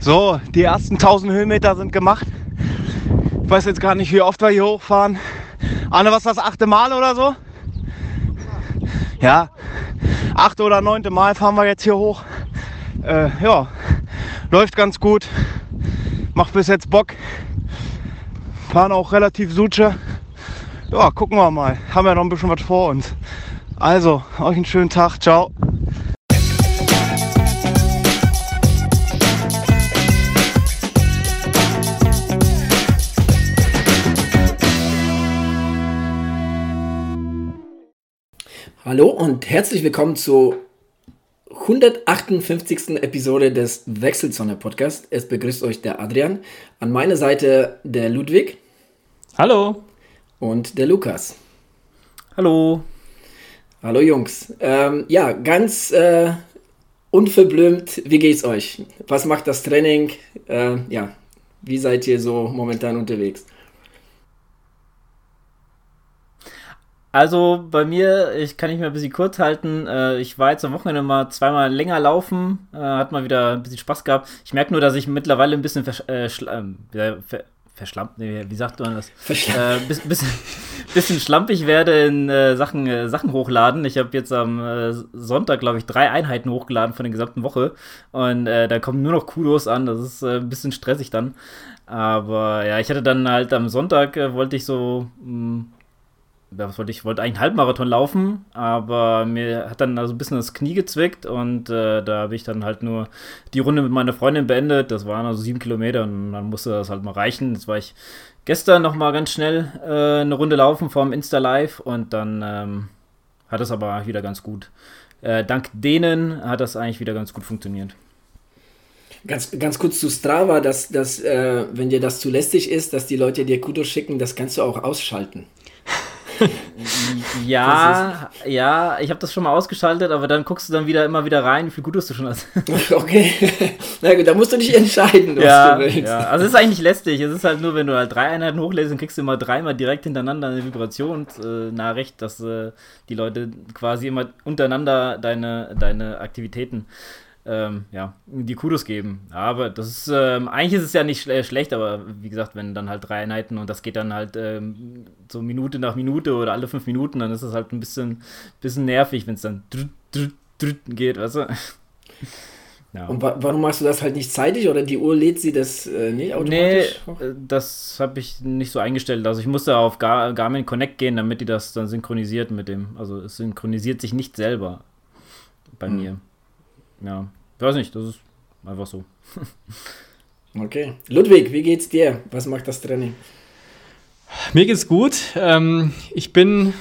So, die ersten 1000 Höhenmeter sind gemacht. Ich weiß jetzt gar nicht, wie oft wir hier hochfahren. Arne, was ist das achte Mal oder so? Ja, achte oder neunte Mal fahren wir jetzt hier hoch. Äh, ja, läuft ganz gut. Macht bis jetzt Bock. Fahren auch relativ suche. Ja, gucken wir mal. Haben ja noch ein bisschen was vor uns. Also, euch einen schönen Tag. Ciao. Hallo und herzlich willkommen zur 158. Episode des Wechselzone Podcast. Es begrüßt euch der Adrian. An meiner Seite der Ludwig. Hallo. Und der Lukas. Hallo. Hallo Jungs. Ähm, ja, ganz äh, unverblümt, wie geht's euch? Was macht das Training? Äh, ja, wie seid ihr so momentan unterwegs? Also bei mir, ich kann nicht mehr ein bisschen kurz halten. Äh, ich war jetzt am Wochenende mal zweimal länger laufen, äh, hat mal wieder ein bisschen Spaß gehabt. Ich merke nur, dass ich mittlerweile ein bisschen versch äh, ver ver verschlampt, nee, wie sagt man das? Verschlampt. Äh, bis, bisschen, bisschen schlampig werde in äh, Sachen, äh, Sachen hochladen. Ich habe jetzt am äh, Sonntag, glaube ich, drei Einheiten hochgeladen von der gesamten Woche. Und da kommen nur noch Kudos an. Das ist ein bisschen stressig dann. Aber ja, ich hatte dann halt am Sonntag, wollte ich so. Mh, mm, was wollte ich, wollte eigentlich einen Halbmarathon laufen, aber mir hat dann also ein bisschen das Knie gezwickt und äh, da habe ich dann halt nur die Runde mit meiner Freundin beendet. Das waren also sieben Kilometer und dann musste das halt mal reichen. Jetzt war ich gestern noch mal ganz schnell äh, eine Runde laufen vom Insta Live und dann ähm, hat es aber wieder ganz gut. Äh, dank denen hat das eigentlich wieder ganz gut funktioniert. Ganz, ganz kurz zu Strava, dass, dass äh, wenn dir das zu lästig ist, dass die Leute dir Kudos schicken, das kannst du auch ausschalten. ja, ja, ich habe das schon mal ausgeschaltet, aber dann guckst du dann wieder immer wieder rein, wie viel Gutes du schon hast. okay. Na gut, da musst du dich entscheiden, was ja, du willst. Ja, also es ist eigentlich lästig. Es ist halt nur, wenn du halt drei Einheiten hochlässt, dann kriegst du immer dreimal direkt hintereinander eine Vibrationsnachricht, dass äh, die Leute quasi immer untereinander deine, deine Aktivitäten ähm, ja, die Kudos geben. Aber das ist, ähm, eigentlich ist es ja nicht schle schlecht, aber wie gesagt, wenn dann halt drei Einheiten und das geht dann halt ähm, so Minute nach Minute oder alle fünf Minuten, dann ist es halt ein bisschen, bisschen nervig, wenn es dann geht, weißt du? Ja. Und wa warum machst du das halt nicht zeitig oder die Uhr lädt sie das äh, nicht automatisch? Nee, äh, das habe ich nicht so eingestellt. Also ich musste auf Gar Garmin Connect gehen, damit die das dann synchronisiert mit dem. Also es synchronisiert sich nicht selber bei hm. mir. Ja. Ich weiß nicht, das ist einfach so. okay. Ludwig, wie geht's dir? Was macht das Training? Mir geht's gut. Ähm, ich bin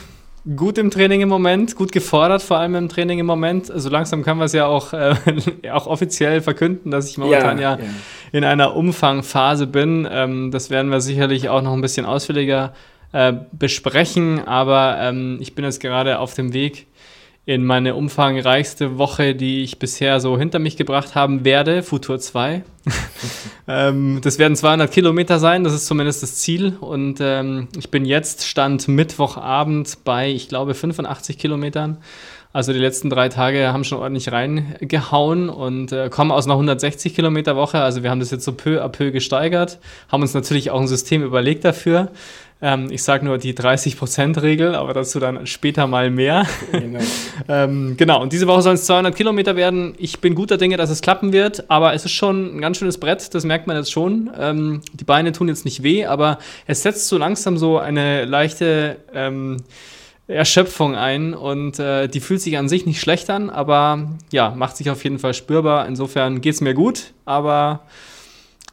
gut im Training im Moment, gut gefordert, vor allem im Training im Moment. So also langsam kann man es ja auch, äh, auch offiziell verkünden, dass ich momentan ja, ja, ja. in einer Umfangphase bin. Ähm, das werden wir sicherlich auch noch ein bisschen ausführlicher äh, besprechen, aber ähm, ich bin jetzt gerade auf dem Weg in meine umfangreichste Woche, die ich bisher so hinter mich gebracht haben werde, Futur 2. ähm, das werden 200 Kilometer sein, das ist zumindest das Ziel. Und ähm, ich bin jetzt, Stand Mittwochabend bei, ich glaube, 85 Kilometern. Also die letzten drei Tage haben schon ordentlich reingehauen und äh, kommen aus einer 160 Kilometer Woche. Also wir haben das jetzt so peu à peu gesteigert, haben uns natürlich auch ein System überlegt dafür. Ähm, ich sage nur die 30%-Regel, aber dazu dann später mal mehr. Genau. ähm, genau, und diese Woche sollen es 200 Kilometer werden. Ich bin guter Dinge, dass es klappen wird, aber es ist schon ein ganz schönes Brett, das merkt man jetzt schon. Ähm, die Beine tun jetzt nicht weh, aber es setzt so langsam so eine leichte ähm, Erschöpfung ein und äh, die fühlt sich an sich nicht schlecht an, aber ja, macht sich auf jeden Fall spürbar. Insofern geht es mir gut, aber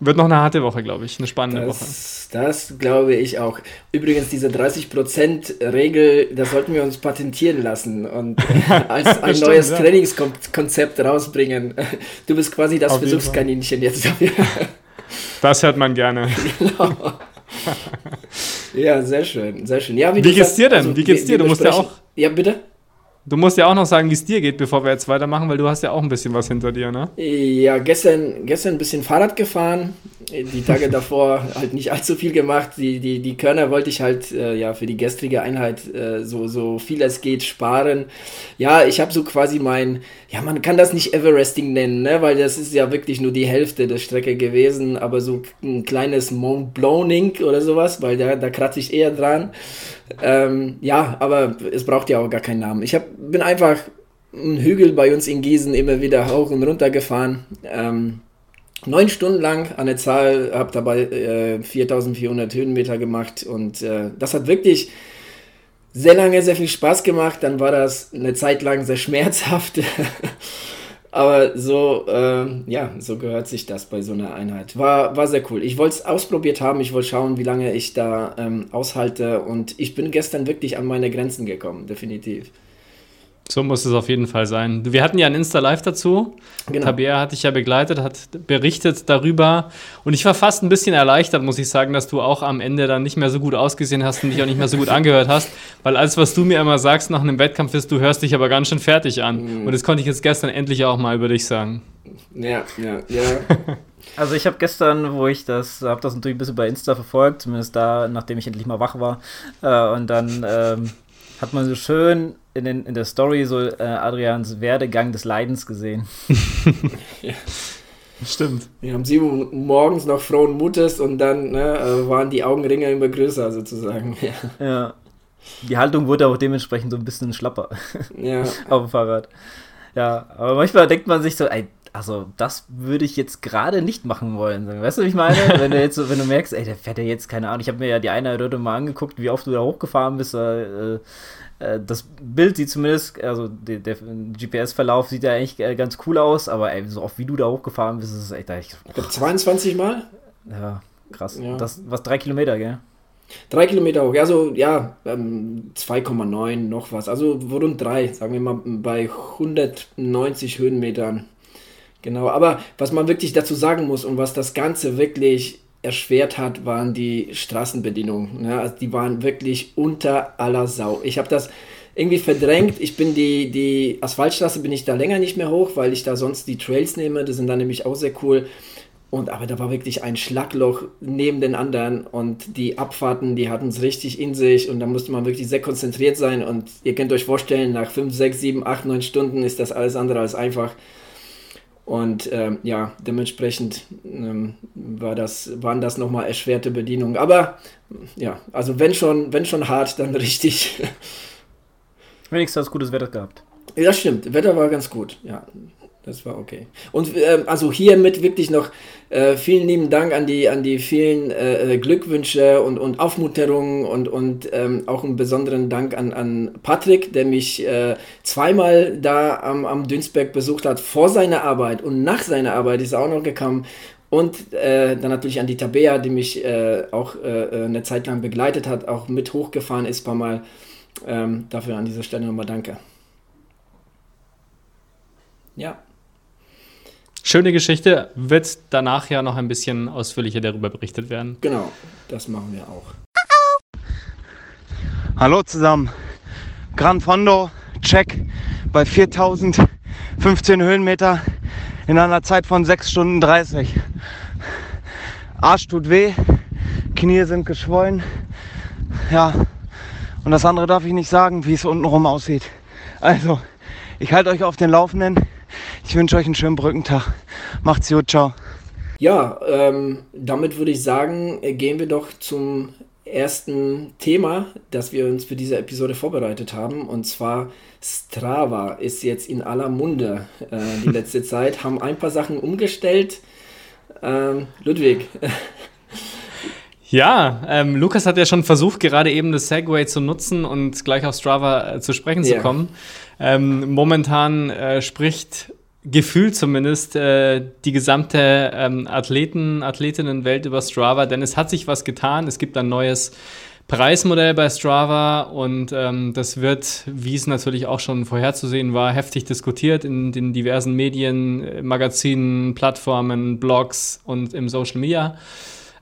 wird noch eine harte Woche, glaube ich. Eine spannende das, Woche. Das glaube ich auch. Übrigens, diese 30%-Regel, das sollten wir uns patentieren lassen und als ein Stimmt, neues ja. Trainingskonzept rausbringen. Du bist quasi das Auf Versuchskaninchen jetzt. Das hört man gerne. Genau. ja, sehr schön, sehr schön. Ja, wie, wie geht's dir denn? Also, wie geht's dir? Du musst ja auch. Ja, bitte? Du musst ja auch noch sagen, wie es dir geht, bevor wir jetzt weitermachen, weil du hast ja auch ein bisschen was hinter dir, ne? Ja, gestern, gestern ein bisschen Fahrrad gefahren, die Tage davor halt nicht allzu viel gemacht. Die, die, die Körner wollte ich halt äh, ja für die gestrige Einheit äh, so, so viel es geht sparen. Ja, ich habe so quasi mein, ja, man kann das nicht Everesting nennen, ne? weil das ist ja wirklich nur die Hälfte der Strecke gewesen, aber so ein kleines Mont Blancing oder sowas, weil da, da kratze ich eher dran. Ähm, ja, aber es braucht ja auch gar keinen Namen. Ich hab, bin einfach einen Hügel bei uns in Gießen immer wieder hoch und runter gefahren. Ähm, neun Stunden lang an der Zahl, habe dabei äh, 4400 Höhenmeter gemacht und äh, das hat wirklich sehr lange sehr viel Spaß gemacht. Dann war das eine Zeit lang sehr schmerzhaft. Aber so, äh, ja, so gehört sich das bei so einer Einheit. War, war sehr cool. Ich wollte es ausprobiert haben. Ich wollte schauen, wie lange ich da ähm, aushalte. Und ich bin gestern wirklich an meine Grenzen gekommen, definitiv. So muss es auf jeden Fall sein. Wir hatten ja ein Insta-Live dazu. Genau. Tabea hat dich ja begleitet, hat berichtet darüber. Und ich war fast ein bisschen erleichtert, muss ich sagen, dass du auch am Ende dann nicht mehr so gut ausgesehen hast und dich auch nicht mehr so gut angehört hast. Weil alles, was du mir immer sagst nach einem Wettkampf ist, du hörst dich aber ganz schön fertig an. Mhm. Und das konnte ich jetzt gestern endlich auch mal über dich sagen. Ja, ja, ja. Also ich habe gestern, wo ich das, habe das natürlich ein bisschen bei Insta verfolgt, zumindest da, nachdem ich endlich mal wach war. Äh, und dann ähm, hat man so schön in, den, in der Story so äh, Adrians Werdegang des Leidens gesehen. ja. Stimmt. Wir haben sieben morgens noch frohen Mutes und dann ne, äh, waren die Augenringe immer größer sozusagen. Ja. ja. Die Haltung wurde auch dementsprechend so ein bisschen schlapper. Ja. Auf dem Fahrrad. Ja, aber manchmal denkt man sich so, ey, also das würde ich jetzt gerade nicht machen wollen. Weißt du, was ich meine? wenn du jetzt so, wenn du merkst, ey, der fährt ja jetzt, keine Ahnung, ich habe mir ja die eine Röhre mal angeguckt, wie oft du da hochgefahren bist. Äh, äh, das Bild sieht zumindest, also der, der GPS-Verlauf sieht ja eigentlich äh, ganz cool aus, aber ey, so oft wie du da hochgefahren bist, ist es echt. Ich glaube 22 Mal? Ja, krass. Ja. Das, was drei Kilometer, gell? Drei Kilometer hoch, also ja, ähm, 2,9 noch was, also rund drei, sagen wir mal bei 190 Höhenmetern. Genau, aber was man wirklich dazu sagen muss und was das Ganze wirklich erschwert hat, waren die Straßenbedienungen. Ja, also die waren wirklich unter aller Sau. Ich habe das irgendwie verdrängt. Ich bin die, die Asphaltstraße bin ich da länger nicht mehr hoch, weil ich da sonst die Trails nehme. Die sind dann nämlich auch sehr cool. Und aber da war wirklich ein Schlagloch neben den anderen und die Abfahrten, die hatten es richtig in sich und da musste man wirklich sehr konzentriert sein. Und ihr könnt euch vorstellen, nach 5, 6, 7, 8, 9 Stunden ist das alles andere als einfach. Und ähm, ja, dementsprechend ähm, war das, waren das nochmal erschwerte Bedienungen. Aber ja, also wenn schon, wenn schon hart, dann richtig. Wenigstens hast du gutes Wetter gehabt. Ja, stimmt. Wetter war ganz gut, ja. Das war okay. Und äh, also hiermit wirklich noch äh, vielen lieben Dank an die, an die vielen äh, Glückwünsche und, und Aufmunterungen und, und ähm, auch einen besonderen Dank an, an Patrick, der mich äh, zweimal da am, am Dünsberg besucht hat, vor seiner Arbeit und nach seiner Arbeit ist er auch noch gekommen. Und äh, dann natürlich an die Tabea, die mich äh, auch eine Zeit lang begleitet hat, auch mit hochgefahren ist, paar Mal. Ähm, dafür an dieser Stelle nochmal danke. Ja. Schöne Geschichte, wird danach ja noch ein bisschen ausführlicher darüber berichtet werden. Genau, das machen wir auch. Hallo zusammen. Gran Fondo, check bei 4015 Höhenmeter in einer Zeit von 6 Stunden 30. Arsch tut weh, Knie sind geschwollen. Ja, und das andere darf ich nicht sagen, wie es untenrum aussieht. Also, ich halte euch auf den Laufenden. Ich wünsche euch einen schönen Brückentag. Macht's gut, ciao. Ja, ähm, damit würde ich sagen, äh, gehen wir doch zum ersten Thema, das wir uns für diese Episode vorbereitet haben. Und zwar Strava ist jetzt in aller Munde äh, die letzte Zeit, haben ein paar Sachen umgestellt. Ähm, Ludwig. Ja, ähm, Lukas hat ja schon versucht, gerade eben das Segway zu nutzen und gleich auf Strava äh, zu sprechen yeah. zu kommen. Ähm, momentan äh, spricht gefühlt zumindest äh, die gesamte ähm, Athleten, Athletinnenwelt über Strava, denn es hat sich was getan. Es gibt ein neues Preismodell bei Strava und ähm, das wird, wie es natürlich auch schon vorherzusehen war, heftig diskutiert in den diversen Medien, äh, Magazinen, Plattformen, Blogs und im Social Media.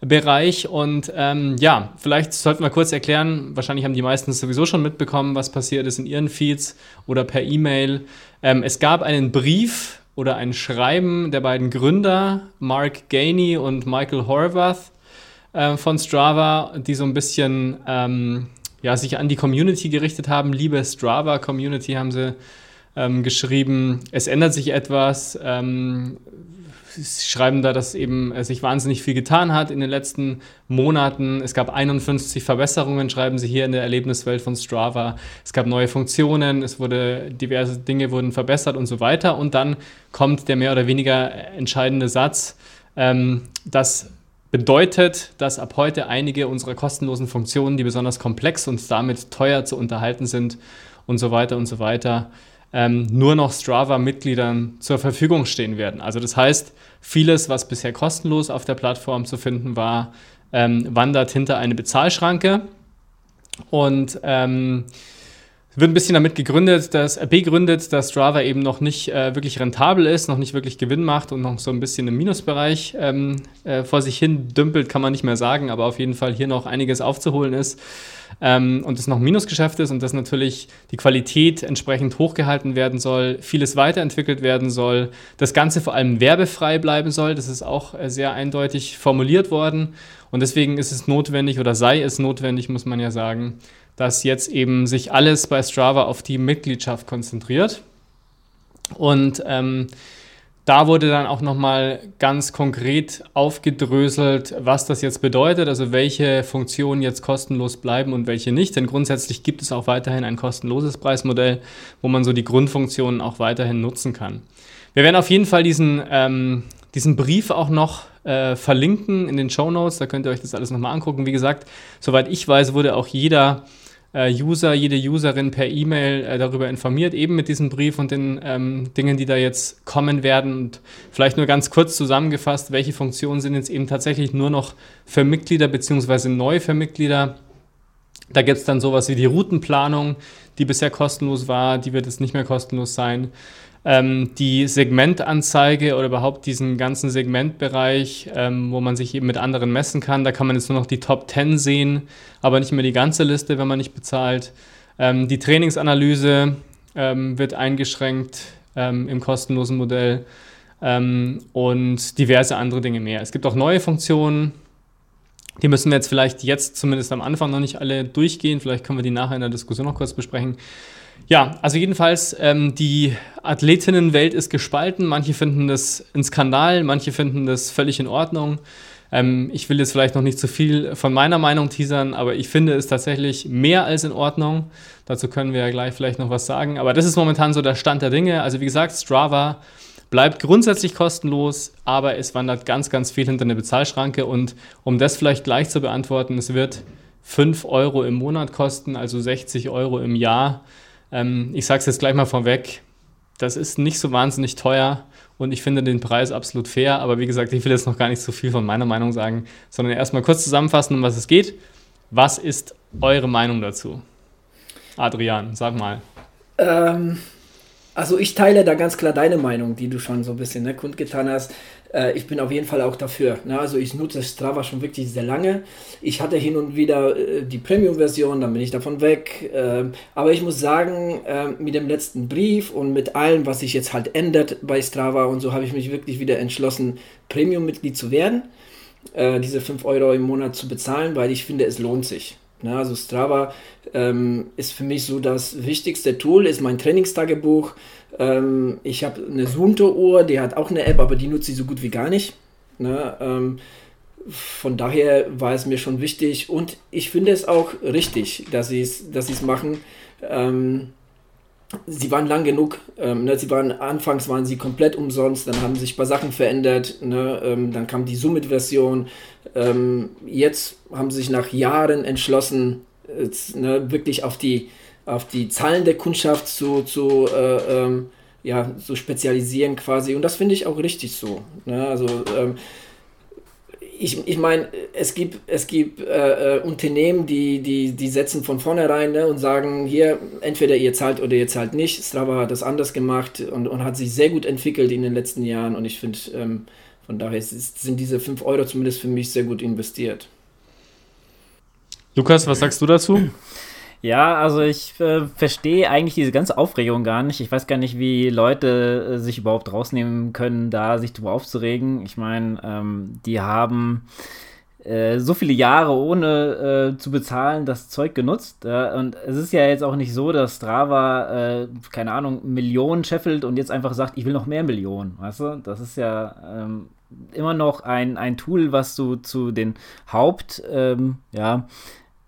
Bereich. Und ähm, ja, vielleicht sollten wir kurz erklären, wahrscheinlich haben die meisten sowieso schon mitbekommen, was passiert ist in ihren Feeds oder per E-Mail. Ähm, es gab einen Brief oder ein Schreiben der beiden Gründer, Mark Gainey und Michael Horvath äh, von Strava, die so ein bisschen ähm, ja, sich an die Community gerichtet haben. Liebe Strava-Community haben sie ähm, geschrieben. Es ändert sich etwas. Ähm, Sie schreiben da, dass eben äh, sich wahnsinnig viel getan hat in den letzten Monaten. Es gab 51 Verbesserungen, schreiben Sie hier in der Erlebniswelt von Strava. Es gab neue Funktionen, es wurde diverse Dinge wurden verbessert und so weiter. Und dann kommt der mehr oder weniger entscheidende Satz, ähm, das bedeutet, dass ab heute einige unserer kostenlosen Funktionen, die besonders komplex und damit teuer zu unterhalten sind und so weiter und so weiter, ähm, nur noch Strava-Mitgliedern zur Verfügung stehen werden. Also das heißt, vieles, was bisher kostenlos auf der Plattform zu finden war, ähm, wandert hinter eine Bezahlschranke und ähm, wird ein bisschen damit gegründet, dass, äh, begründet, dass Strava eben noch nicht äh, wirklich rentabel ist, noch nicht wirklich Gewinn macht und noch so ein bisschen im Minusbereich ähm, äh, vor sich hin dümpelt, kann man nicht mehr sagen, aber auf jeden Fall hier noch einiges aufzuholen ist ähm, und es noch ein Minusgeschäft ist und dass natürlich die Qualität entsprechend hochgehalten werden soll, vieles weiterentwickelt werden soll, das Ganze vor allem werbefrei bleiben soll. Das ist auch äh, sehr eindeutig formuliert worden und deswegen ist es notwendig oder sei es notwendig, muss man ja sagen, dass jetzt eben sich alles bei Strava auf die Mitgliedschaft konzentriert. Und ähm, da wurde dann auch nochmal ganz konkret aufgedröselt, was das jetzt bedeutet, also welche Funktionen jetzt kostenlos bleiben und welche nicht. Denn grundsätzlich gibt es auch weiterhin ein kostenloses Preismodell, wo man so die Grundfunktionen auch weiterhin nutzen kann. Wir werden auf jeden Fall diesen, ähm, diesen Brief auch noch äh, verlinken in den Show Notes. Da könnt ihr euch das alles nochmal angucken. Wie gesagt, soweit ich weiß, wurde auch jeder User, jede Userin per E-Mail äh, darüber informiert, eben mit diesem Brief und den ähm, Dingen, die da jetzt kommen werden. Und vielleicht nur ganz kurz zusammengefasst, welche Funktionen sind jetzt eben tatsächlich nur noch für Mitglieder beziehungsweise neu für Mitglieder. Da gibt es dann sowas wie die Routenplanung, die bisher kostenlos war, die wird jetzt nicht mehr kostenlos sein ähm, die Segmentanzeige oder überhaupt diesen ganzen Segmentbereich, ähm, wo man sich eben mit anderen messen kann. Da kann man jetzt nur noch die Top 10 sehen, aber nicht mehr die ganze Liste, wenn man nicht bezahlt. Ähm, die Trainingsanalyse ähm, wird eingeschränkt ähm, im kostenlosen Modell ähm, und diverse andere Dinge mehr. Es gibt auch neue Funktionen. Die müssen wir jetzt vielleicht jetzt zumindest am Anfang noch nicht alle durchgehen. Vielleicht können wir die nachher in der Diskussion noch kurz besprechen. Ja, also jedenfalls, ähm, die Athletinnenwelt ist gespalten. Manche finden das ein Skandal, manche finden das völlig in Ordnung. Ähm, ich will jetzt vielleicht noch nicht zu viel von meiner Meinung teasern, aber ich finde es tatsächlich mehr als in Ordnung. Dazu können wir ja gleich vielleicht noch was sagen. Aber das ist momentan so der Stand der Dinge. Also wie gesagt, Strava bleibt grundsätzlich kostenlos, aber es wandert ganz, ganz viel hinter eine Bezahlschranke. Und um das vielleicht gleich zu beantworten, es wird 5 Euro im Monat kosten, also 60 Euro im Jahr. Ähm, ich sage es jetzt gleich mal vorweg, das ist nicht so wahnsinnig teuer und ich finde den Preis absolut fair. Aber wie gesagt, ich will jetzt noch gar nicht so viel von meiner Meinung sagen, sondern erstmal kurz zusammenfassen, um was es geht. Was ist eure Meinung dazu? Adrian, sag mal. Ähm, also ich teile da ganz klar deine Meinung, die du schon so ein bisschen ne, kundgetan hast. Äh, ich bin auf jeden Fall auch dafür. Ne? Also ich nutze Strava schon wirklich sehr lange. Ich hatte hin und wieder äh, die Premium-Version, dann bin ich davon weg. Äh, aber ich muss sagen, äh, mit dem letzten Brief und mit allem, was sich jetzt halt ändert bei Strava und so, habe ich mich wirklich wieder entschlossen, Premium-Mitglied zu werden. Äh, diese 5 Euro im Monat zu bezahlen, weil ich finde, es lohnt sich. Ne? Also Strava ähm, ist für mich so das wichtigste Tool, ist mein Trainingstagebuch. Ähm, ich habe eine Sunto-Uhr, die hat auch eine App, aber die nutze ich so gut wie gar nicht. Ne? Ähm, von daher war es mir schon wichtig und ich finde es auch richtig, dass sie es dass machen. Ähm, sie waren lang genug. Ähm, ne, sie waren anfangs waren sie komplett umsonst, dann haben sich ein paar Sachen verändert. Ne, ähm, dann kam die Summit-Version. Ähm, jetzt haben sie sich nach Jahren entschlossen, jetzt, ne, wirklich auf die auf die Zahlen der Kundschaft zu, zu, äh, ähm, ja, zu spezialisieren quasi. Und das finde ich auch richtig so. Ne? Also ähm, ich, ich meine, es gibt, es gibt äh, äh, Unternehmen, die, die, die setzen von vornherein ne, und sagen, hier, entweder ihr zahlt oder ihr zahlt nicht. Strava hat das anders gemacht und, und hat sich sehr gut entwickelt in den letzten Jahren. Und ich finde, ähm, von daher ist, sind diese 5 Euro zumindest für mich sehr gut investiert. Lukas, was sagst du dazu? Ja, also ich äh, verstehe eigentlich diese ganze Aufregung gar nicht. Ich weiß gar nicht, wie Leute äh, sich überhaupt rausnehmen können, da sich drüber aufzuregen. Ich meine, ähm, die haben äh, so viele Jahre ohne äh, zu bezahlen das Zeug genutzt. Und es ist ja jetzt auch nicht so, dass Strava, äh, keine Ahnung, Millionen scheffelt und jetzt einfach sagt, ich will noch mehr Millionen. Weißt du? Das ist ja ähm, immer noch ein, ein Tool, was du zu den Haupt, ähm, ja,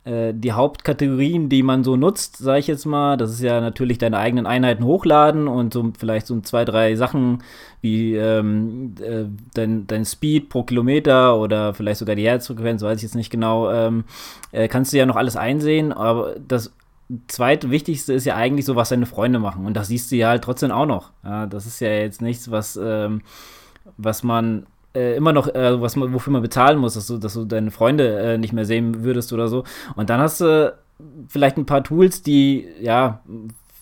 die Hauptkategorien, die man so nutzt, sage ich jetzt mal, das ist ja natürlich deine eigenen Einheiten hochladen und so vielleicht so zwei, drei Sachen wie ähm, äh, dein, dein Speed pro Kilometer oder vielleicht sogar die Herzfrequenz, weiß ich jetzt nicht genau, ähm, äh, kannst du ja noch alles einsehen, aber das zweitwichtigste ist ja eigentlich so, was deine Freunde machen. Und das siehst du ja halt trotzdem auch noch. Ja, das ist ja jetzt nichts, was, ähm, was man äh, immer noch, äh, was man, wofür man bezahlen muss, dass du, dass du deine Freunde äh, nicht mehr sehen würdest oder so. Und dann hast du vielleicht ein paar Tools, die, ja,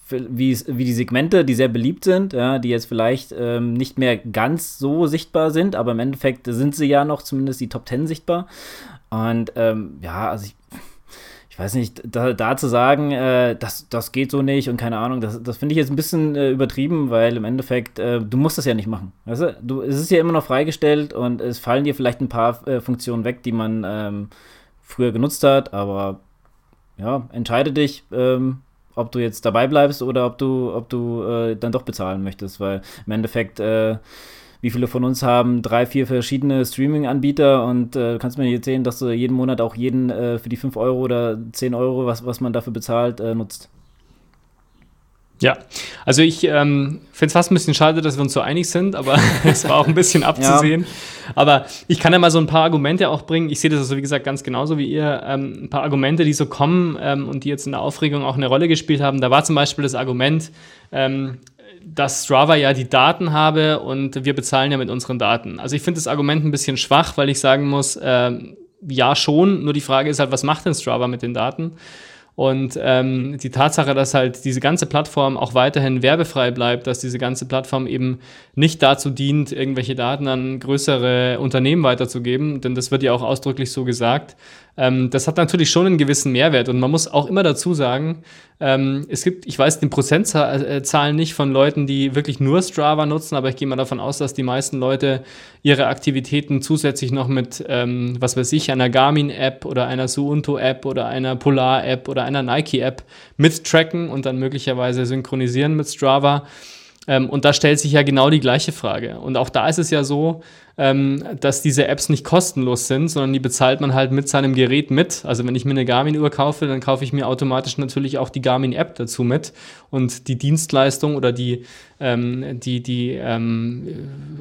wie, wie die Segmente, die sehr beliebt sind, ja, die jetzt vielleicht ähm, nicht mehr ganz so sichtbar sind, aber im Endeffekt sind sie ja noch zumindest die Top 10 sichtbar. Und ähm, ja, also ich ich weiß nicht, da, da zu sagen, äh, das, das geht so nicht und keine Ahnung, das, das finde ich jetzt ein bisschen äh, übertrieben, weil im Endeffekt, äh, du musst das ja nicht machen. Weißt du? du? Es ist ja immer noch freigestellt und es fallen dir vielleicht ein paar äh, Funktionen weg, die man ähm, früher genutzt hat, aber ja, entscheide dich, ähm, ob du jetzt dabei bleibst oder ob du, ob du äh, dann doch bezahlen möchtest, weil im Endeffekt äh, wie viele von uns haben drei, vier verschiedene Streaming-Anbieter und äh, kannst mir jetzt sehen, dass du jeden Monat auch jeden äh, für die 5 Euro oder 10 Euro, was, was man dafür bezahlt, äh, nutzt. Ja, also ich ähm, finde es fast ein bisschen schade, dass wir uns so einig sind, aber es war auch ein bisschen abzusehen. Ja. Aber ich kann ja mal so ein paar Argumente auch bringen. Ich sehe das also, wie gesagt, ganz genauso wie ihr. Ähm, ein paar Argumente, die so kommen ähm, und die jetzt in der Aufregung auch eine Rolle gespielt haben. Da war zum Beispiel das Argument, ähm, dass Strava ja die Daten habe und wir bezahlen ja mit unseren Daten. Also ich finde das Argument ein bisschen schwach, weil ich sagen muss, äh, ja schon, nur die Frage ist halt, was macht denn Strava mit den Daten? Und ähm, die Tatsache, dass halt diese ganze Plattform auch weiterhin werbefrei bleibt, dass diese ganze Plattform eben nicht dazu dient, irgendwelche Daten an größere Unternehmen weiterzugeben, denn das wird ja auch ausdrücklich so gesagt, ähm, das hat natürlich schon einen gewissen Mehrwert. Und man muss auch immer dazu sagen, ähm, es gibt, ich weiß den Prozentzahlen nicht von Leuten, die wirklich nur Strava nutzen, aber ich gehe mal davon aus, dass die meisten Leute ihre Aktivitäten zusätzlich noch mit, ähm, was weiß ich, einer Garmin-App oder einer Suunto-App oder einer Polar-App oder einer Nike-App mittracken und dann möglicherweise synchronisieren mit Strava. Ähm, und da stellt sich ja genau die gleiche Frage. Und auch da ist es ja so, ähm, dass diese Apps nicht kostenlos sind, sondern die bezahlt man halt mit seinem Gerät mit. Also wenn ich mir eine Garmin-Uhr kaufe, dann kaufe ich mir automatisch natürlich auch die Garmin-App dazu mit. Und die Dienstleistung oder die, ähm, die, die ähm,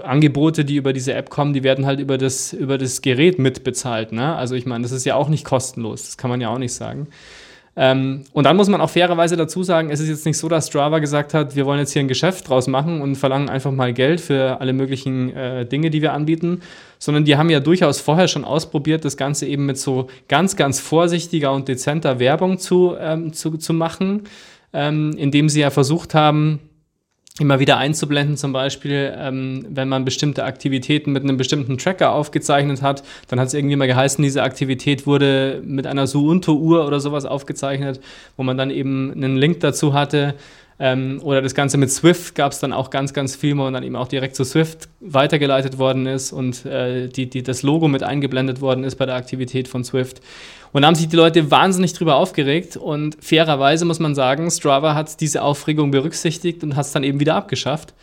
Angebote, die über diese App kommen, die werden halt über das, über das Gerät mitbezahlt. Ne? Also ich meine, das ist ja auch nicht kostenlos, das kann man ja auch nicht sagen. Ähm, und dann muss man auch fairerweise dazu sagen, es ist jetzt nicht so, dass Strava gesagt hat, wir wollen jetzt hier ein Geschäft draus machen und verlangen einfach mal Geld für alle möglichen äh, Dinge, die wir anbieten, sondern die haben ja durchaus vorher schon ausprobiert, das Ganze eben mit so ganz, ganz vorsichtiger und dezenter Werbung zu, ähm, zu, zu machen, ähm, indem sie ja versucht haben, immer wieder einzublenden, zum Beispiel, ähm, wenn man bestimmte Aktivitäten mit einem bestimmten Tracker aufgezeichnet hat, dann hat es irgendwie mal geheißen, diese Aktivität wurde mit einer Suunto-Uhr oder sowas aufgezeichnet, wo man dann eben einen Link dazu hatte, ähm, oder das Ganze mit Swift gab es dann auch ganz, ganz viel, wo dann eben auch direkt zu Swift weitergeleitet worden ist und äh, die, die, das Logo mit eingeblendet worden ist bei der Aktivität von Swift. Und da haben sich die Leute wahnsinnig drüber aufgeregt und fairerweise muss man sagen, Strava hat diese Aufregung berücksichtigt und hat es dann eben wieder abgeschafft.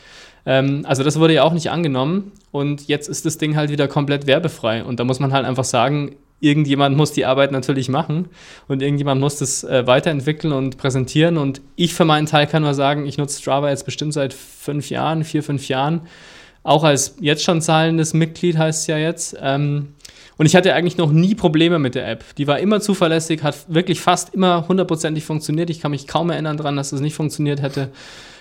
Ähm, also das wurde ja auch nicht angenommen und jetzt ist das Ding halt wieder komplett werbefrei und da muss man halt einfach sagen, irgendjemand muss die Arbeit natürlich machen und irgendjemand muss das äh, weiterentwickeln und präsentieren. Und ich für meinen Teil kann nur sagen, ich nutze Strava jetzt bestimmt seit fünf Jahren, vier, fünf Jahren. Auch als jetzt schon zahlendes Mitglied heißt es ja jetzt. Ähm, und ich hatte eigentlich noch nie Probleme mit der App. Die war immer zuverlässig, hat wirklich fast immer hundertprozentig funktioniert. Ich kann mich kaum erinnern daran, dass es das nicht funktioniert hätte.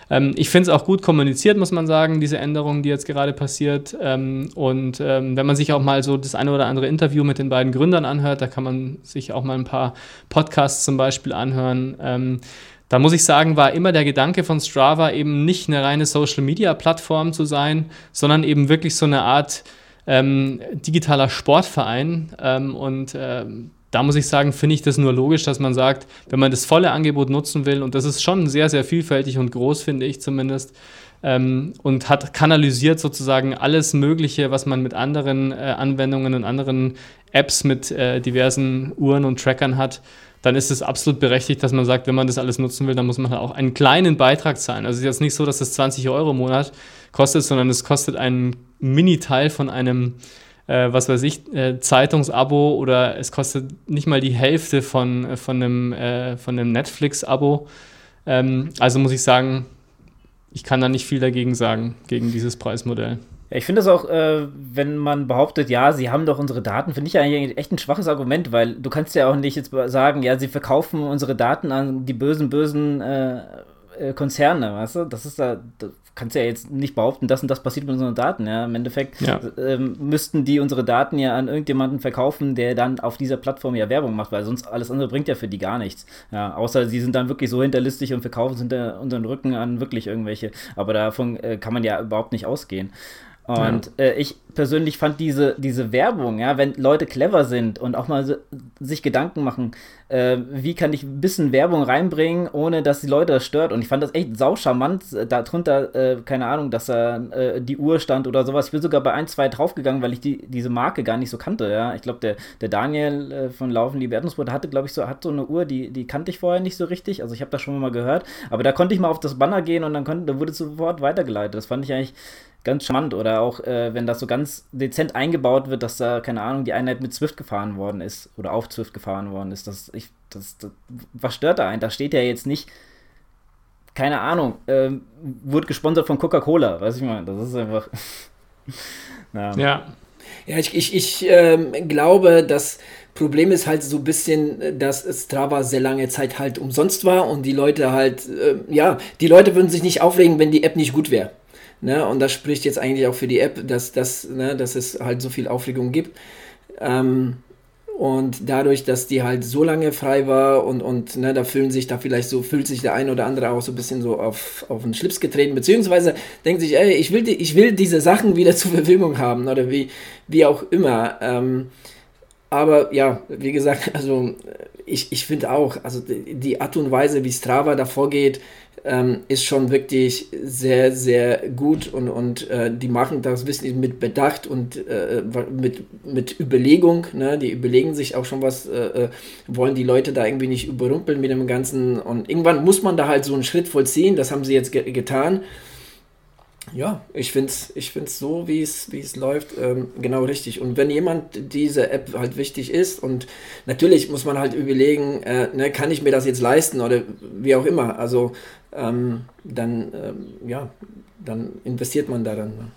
Ähm, ich finde es auch gut kommuniziert, muss man sagen, diese Änderung, die jetzt gerade passiert. Ähm, und ähm, wenn man sich auch mal so das eine oder andere Interview mit den beiden Gründern anhört, da kann man sich auch mal ein paar Podcasts zum Beispiel anhören. Ähm, da muss ich sagen, war immer der Gedanke von Strava eben nicht eine reine Social-Media-Plattform zu sein, sondern eben wirklich so eine Art ähm, digitaler Sportverein. Ähm, und ähm, da muss ich sagen, finde ich das nur logisch, dass man sagt, wenn man das volle Angebot nutzen will, und das ist schon sehr, sehr vielfältig und groß, finde ich zumindest, ähm, und hat kanalisiert sozusagen alles Mögliche, was man mit anderen äh, Anwendungen und anderen Apps mit äh, diversen Uhren und Trackern hat, dann ist es absolut berechtigt, dass man sagt, wenn man das alles nutzen will, dann muss man halt auch einen kleinen Beitrag zahlen. Also es ist jetzt nicht so, dass es 20 Euro im Monat kostet, sondern es kostet einen Mini-Teil von einem, äh, was weiß ich, äh, Zeitungsabo oder es kostet nicht mal die Hälfte von, äh, von einem, äh, einem Netflix-Abo. Ähm, also muss ich sagen, ich kann da nicht viel dagegen sagen, gegen dieses Preismodell. Ja, ich finde das auch, äh, wenn man behauptet, ja, sie haben doch unsere Daten, finde ich eigentlich echt ein schwaches Argument, weil du kannst ja auch nicht jetzt sagen, ja, sie verkaufen unsere Daten an die bösen, bösen äh, äh, Konzerne, weißt du? Das ist da, da kannst ja jetzt nicht behaupten, das und das passiert mit unseren Daten, ja. Im Endeffekt ja. ähm, müssten die unsere Daten ja an irgendjemanden verkaufen, der dann auf dieser Plattform ja Werbung macht, weil sonst alles andere bringt ja für die gar nichts. Ja, außer sie sind dann wirklich so hinterlistig und verkaufen es hinter unseren Rücken an wirklich irgendwelche. Aber davon äh, kann man ja überhaupt nicht ausgehen. Und ja. äh, ich persönlich fand diese, diese Werbung, ja, wenn Leute clever sind und auch mal so, sich Gedanken machen, äh, wie kann ich ein bisschen Werbung reinbringen, ohne dass die Leute das stört. Und ich fand das echt saucharmant. Darunter, äh, keine Ahnung, dass da äh, die Uhr stand oder sowas. Ich bin sogar bei ein, zwei draufgegangen, weil ich die, diese Marke gar nicht so kannte. Ja, ich glaube, der, der Daniel äh, von Laufen Liebe Erdnussbrot hatte, glaube ich, so, hat so eine Uhr, die, die kannte ich vorher nicht so richtig. Also ich habe das schon mal gehört. Aber da konnte ich mal auf das Banner gehen und dann konnte, da wurde sofort weitergeleitet. Das fand ich eigentlich ganz charmant. Oder auch, äh, wenn das so ganz dezent eingebaut wird, dass da, keine Ahnung, die Einheit mit Swift gefahren worden ist oder auf Swift gefahren worden ist. Das, ich, das, das was stört da einen? Da steht ja jetzt nicht, keine Ahnung, äh, wurde gesponsert von Coca-Cola, weiß ich mal. Das ist einfach. ja. ja. Ja, ich, ich, ich ähm, glaube, das Problem ist halt so ein bisschen, dass Strava sehr lange Zeit halt umsonst war und die Leute halt, äh, ja, die Leute würden sich nicht aufregen, wenn die App nicht gut wäre. Ne? Und das spricht jetzt eigentlich auch für die App, dass, dass, ne, dass es halt so viel Aufregung gibt. Ähm, und dadurch, dass die halt so lange frei war und, und ne, da fühlen sich da vielleicht so, fühlt sich der ein oder andere auch so ein bisschen so auf, auf den Schlips getreten, beziehungsweise denkt sich, ey, ich will, die, ich will diese Sachen wieder zur Verfügung haben oder wie, wie auch immer. Ähm, aber ja, wie gesagt, also ich, ich finde auch, also die, Art und Weise, wie Strava da vorgeht, ähm, ist schon wirklich sehr, sehr gut und, und äh, die machen das wirklich mit Bedacht und äh, mit, mit Überlegung. Ne? Die überlegen sich auch schon was, äh, äh, wollen die Leute da irgendwie nicht überrumpeln mit dem Ganzen und irgendwann muss man da halt so einen Schritt vollziehen, das haben sie jetzt ge getan. Ja, ich finde es ich find's so, wie es läuft, ähm, genau richtig. Und wenn jemand diese App halt wichtig ist und natürlich muss man halt überlegen, äh, ne, kann ich mir das jetzt leisten oder wie auch immer. Also ähm, dann, ähm, ja, dann investiert man da dann. Ne?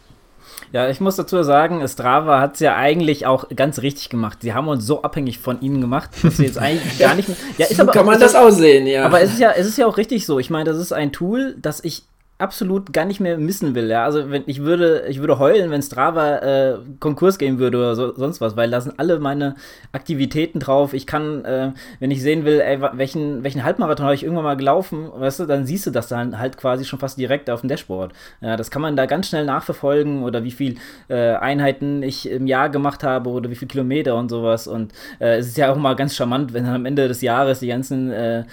Ja, ich muss dazu sagen, Strava hat es ja eigentlich auch ganz richtig gemacht. Sie haben uns so abhängig von ihnen gemacht, dass wir jetzt eigentlich gar nicht mehr. Ja, ist so aber, kann man das, das aussehen, ja. Aber es ist ja, es ist ja auch richtig so. Ich meine, das ist ein Tool, das ich absolut gar nicht mehr missen will. Ja? Also wenn ich würde, ich würde heulen, wenn Strava äh, Konkurs gehen würde oder so, sonst was, weil da sind alle meine Aktivitäten drauf. Ich kann, äh, wenn ich sehen will, ey, welchen, welchen Halbmarathon habe ich irgendwann mal gelaufen, weißt du, dann siehst du das dann halt quasi schon fast direkt auf dem Dashboard. Ja, das kann man da ganz schnell nachverfolgen oder wie viel äh, Einheiten ich im Jahr gemacht habe oder wie viele Kilometer und sowas. Und äh, es ist ja auch mal ganz charmant, wenn dann am Ende des Jahres die ganzen äh,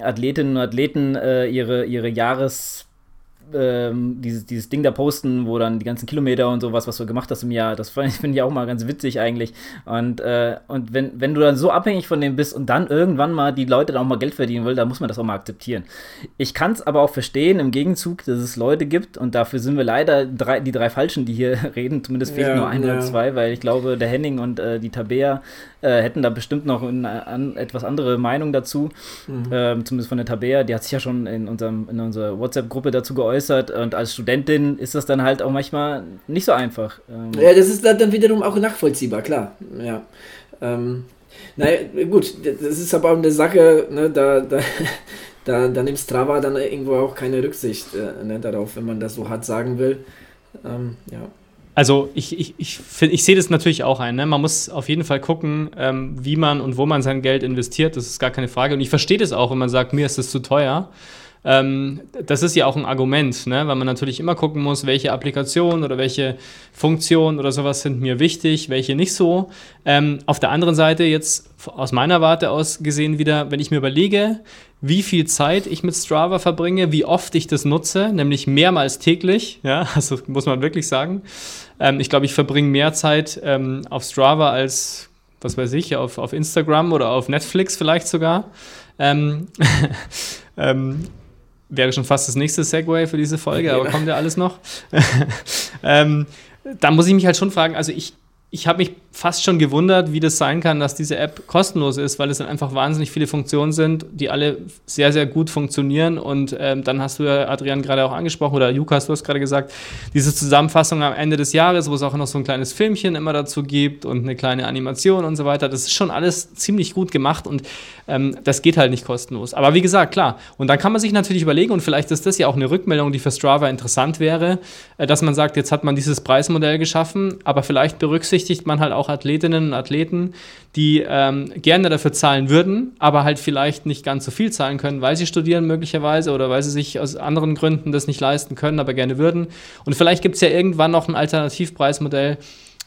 Athletinnen und Athleten äh, ihre, ihre Jahres ähm, dieses, dieses Ding da posten, wo dann die ganzen Kilometer und sowas, was du gemacht hast im Jahr, das finde ich auch mal ganz witzig eigentlich. Und, äh, und wenn, wenn du dann so abhängig von dem bist und dann irgendwann mal die Leute dann auch mal Geld verdienen wollen, dann muss man das auch mal akzeptieren. Ich kann es aber auch verstehen im Gegenzug, dass es Leute gibt und dafür sind wir leider drei, die drei Falschen, die hier reden. Zumindest fehlt ja, nur ein ja. oder zwei, weil ich glaube, der Henning und äh, die Tabea äh, hätten da bestimmt noch eine an, etwas andere Meinung dazu. Mhm. Ähm, zumindest von der Tabea, die hat sich ja schon in, unserem, in unserer WhatsApp-Gruppe dazu geäußert. Und als Studentin ist das dann halt auch manchmal nicht so einfach. Ähm, ja, das ist dann wiederum auch nachvollziehbar, klar. Ja. Ähm, naja, gut, das ist aber eine Sache, ne, da, da, da, da nimmt Strava dann irgendwo auch keine Rücksicht äh, ne, darauf, wenn man das so hart sagen will. Ähm, ja. Also ich, ich, ich, find, ich sehe das natürlich auch ein. Ne? Man muss auf jeden Fall gucken, ähm, wie man und wo man sein Geld investiert. Das ist gar keine Frage. Und ich verstehe das auch, wenn man sagt, mir ist das zu teuer. Ähm, das ist ja auch ein Argument, ne? weil man natürlich immer gucken muss, welche Applikationen oder welche Funktionen oder sowas sind mir wichtig, welche nicht so. Ähm, auf der anderen Seite jetzt aus meiner Warte aus gesehen wieder, wenn ich mir überlege, wie viel Zeit ich mit Strava verbringe, wie oft ich das nutze, nämlich mehrmals täglich, ja, also muss man wirklich sagen. Ähm, ich glaube, ich verbringe mehr Zeit ähm, auf Strava als, was weiß ich, auf, auf Instagram oder auf Netflix vielleicht sogar. Ähm, ähm, wäre schon fast das nächste Segway für diese Folge, aber kommt ja alles noch. ähm, da muss ich mich halt schon fragen, also ich, ich habe mich fast schon gewundert, wie das sein kann, dass diese App kostenlos ist, weil es dann einfach wahnsinnig viele Funktionen sind, die alle sehr, sehr gut funktionieren. Und ähm, dann hast du ja, Adrian, gerade auch angesprochen, oder Jukas, du hast gerade gesagt, diese Zusammenfassung am Ende des Jahres, wo es auch noch so ein kleines Filmchen immer dazu gibt und eine kleine Animation und so weiter, das ist schon alles ziemlich gut gemacht und ähm, das geht halt nicht kostenlos. Aber wie gesagt, klar. Und dann kann man sich natürlich überlegen, und vielleicht ist das ja auch eine Rückmeldung, die für Strava interessant wäre, äh, dass man sagt, jetzt hat man dieses Preismodell geschaffen, aber vielleicht berücksichtigt man halt auch Athletinnen und Athleten, die ähm, gerne dafür zahlen würden, aber halt vielleicht nicht ganz so viel zahlen können, weil sie studieren möglicherweise oder weil sie sich aus anderen Gründen das nicht leisten können, aber gerne würden. Und vielleicht gibt es ja irgendwann noch ein Alternativpreismodell,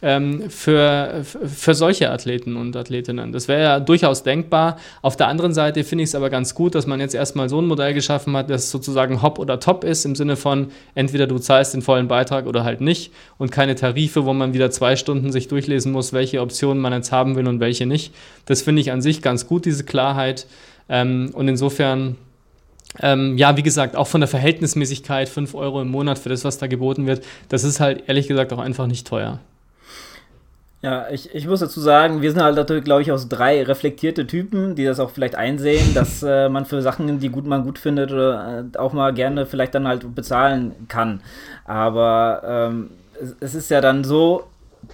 ähm, für, für solche Athleten und Athletinnen. Das wäre ja durchaus denkbar. Auf der anderen Seite finde ich es aber ganz gut, dass man jetzt erstmal so ein Modell geschaffen hat, das sozusagen Hop oder Top ist, im Sinne von entweder du zahlst den vollen Beitrag oder halt nicht und keine Tarife, wo man wieder zwei Stunden sich durchlesen muss, welche Optionen man jetzt haben will und welche nicht. Das finde ich an sich ganz gut, diese Klarheit. Ähm, und insofern ähm, ja, wie gesagt, auch von der Verhältnismäßigkeit 5 Euro im Monat für das, was da geboten wird, das ist halt ehrlich gesagt auch einfach nicht teuer. Ja, ich, ich muss dazu sagen, wir sind halt natürlich, glaube ich, aus drei reflektierte Typen, die das auch vielleicht einsehen, dass äh, man für Sachen, die gut man gut findet, oder äh, auch mal gerne vielleicht dann halt bezahlen kann. Aber ähm, es, es ist ja dann so,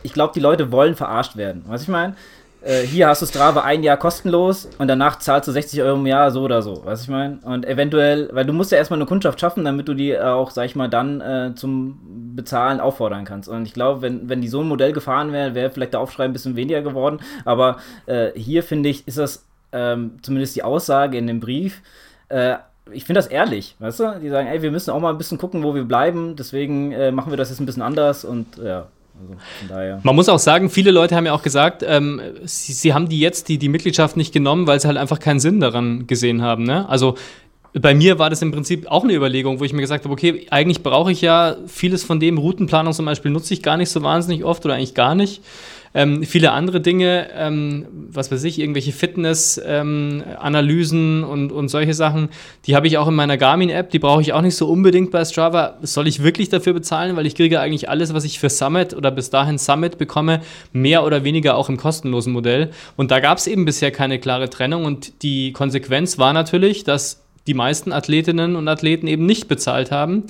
ich glaube, die Leute wollen verarscht werden. Was ich meine? Äh, hier hast du Strava ein Jahr kostenlos und danach zahlst du 60 Euro im Jahr so oder so, weißt ich meine? Und eventuell, weil du musst ja erstmal eine Kundschaft schaffen, damit du die auch, sag ich mal, dann äh, zum Bezahlen auffordern kannst. Und ich glaube, wenn, wenn die so ein Modell gefahren wäre, wäre vielleicht der Aufschrei ein bisschen weniger geworden. Aber äh, hier finde ich, ist das ähm, zumindest die Aussage in dem Brief, äh, ich finde das ehrlich, weißt du? Die sagen, ey, wir müssen auch mal ein bisschen gucken, wo wir bleiben, deswegen äh, machen wir das jetzt ein bisschen anders und ja. Also Man muss auch sagen, viele Leute haben ja auch gesagt, ähm, sie, sie, haben die jetzt die, die Mitgliedschaft nicht genommen, weil sie halt einfach keinen Sinn daran gesehen haben. Ne? Also bei mir war das im Prinzip auch eine Überlegung, wo ich mir gesagt habe, okay, eigentlich brauche ich ja vieles von dem, Routenplanung zum Beispiel nutze ich gar nicht so wahnsinnig oft oder eigentlich gar nicht. Ähm, viele andere Dinge, ähm, was weiß ich, irgendwelche Fitness-Analysen ähm, und, und solche Sachen, die habe ich auch in meiner Garmin-App, die brauche ich auch nicht so unbedingt bei Strava. Soll ich wirklich dafür bezahlen, weil ich kriege eigentlich alles, was ich für Summit oder bis dahin Summit bekomme, mehr oder weniger auch im kostenlosen Modell. Und da gab es eben bisher keine klare Trennung und die Konsequenz war natürlich, dass die meisten Athletinnen und Athleten eben nicht bezahlt haben.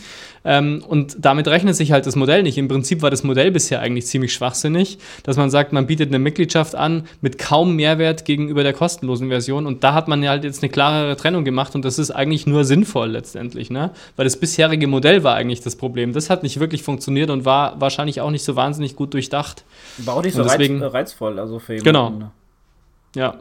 Ähm, und damit rechnet sich halt das Modell nicht. Im Prinzip war das Modell bisher eigentlich ziemlich schwachsinnig, dass man sagt, man bietet eine Mitgliedschaft an mit kaum Mehrwert gegenüber der kostenlosen Version. Und da hat man ja halt jetzt eine klarere Trennung gemacht und das ist eigentlich nur sinnvoll letztendlich, ne? Weil das bisherige Modell war eigentlich das Problem. Das hat nicht wirklich funktioniert und war wahrscheinlich auch nicht so wahnsinnig gut durchdacht. War auch nicht so deswegen, reizvoll, also für jemanden. Genau. Ja.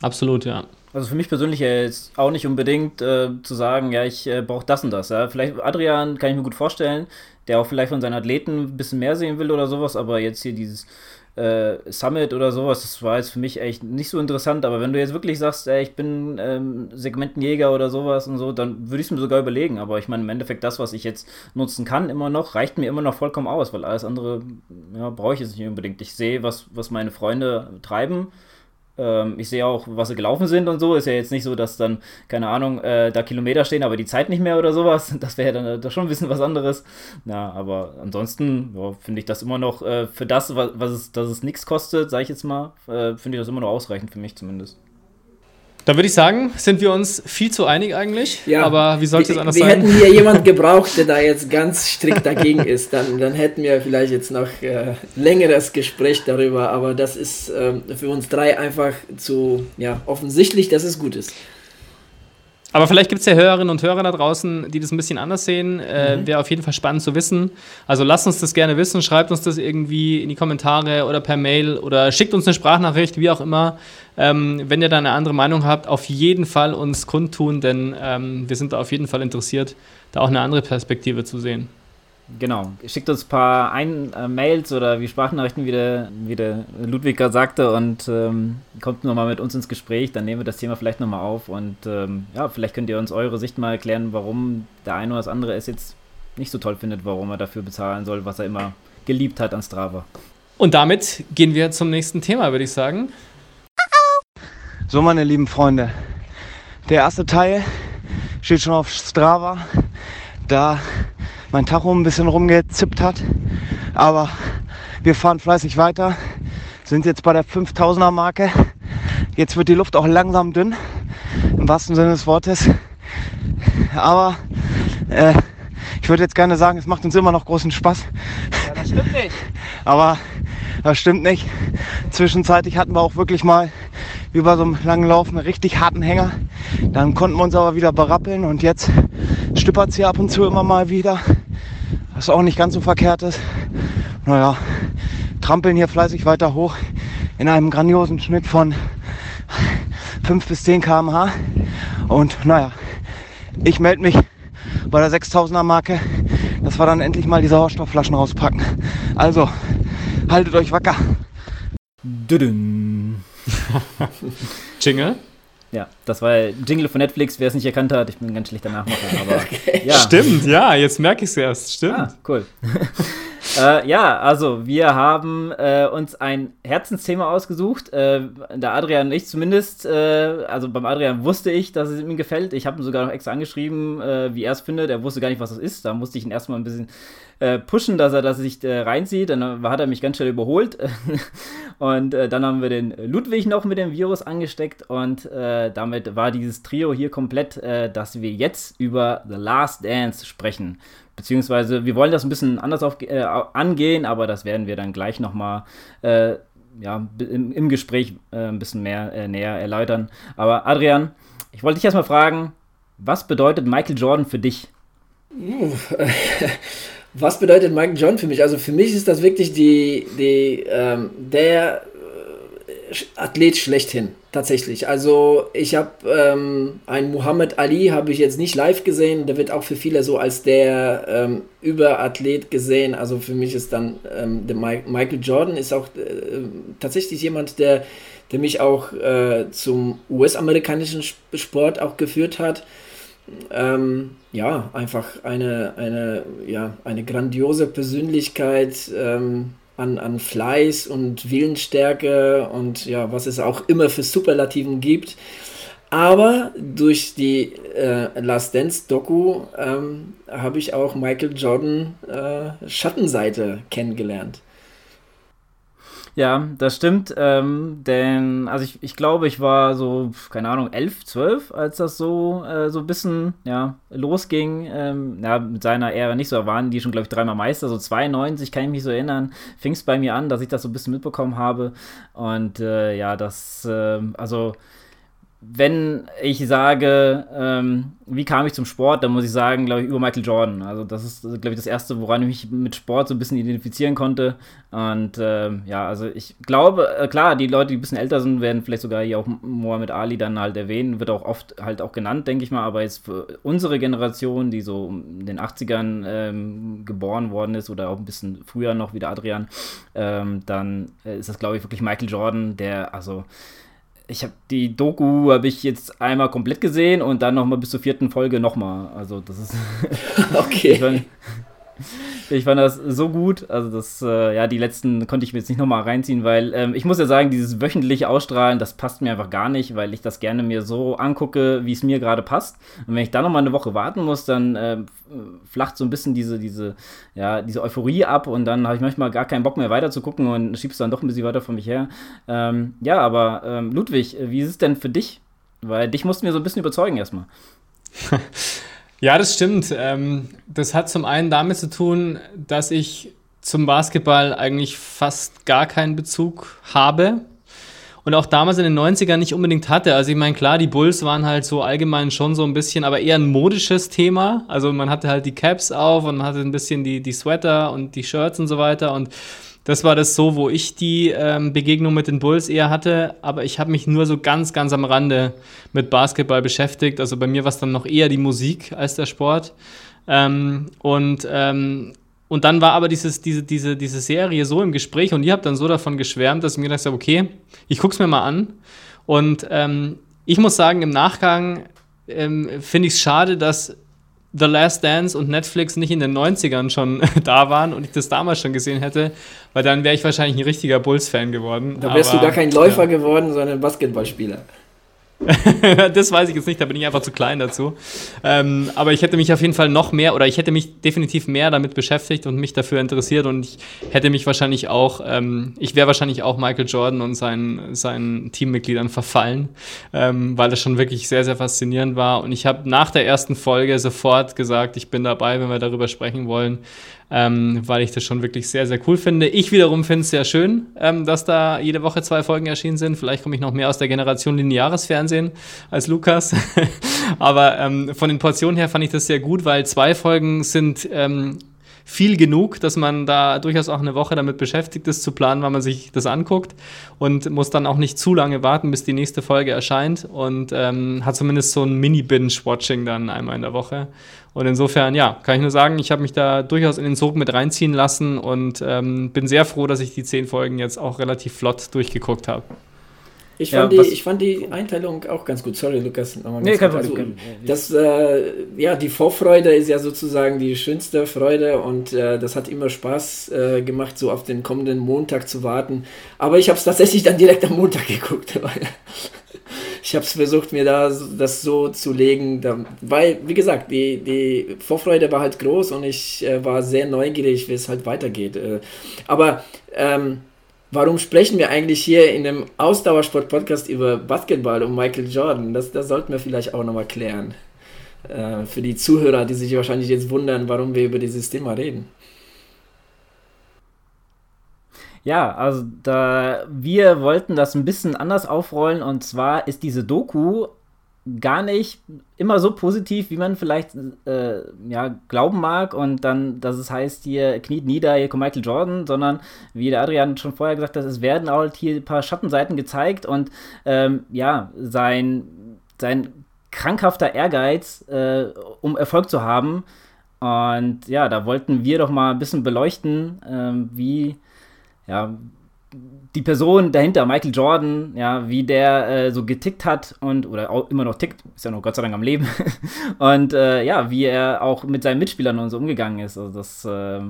Absolut, ja. Also für mich persönlich jetzt auch nicht unbedingt äh, zu sagen, ja, ich äh, brauche das und das. Ja. Vielleicht Adrian kann ich mir gut vorstellen, der auch vielleicht von seinen Athleten ein bisschen mehr sehen will oder sowas, aber jetzt hier dieses äh, Summit oder sowas, das war jetzt für mich echt nicht so interessant. Aber wenn du jetzt wirklich sagst, ey, ich bin ähm, Segmentenjäger oder sowas und so, dann würde ich es mir sogar überlegen. Aber ich meine, im Endeffekt, das, was ich jetzt nutzen kann, immer noch, reicht mir immer noch vollkommen aus, weil alles andere ja, brauche ich jetzt nicht unbedingt. Ich sehe, was, was meine Freunde treiben ähm, ich sehe auch, was sie gelaufen sind und so. Ist ja jetzt nicht so, dass dann, keine Ahnung, äh, da Kilometer stehen, aber die Zeit nicht mehr oder sowas. Das wäre dann äh, schon ein bisschen was anderes. Ja, aber ansonsten ja, finde ich das immer noch äh, für das, was, was es, dass es nichts kostet, sage ich jetzt mal, äh, finde ich das immer noch ausreichend für mich zumindest. Da würde ich sagen, sind wir uns viel zu einig eigentlich. Ja, aber wie sollte es anders wir sein? Wir hätten hier jemand gebraucht, der da jetzt ganz strikt dagegen ist. Dann, dann hätten wir vielleicht jetzt noch äh, längeres Gespräch darüber. Aber das ist äh, für uns drei einfach zu ja, offensichtlich, dass es gut ist. Aber vielleicht gibt es ja Hörerinnen und Hörer da draußen, die das ein bisschen anders sehen. Äh, mhm. Wäre auf jeden Fall spannend zu wissen. Also lasst uns das gerne wissen, schreibt uns das irgendwie in die Kommentare oder per Mail oder schickt uns eine Sprachnachricht, wie auch immer. Ähm, wenn ihr da eine andere Meinung habt, auf jeden Fall uns kundtun, denn ähm, wir sind da auf jeden Fall interessiert, da auch eine andere Perspektive zu sehen. Genau. Schickt uns ein paar ein äh, Mails oder wie Sprachnachrichten, wie der, wie der Ludwig gerade sagte, und ähm, kommt nochmal mit uns ins Gespräch. Dann nehmen wir das Thema vielleicht nochmal auf. Und ähm, ja, vielleicht könnt ihr uns eure Sicht mal erklären, warum der eine oder das andere es jetzt nicht so toll findet, warum er dafür bezahlen soll, was er immer geliebt hat an Strava. Und damit gehen wir zum nächsten Thema, würde ich sagen. So, meine lieben Freunde, der erste Teil steht schon auf Strava. Da mein Tacho ein bisschen rumgezippt hat. Aber wir fahren fleißig weiter, sind jetzt bei der 5000er Marke. Jetzt wird die Luft auch langsam dünn, im wahrsten Sinne des Wortes. Aber äh, ich würde jetzt gerne sagen, es macht uns immer noch großen Spaß. Ja, das stimmt nicht. Aber das stimmt nicht. Zwischenzeitlich hatten wir auch wirklich mal bei so einem langen Lauf einen richtig harten Hänger. Dann konnten wir uns aber wieder berappeln und jetzt stüppert es hier ab und zu immer mal wieder was auch nicht ganz so verkehrt ist. Naja, trampeln hier fleißig weiter hoch in einem grandiosen Schnitt von 5 bis 10 km/h. Und naja, ich melde mich bei der 6000er Marke, dass wir dann endlich mal die Sauerstoffflaschen rauspacken. Also, haltet euch wacker. Jingle? Ja, das war Jingle von Netflix. Wer es nicht erkannt hat, ich bin ein ganz schlechter Nachmacher. Aber, okay. ja. Stimmt, ja, jetzt merke ich es erst. Stimmt. Ah, cool. äh, ja, also wir haben äh, uns ein Herzensthema ausgesucht. Äh, der Adrian und ich zumindest. Äh, also beim Adrian wusste ich, dass es ihm gefällt. Ich habe ihn sogar noch extra angeschrieben, äh, wie er es findet. Er wusste gar nicht, was das ist. Da musste ich ihn erstmal ein bisschen äh, pushen, dass er das sich reinzieht. Dann hat er mich ganz schnell überholt. und dann haben wir den Ludwig noch mit dem Virus angesteckt. Und damit war dieses Trio hier komplett, dass wir jetzt über The Last Dance sprechen. Beziehungsweise wir wollen das ein bisschen anders auf, äh, angehen, aber das werden wir dann gleich nochmal ja, im, im Gespräch ein bisschen mehr näher erläutern. Aber Adrian, ich wollte dich erstmal fragen, was bedeutet Michael Jordan für dich? Was bedeutet Michael John für mich? Also für mich ist das wirklich die, die, ähm, der äh, Athlet schlechthin, tatsächlich. Also ich habe ähm, einen Muhammad Ali, habe ich jetzt nicht live gesehen, der wird auch für viele so als der ähm, Überathlet gesehen. Also für mich ist dann ähm, der Ma Michael Jordan ist auch äh, tatsächlich jemand, der, der mich auch äh, zum US-amerikanischen Sport auch geführt hat. Ähm, ja, einfach eine, eine, ja, eine grandiose Persönlichkeit ähm, an, an Fleiß und Willensstärke und ja, was es auch immer für Superlativen gibt. Aber durch die äh, Last Dance Doku ähm, habe ich auch Michael Jordan äh, Schattenseite kennengelernt. Ja, das stimmt. Ähm, denn, also ich, ich glaube, ich war so, keine Ahnung, elf, zwölf, als das so, äh, so ein bisschen, ja, losging. Ähm, ja, mit seiner Ära nicht so, waren die schon, glaube ich, dreimal Meister. So 92, kann ich mich so erinnern, fing es bei mir an, dass ich das so ein bisschen mitbekommen habe. Und äh, ja, das, äh, also wenn ich sage, ähm, wie kam ich zum Sport, dann muss ich sagen, glaube ich, über Michael Jordan. Also das ist, glaube ich, das Erste, woran ich mich mit Sport so ein bisschen identifizieren konnte. Und ähm, ja, also ich glaube, äh, klar, die Leute, die ein bisschen älter sind, werden vielleicht sogar hier auch Mohammed Ali dann halt erwähnen, wird auch oft halt auch genannt, denke ich mal. Aber jetzt für unsere Generation, die so in den 80ern ähm, geboren worden ist oder auch ein bisschen früher noch wie der Adrian, ähm, dann äh, ist das, glaube ich, wirklich Michael Jordan, der, also ich habe die Doku habe ich jetzt einmal komplett gesehen und dann noch mal bis zur vierten Folge noch mal. Also das ist okay. Ich fand das so gut. Also, das, äh, ja, die letzten konnte ich mir jetzt nicht nochmal reinziehen, weil ähm, ich muss ja sagen, dieses wöchentliche Ausstrahlen, das passt mir einfach gar nicht, weil ich das gerne mir so angucke, wie es mir gerade passt. Und wenn ich dann nochmal eine Woche warten muss, dann äh, flacht so ein bisschen diese, diese, ja, diese Euphorie ab und dann habe ich manchmal gar keinen Bock mehr weiter zu gucken und schiebst dann doch ein bisschen weiter von mich her. Ähm, ja, aber ähm, Ludwig, wie ist es denn für dich? Weil dich mussten wir so ein bisschen überzeugen erstmal. Ja, das stimmt. Ähm, das hat zum einen damit zu tun, dass ich zum Basketball eigentlich fast gar keinen Bezug habe. und auch damals in den 90ern nicht unbedingt hatte. Also ich meine, klar, die Bulls waren halt so allgemein schon so ein bisschen, aber eher ein modisches Thema. Also man hatte halt die Caps auf und man hatte ein bisschen die, die Sweater und die Shirts und so weiter und das war das so, wo ich die ähm, Begegnung mit den Bulls eher hatte, aber ich habe mich nur so ganz, ganz am Rande mit Basketball beschäftigt. Also bei mir war es dann noch eher die Musik als der Sport. Ähm, und ähm, und dann war aber dieses, diese, diese, diese Serie so im Gespräch und ihr habt dann so davon geschwärmt, dass ich mir gedacht habe, okay, ich gucke es mir mal an. Und ähm, ich muss sagen, im Nachgang ähm, finde ich es schade, dass The Last Dance und Netflix nicht in den 90ern schon da waren und ich das damals schon gesehen hätte, weil dann wäre ich wahrscheinlich ein richtiger Bulls-Fan geworden. Da wärst Aber, du gar kein Läufer ja. geworden, sondern Basketballspieler. das weiß ich jetzt nicht, da bin ich einfach zu klein dazu. Ähm, aber ich hätte mich auf jeden Fall noch mehr oder ich hätte mich definitiv mehr damit beschäftigt und mich dafür interessiert und ich hätte mich wahrscheinlich auch, ähm, ich wäre wahrscheinlich auch Michael Jordan und seinen, seinen Teammitgliedern verfallen, ähm, weil das schon wirklich sehr, sehr faszinierend war. Und ich habe nach der ersten Folge sofort gesagt, ich bin dabei, wenn wir darüber sprechen wollen ähm, weil ich das schon wirklich sehr, sehr cool finde. Ich wiederum finde es sehr schön, ähm, dass da jede Woche zwei Folgen erschienen sind. Vielleicht komme ich noch mehr aus der Generation lineares Fernsehen als Lukas. Aber ähm, von den Portionen her fand ich das sehr gut, weil zwei Folgen sind ähm, viel genug, dass man da durchaus auch eine Woche damit beschäftigt ist, zu planen, wann man sich das anguckt und muss dann auch nicht zu lange warten, bis die nächste Folge erscheint und ähm, hat zumindest so ein Mini-Binge-Watching dann einmal in der Woche. Und insofern, ja, kann ich nur sagen, ich habe mich da durchaus in den Sog mit reinziehen lassen und ähm, bin sehr froh, dass ich die zehn Folgen jetzt auch relativ flott durchgeguckt habe. Ich, ja, fand die, ich fand die Einteilung auch ganz gut. Sorry, Lukas. Nee, kein also, das, äh, ja, die Vorfreude ist ja sozusagen die schönste Freude und äh, das hat immer Spaß äh, gemacht, so auf den kommenden Montag zu warten. Aber ich habe es tatsächlich dann direkt am Montag geguckt. ich habe es versucht, mir da das so zu legen, da, weil, wie gesagt, die, die Vorfreude war halt groß und ich äh, war sehr neugierig, wie es halt weitergeht. Äh, aber ähm, warum sprechen wir eigentlich hier in einem Ausdauersport-Podcast über Basketball und Michael Jordan? Das, das sollten wir vielleicht auch nochmal klären. Äh, für die Zuhörer, die sich wahrscheinlich jetzt wundern, warum wir über dieses Thema reden. Ja, also da wir wollten das ein bisschen anders aufrollen und zwar ist diese Doku gar nicht immer so positiv, wie man vielleicht äh, ja, glauben mag und dann, dass es heißt, hier kniet nieder, hier kommt Michael Jordan, sondern wie der Adrian schon vorher gesagt hat, es werden auch hier ein paar Schattenseiten gezeigt und ähm, ja, sein, sein krankhafter Ehrgeiz, äh, um Erfolg zu haben. Und ja, da wollten wir doch mal ein bisschen beleuchten, äh, wie, ja, die Person dahinter, Michael Jordan, ja, wie der äh, so getickt hat und oder auch immer noch tickt, ist ja noch Gott sei Dank am Leben. und äh, ja, wie er auch mit seinen Mitspielern und so umgegangen ist. Also das äh,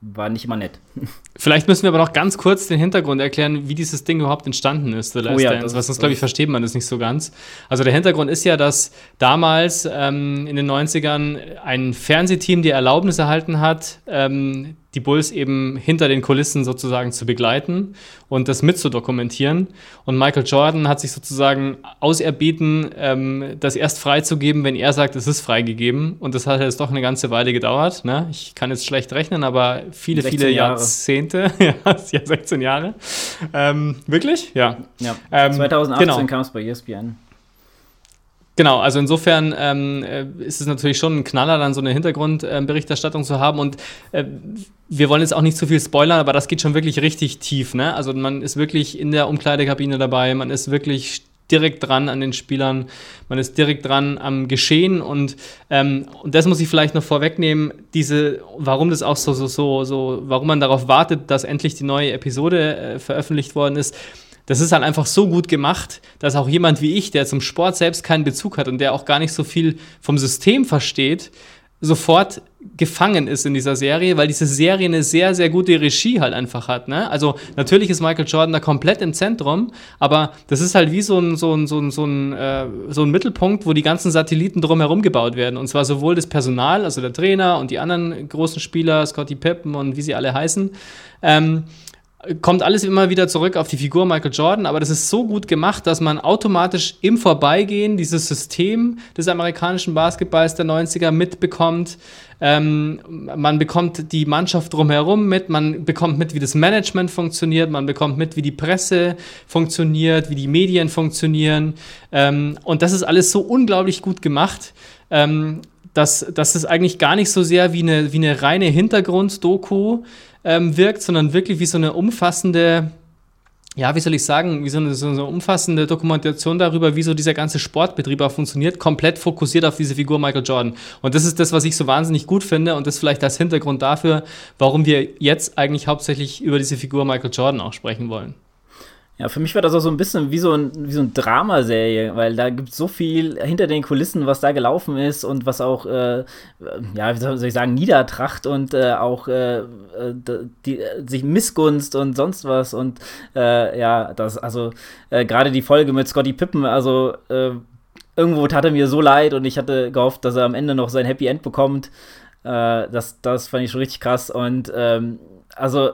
war nicht immer nett. Vielleicht müssen wir aber noch ganz kurz den Hintergrund erklären, wie dieses Ding überhaupt entstanden ist, The Last oh ja, Dance, weil sonst, glaube ich, versteht man das nicht so ganz. Also der Hintergrund ist ja, dass damals ähm, in den 90ern ein Fernsehteam die Erlaubnis erhalten hat, ähm, die Bulls eben hinter den Kulissen sozusagen zu begleiten und das mitzudokumentieren. Und Michael Jordan hat sich sozusagen auserbeten, ähm, das erst freizugeben, wenn er sagt, es ist freigegeben. Und das hat jetzt doch eine ganze Weile gedauert. Ne? Ich kann jetzt schlecht rechnen, aber viele, viele Jahre. Jahrzehnte. ja, 16 Jahre. Ähm, wirklich? Ja. ja. Ähm, 2018 genau. kam es bei ESPN. Genau, also insofern ähm, äh, ist es natürlich schon ein Knaller, dann so eine Hintergrundberichterstattung zu haben. Und äh, wir wollen jetzt auch nicht zu viel spoilern, aber das geht schon wirklich richtig tief. Ne? Also man ist wirklich in der Umkleidekabine dabei, man ist wirklich direkt dran an den Spielern, man ist direkt dran am Geschehen und, ähm, und das muss ich vielleicht noch vorwegnehmen, diese, warum das auch so, so, so, so, warum man darauf wartet, dass endlich die neue Episode äh, veröffentlicht worden ist das ist halt einfach so gut gemacht, dass auch jemand wie ich, der zum Sport selbst keinen Bezug hat und der auch gar nicht so viel vom System versteht, sofort gefangen ist in dieser Serie, weil diese Serie eine sehr, sehr gute Regie halt einfach hat. Ne? Also natürlich ist Michael Jordan da komplett im Zentrum, aber das ist halt wie so ein, so ein, so ein, so ein, äh, so ein Mittelpunkt, wo die ganzen Satelliten drumherum gebaut werden. Und zwar sowohl das Personal, also der Trainer und die anderen großen Spieler, Scotty Pippen und wie sie alle heißen, ähm, kommt alles immer wieder zurück auf die Figur Michael Jordan, aber das ist so gut gemacht, dass man automatisch im Vorbeigehen dieses System des amerikanischen Basketballs der 90er mitbekommt. Ähm, man bekommt die Mannschaft drumherum mit, man bekommt mit, wie das Management funktioniert, man bekommt mit, wie die Presse funktioniert, wie die Medien funktionieren. Ähm, und das ist alles so unglaublich gut gemacht. Ähm, dass, dass es eigentlich gar nicht so sehr wie eine, wie eine reine Hintergrunddoku ähm, wirkt, sondern wirklich wie so eine umfassende, ja, wie soll ich sagen, wie so eine, so eine umfassende Dokumentation darüber, wie so dieser ganze Sportbetrieb auch funktioniert, komplett fokussiert auf diese Figur Michael Jordan. Und das ist das, was ich so wahnsinnig gut finde und das vielleicht als Hintergrund dafür, warum wir jetzt eigentlich hauptsächlich über diese Figur Michael Jordan auch sprechen wollen. Ja, für mich war das auch so ein bisschen wie so ein, wie so ein Dramaserie, weil da gibt es so viel hinter den Kulissen, was da gelaufen ist und was auch, äh, ja, wie soll ich sagen, Niedertracht und äh, auch äh, die, sich Missgunst und sonst was und äh, ja, das, also äh, gerade die Folge mit Scotty Pippen, also äh, irgendwo tat er mir so leid und ich hatte gehofft, dass er am Ende noch sein Happy End bekommt. das, das fand ich schon richtig krass und ähm, also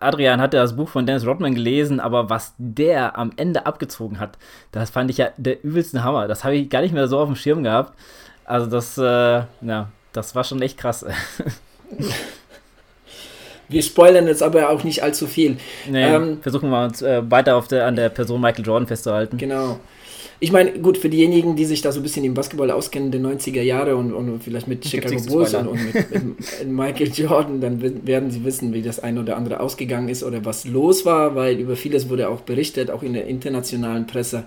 Adrian hatte das Buch von Dennis Rodman gelesen, aber was der am Ende abgezogen hat, das fand ich ja der übelste Hammer. Das habe ich gar nicht mehr so auf dem Schirm gehabt. Also das, äh, ja, das war schon echt krass. Wir spoilern jetzt aber auch nicht allzu viel. Nee, ähm, versuchen wir uns äh, weiter auf der, an der Person Michael Jordan festzuhalten. Genau. Ich meine, gut, für diejenigen, die sich da so ein bisschen im Basketball auskennen, der 90er Jahre und, und vielleicht mit Chicago Bulls und, und mit, mit, Michael Jordan, dann werden sie wissen, wie das ein oder andere ausgegangen ist oder was los war, weil über vieles wurde auch berichtet, auch in der internationalen Presse.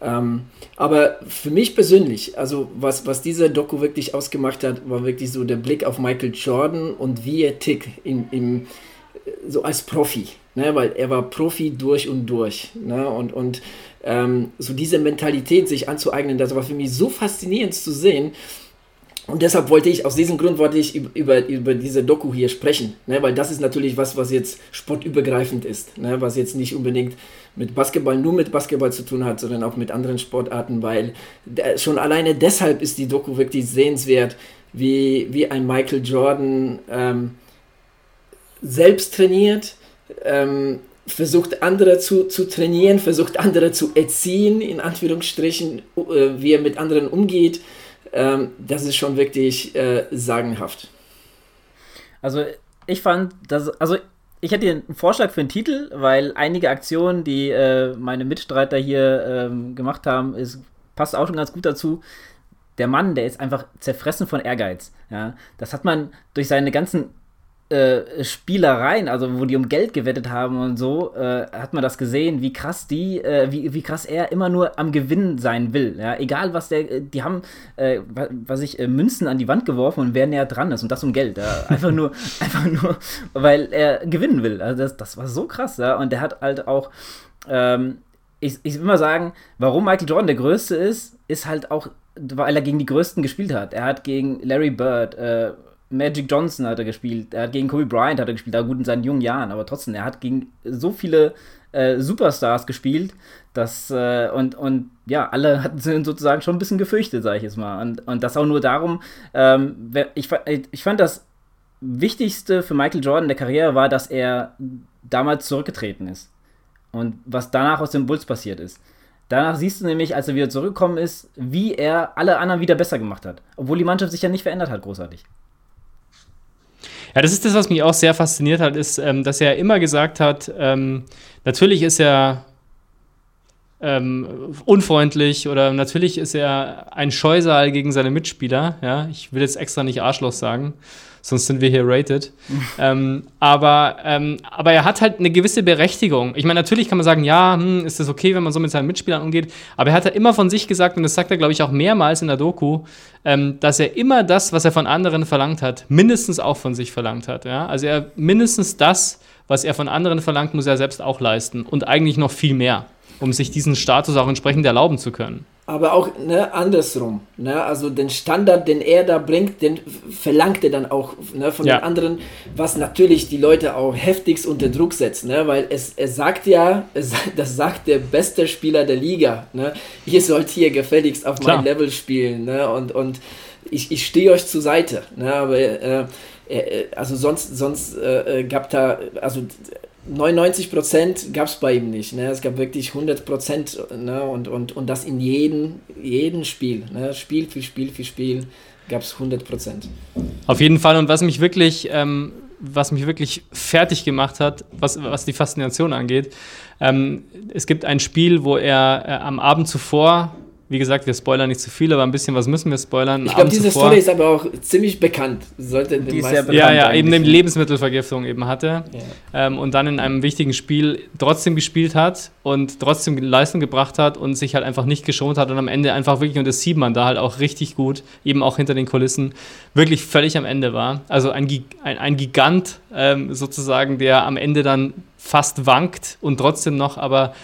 Ähm, aber für mich persönlich, also was, was dieser Doku wirklich ausgemacht hat, war wirklich so der Blick auf Michael Jordan und wie er tickt im, im, so als Profi. Ne, weil er war Profi durch und durch. Ne, und, und ähm, so diese Mentalität sich anzueignen, das war für mich so faszinierend zu sehen. Und deshalb wollte ich, aus diesem Grund wollte ich über, über diese Doku hier sprechen, ne? weil das ist natürlich was, was jetzt sportübergreifend ist, ne? was jetzt nicht unbedingt mit Basketball, nur mit Basketball zu tun hat, sondern auch mit anderen Sportarten, weil schon alleine deshalb ist die Doku wirklich sehenswert, wie, wie ein Michael Jordan ähm, selbst trainiert, ähm, versucht andere zu, zu trainieren, versucht andere zu erziehen, in Anführungsstrichen, äh, wie er mit anderen umgeht. Ähm, das ist schon wirklich äh, sagenhaft. Also ich fand, dass, also ich hätte einen Vorschlag für einen Titel, weil einige Aktionen, die äh, meine Mitstreiter hier ähm, gemacht haben, ist, passt auch schon ganz gut dazu. Der Mann, der ist einfach zerfressen von Ehrgeiz. Ja? Das hat man durch seine ganzen äh, Spielereien, also wo die um Geld gewettet haben und so, äh, hat man das gesehen, wie krass die, äh, wie, wie krass er immer nur am Gewinn sein will. Ja? Egal was der, äh, die haben, äh, was ich, Münzen an die Wand geworfen und wer näher dran ist und das um Geld. Ja? Einfach nur, einfach nur, weil er gewinnen will. Also das, das war so krass, ja. Und der hat halt auch, ähm, ich, ich will mal sagen, warum Michael Jordan der Größte ist, ist halt auch, weil er gegen die Größten gespielt hat. Er hat gegen Larry Bird, äh, Magic Johnson hat er gespielt, er hat gegen Kobe Bryant hat er gespielt, da gut in seinen jungen Jahren, aber trotzdem, er hat gegen so viele äh, Superstars gespielt, dass, äh, und, und ja, alle hatten sie sozusagen schon ein bisschen gefürchtet, sage ich jetzt mal. Und, und das auch nur darum, ähm, ich, ich fand das Wichtigste für Michael Jordan der Karriere war, dass er damals zurückgetreten ist. Und was danach aus dem Bulls passiert ist. Danach siehst du nämlich, als er wieder zurückgekommen ist, wie er alle anderen wieder besser gemacht hat. Obwohl die Mannschaft sich ja nicht verändert hat, großartig. Ja, das ist das, was mich auch sehr fasziniert hat, ist, ähm, dass er immer gesagt hat, ähm, natürlich ist er ähm, unfreundlich oder natürlich ist er ein Scheusal gegen seine Mitspieler. Ja, ich will jetzt extra nicht Arschloch sagen sonst sind wir hier rated. ähm, aber, ähm, aber er hat halt eine gewisse Berechtigung. Ich meine, natürlich kann man sagen, ja, hm, ist das okay, wenn man so mit seinen Mitspielern umgeht, aber er hat ja immer von sich gesagt, und das sagt er, glaube ich, auch mehrmals in der Doku, ähm, dass er immer das, was er von anderen verlangt hat, mindestens auch von sich verlangt hat. Ja? Also er mindestens das, was er von anderen verlangt, muss er selbst auch leisten und eigentlich noch viel mehr, um sich diesen Status auch entsprechend erlauben zu können aber auch ne, andersrum. Ne? Also den Standard, den er da bringt, den verlangt er dann auch ne, von ja. den anderen, was natürlich die Leute auch heftigst unter Druck setzt, ne? weil es, er sagt ja, es, das sagt der beste Spieler der Liga, ne? ihr sollt hier gefälligst auf Klar. mein Level spielen ne? und, und ich, ich stehe euch zur Seite. Ne? Aber äh, äh, also sonst, sonst äh, äh gab da, also 99 Prozent gab es bei ihm nicht. Ne? Es gab wirklich 100 Prozent ne? und, und, und das in jedem, jedem Spiel. Ne? Spiel für Spiel für Spiel gab es 100 Prozent. Auf jeden Fall. Und was mich wirklich, ähm, was mich wirklich fertig gemacht hat, was, was die Faszination angeht, ähm, es gibt ein Spiel, wo er äh, am Abend zuvor wie gesagt, wir spoilern nicht zu viel, aber ein bisschen was müssen wir spoilern. Ich glaube, diese zuvor. Story ist aber auch ziemlich bekannt. Sollte die ist sehr bekannt ja, ja, eben eine Lebensmittelvergiftung eben hatte ja. ähm, und dann in einem wichtigen Spiel trotzdem gespielt hat und trotzdem Leistung gebracht hat und sich halt einfach nicht geschont hat und am Ende einfach wirklich, und das sieht man da halt auch richtig gut, eben auch hinter den Kulissen, wirklich völlig am Ende war. Also ein, ein, ein Gigant ähm, sozusagen, der am Ende dann fast wankt und trotzdem noch aber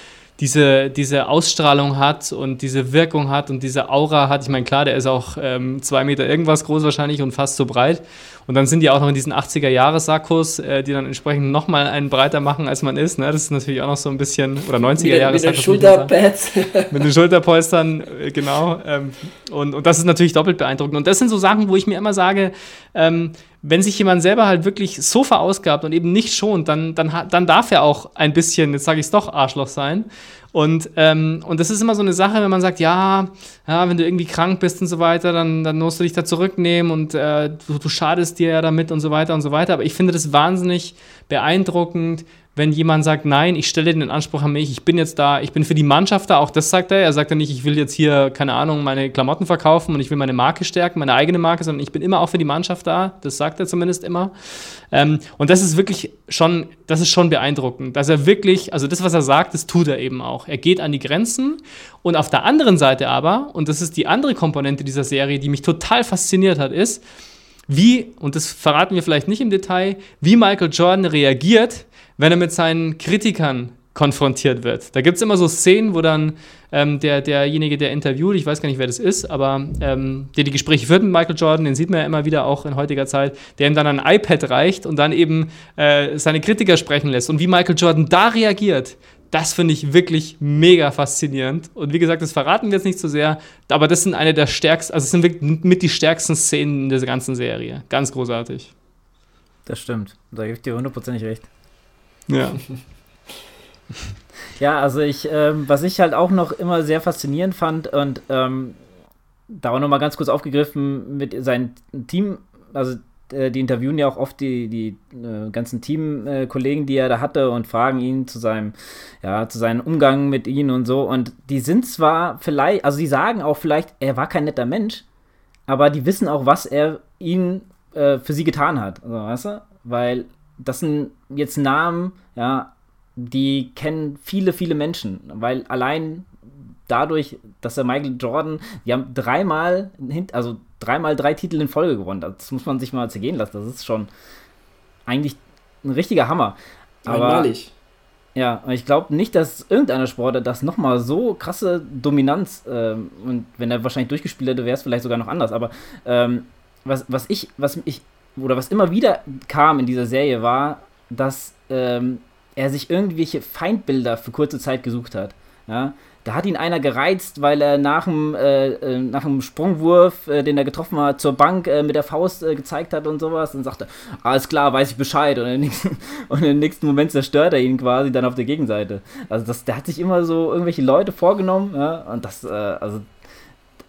diese, diese Ausstrahlung hat und diese Wirkung hat und diese Aura hat. Ich meine, klar, der ist auch ähm, zwei Meter irgendwas groß wahrscheinlich und fast so breit. Und dann sind die auch noch in diesen 80er-Jahre-Sakkos, äh, die dann entsprechend nochmal einen breiter machen, als man ist. Ne? Das ist natürlich auch noch so ein bisschen, oder 90er-Jahre-Sakkos. Mit den Schulterpads. mit den Schulterpolstern, äh, genau. Ähm, und, und das ist natürlich doppelt beeindruckend. Und das sind so Sachen, wo ich mir immer sage, ähm, wenn sich jemand selber halt wirklich so verausgabt und eben nicht schont, dann, dann, dann darf er auch ein bisschen, jetzt sage ich es doch, Arschloch sein. Und, ähm, und das ist immer so eine Sache, wenn man sagt, ja, ja, wenn du irgendwie krank bist und so weiter, dann, dann musst du dich da zurücknehmen und äh, du, du schadest dir ja damit und so weiter und so weiter. Aber ich finde das wahnsinnig beeindruckend, wenn jemand sagt, nein, ich stelle den Anspruch an mich, ich bin jetzt da, ich bin für die Mannschaft da, auch das sagt er. Er sagt ja nicht, ich will jetzt hier, keine Ahnung, meine Klamotten verkaufen und ich will meine Marke stärken, meine eigene Marke, sondern ich bin immer auch für die Mannschaft da. Das sagt er zumindest immer. Ähm, und das ist wirklich schon, das ist schon beeindruckend, dass er wirklich, also das, was er sagt, das tut er eben auch. Er geht an die Grenzen und auf der anderen Seite aber, und das ist die andere Komponente dieser Serie, die mich total fasziniert hat, ist, wie, und das verraten wir vielleicht nicht im Detail, wie Michael Jordan reagiert, wenn er mit seinen Kritikern konfrontiert wird. Da gibt es immer so Szenen, wo dann ähm, der, derjenige, der interviewt, ich weiß gar nicht, wer das ist, aber ähm, der die Gespräche führt mit Michael Jordan, den sieht man ja immer wieder auch in heutiger Zeit, der ihm dann ein iPad reicht und dann eben äh, seine Kritiker sprechen lässt. Und wie Michael Jordan da reagiert, das finde ich wirklich mega faszinierend. Und wie gesagt, das verraten wir jetzt nicht so sehr, aber das sind eine der stärksten, also es sind wirklich mit die stärksten Szenen in dieser ganzen Serie. Ganz großartig. Das stimmt. Da gebe ich dir hundertprozentig recht. Ja. ja, also ich, ähm, was ich halt auch noch immer sehr faszinierend fand und ähm, da auch nochmal ganz kurz aufgegriffen mit seinem Team, also äh, die interviewen ja auch oft die, die äh, ganzen Teamkollegen, äh, die er da hatte und fragen ihn zu seinem, ja, zu seinem Umgang mit ihnen und so. Und die sind zwar vielleicht, also die sagen auch vielleicht, er war kein netter Mensch, aber die wissen auch, was er ihnen äh, für sie getan hat. Also, weißt du? Weil das sind jetzt Namen, ja, die kennen viele, viele Menschen, weil allein dadurch, dass er Michael Jordan, die haben dreimal, also dreimal drei Titel in Folge gewonnen. Das muss man sich mal zergehen lassen. Das ist schon eigentlich ein richtiger Hammer. Aber, Einmalig. Ja, ich glaube nicht, dass irgendeiner Sportler das nochmal so krasse Dominanz, ähm, und wenn er wahrscheinlich durchgespielt hätte, wäre es vielleicht sogar noch anders. Aber ähm, was, was ich, was ich oder was immer wieder kam in dieser Serie, war, dass ähm, er sich irgendwelche Feindbilder für kurze Zeit gesucht hat. Ja? Da hat ihn einer gereizt, weil er nach dem, äh, äh nach dem Sprungwurf, äh, den er getroffen hat, zur Bank äh, mit der Faust äh, gezeigt hat und sowas und sagte, alles klar, weiß ich Bescheid. Und im, nächsten, und im nächsten Moment zerstört er ihn quasi dann auf der Gegenseite. Also das, der hat sich immer so irgendwelche Leute vorgenommen, ja? und das, äh, also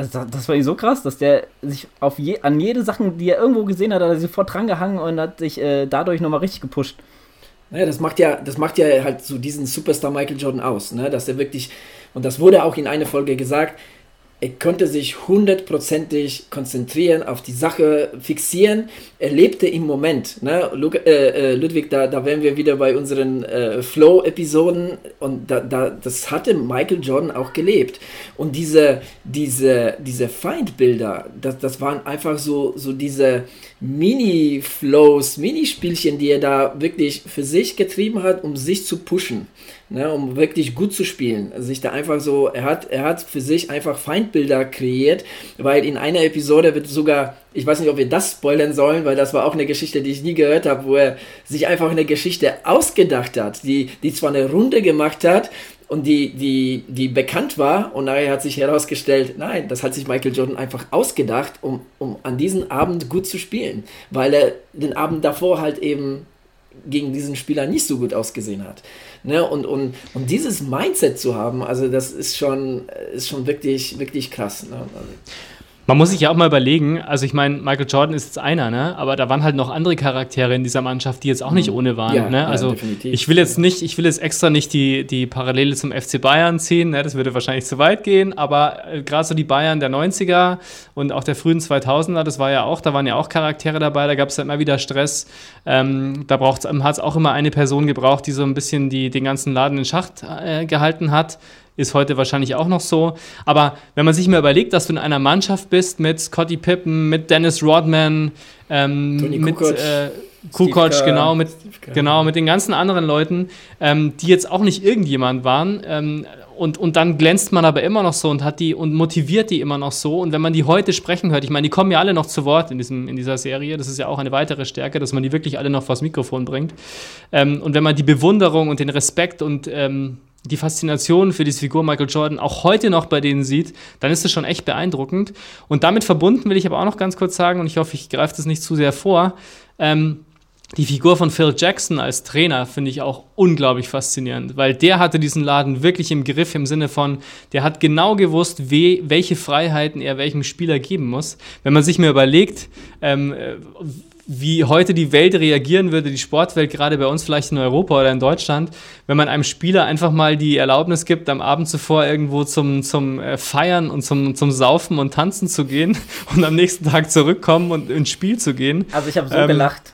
also das war so krass, dass der sich auf je, an jede Sache, die er irgendwo gesehen hat, hat er sofort drangehangen und hat sich äh, dadurch nochmal richtig gepusht. Naja, das macht ja, das macht ja halt so diesen Superstar Michael Jordan aus, ne? Dass er wirklich, und das wurde auch in einer Folge gesagt, er konnte sich hundertprozentig konzentrieren, auf die Sache fixieren. Er lebte im Moment. Ne? Äh, äh, Ludwig, da, da wären wir wieder bei unseren äh, Flow-Episoden und da, da, das hatte Michael Jordan auch gelebt. Und diese, diese, diese Feindbilder, das, das waren einfach so, so diese Mini-Flows, Minispielchen, die er da wirklich für sich getrieben hat, um sich zu pushen ne, um wirklich gut zu spielen. Also sich da einfach so, er hat, er hat für sich einfach Feindbilder kreiert, weil in einer Episode wird sogar, ich weiß nicht, ob wir das spoilern sollen, weil das war auch eine Geschichte, die ich nie gehört habe, wo er sich einfach eine Geschichte ausgedacht hat, die, die zwar eine Runde gemacht hat, und die, die, die bekannt war und nachher hat sich herausgestellt, nein, das hat sich Michael Jordan einfach ausgedacht, um, um an diesem Abend gut zu spielen, weil er den Abend davor halt eben gegen diesen Spieler nicht so gut ausgesehen hat. Ne? Und, und, und dieses Mindset zu haben, also das ist schon, ist schon wirklich, wirklich krass. Ne? Also, man muss sich ja auch mal überlegen, also ich meine, Michael Jordan ist jetzt einer, ne? aber da waren halt noch andere Charaktere in dieser Mannschaft, die jetzt auch nicht mhm. ohne waren. Ja, ne? Also ja, ich will jetzt nicht, ich will jetzt extra nicht die, die Parallele zum FC Bayern ziehen, ne? das würde wahrscheinlich zu weit gehen, aber äh, gerade so die Bayern der 90er und auch der frühen 2000er, das war ja auch, da waren ja auch Charaktere dabei, da gab es ja immer wieder Stress. Ähm, da hat es auch immer eine Person gebraucht, die so ein bisschen die, den ganzen Laden in Schacht äh, gehalten hat ist heute wahrscheinlich auch noch so. Aber wenn man sich mal überlegt, dass du in einer Mannschaft bist mit Scotty Pippen, mit Dennis Rodman, ähm, mit Kukoc, äh, Kukoc genau, mit, genau, mit den ganzen anderen Leuten, ähm, die jetzt auch nicht irgendjemand waren. Ähm, und, und dann glänzt man aber immer noch so und hat die und motiviert die immer noch so. Und wenn man die heute sprechen hört, ich meine, die kommen ja alle noch zu Wort in, diesem, in dieser Serie. Das ist ja auch eine weitere Stärke, dass man die wirklich alle noch vors Mikrofon bringt. Ähm, und wenn man die Bewunderung und den Respekt und ähm, die Faszination für diese Figur Michael Jordan auch heute noch bei denen sieht, dann ist es schon echt beeindruckend. Und damit verbunden will ich aber auch noch ganz kurz sagen, und ich hoffe, ich greife das nicht zu sehr vor, ähm, die Figur von Phil Jackson als Trainer finde ich auch unglaublich faszinierend, weil der hatte diesen Laden wirklich im Griff im Sinne von, der hat genau gewusst, we, welche Freiheiten er welchem Spieler geben muss. Wenn man sich mir überlegt, ähm, wie heute die Welt reagieren würde, die Sportwelt, gerade bei uns vielleicht in Europa oder in Deutschland, wenn man einem Spieler einfach mal die Erlaubnis gibt, am Abend zuvor irgendwo zum, zum äh, Feiern und zum, zum Saufen und Tanzen zu gehen und am nächsten Tag zurückkommen und ins Spiel zu gehen. Also ich habe so ähm, gelacht.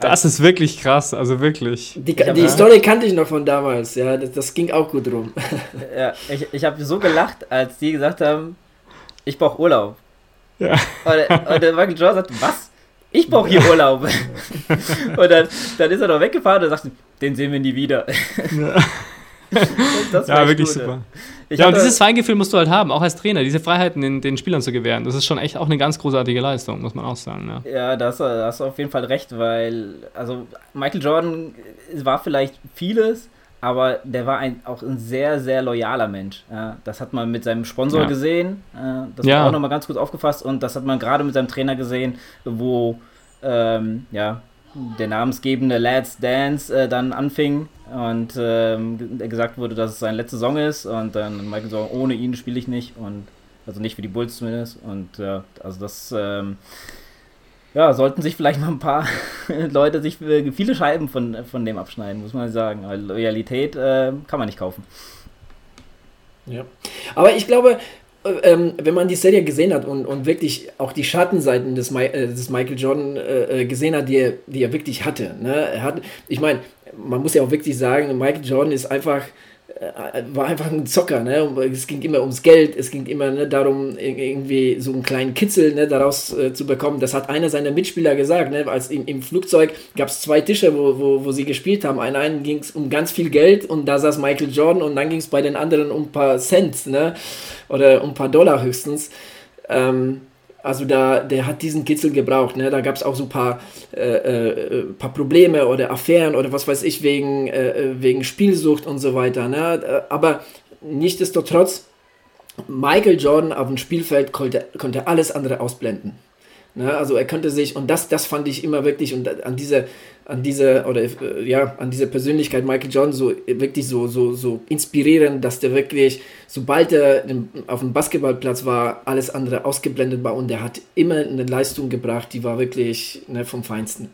Das ist wirklich krass, also wirklich. Die, die Story kannte ich noch von damals, ja, das, das ging auch gut rum. Ja, ich, ich habe so gelacht, als die gesagt haben, ich brauche Urlaub. Ja. Und, und der Michael Jordan sagt, was? Ich brauche hier Urlaub. und dann, dann ist er doch weggefahren und sagt, den sehen wir nie wieder. ja, wirklich gut, super. Ich ja, und dieses Feingefühl musst du halt haben, auch als Trainer, diese Freiheiten den, den Spielern zu gewähren. Das ist schon echt auch eine ganz großartige Leistung, muss man auch sagen. Ja, ja da hast, da hast du auf jeden Fall recht, weil, also Michael Jordan war vielleicht vieles, aber der war ein, auch ein sehr, sehr loyaler Mensch. Ja, das hat man mit seinem Sponsor ja. gesehen. Äh, das ja. war auch nochmal ganz gut aufgefasst und das hat man gerade mit seinem Trainer gesehen, wo ähm, ja, der namensgebende Lads Dance äh, dann anfing und ähm, gesagt wurde, dass es seine letzte Saison ist und dann Michael so, ohne ihn spiele ich nicht und also nicht für die Bulls zumindest und ja, also das ähm, ja, sollten sich vielleicht mal ein paar Leute sich viele Scheiben von, von dem abschneiden, muss man sagen. Weil Loyalität äh, kann man nicht kaufen. Ja. Aber ich glaube, äh, ähm, wenn man die Serie gesehen hat und, und wirklich auch die Schattenseiten des, äh, des Michael Jordan äh, äh, gesehen hat, die er, die er wirklich hatte. Ne? Er hat ich meine, man muss ja auch wirklich sagen, Michael Jordan ist einfach äh, war einfach ein Zocker, ne? Es ging immer ums Geld, es ging immer ne, darum, irgendwie so einen kleinen Kitzel ne, daraus äh, zu bekommen. Das hat einer seiner Mitspieler gesagt, ne? Als im, im Flugzeug gab es zwei Tische, wo, wo, wo sie gespielt haben. Einen, einen ging es um ganz viel Geld und da saß Michael Jordan und dann ging es bei den anderen um ein paar Cent, ne? Oder um ein paar Dollar höchstens. Ähm, also da, der hat diesen Kitzel gebraucht. Ne? Da gab es auch so ein paar, äh, äh, paar Probleme oder Affären oder was weiß ich wegen, äh, wegen Spielsucht und so weiter. Ne? Aber nichtsdestotrotz, Michael Jordan auf dem Spielfeld konnte, konnte alles andere ausblenden. Ne? Also er könnte sich, und das, das fand ich immer wirklich, und an diese, an diese, oder äh, ja, an diese Persönlichkeit Michael Jordan so wirklich so, so, so inspirierend, dass der wirklich, sobald er auf dem Basketballplatz war, alles andere ausgeblendet war und er hat immer eine Leistung gebracht, die war wirklich ne, vom Feinsten.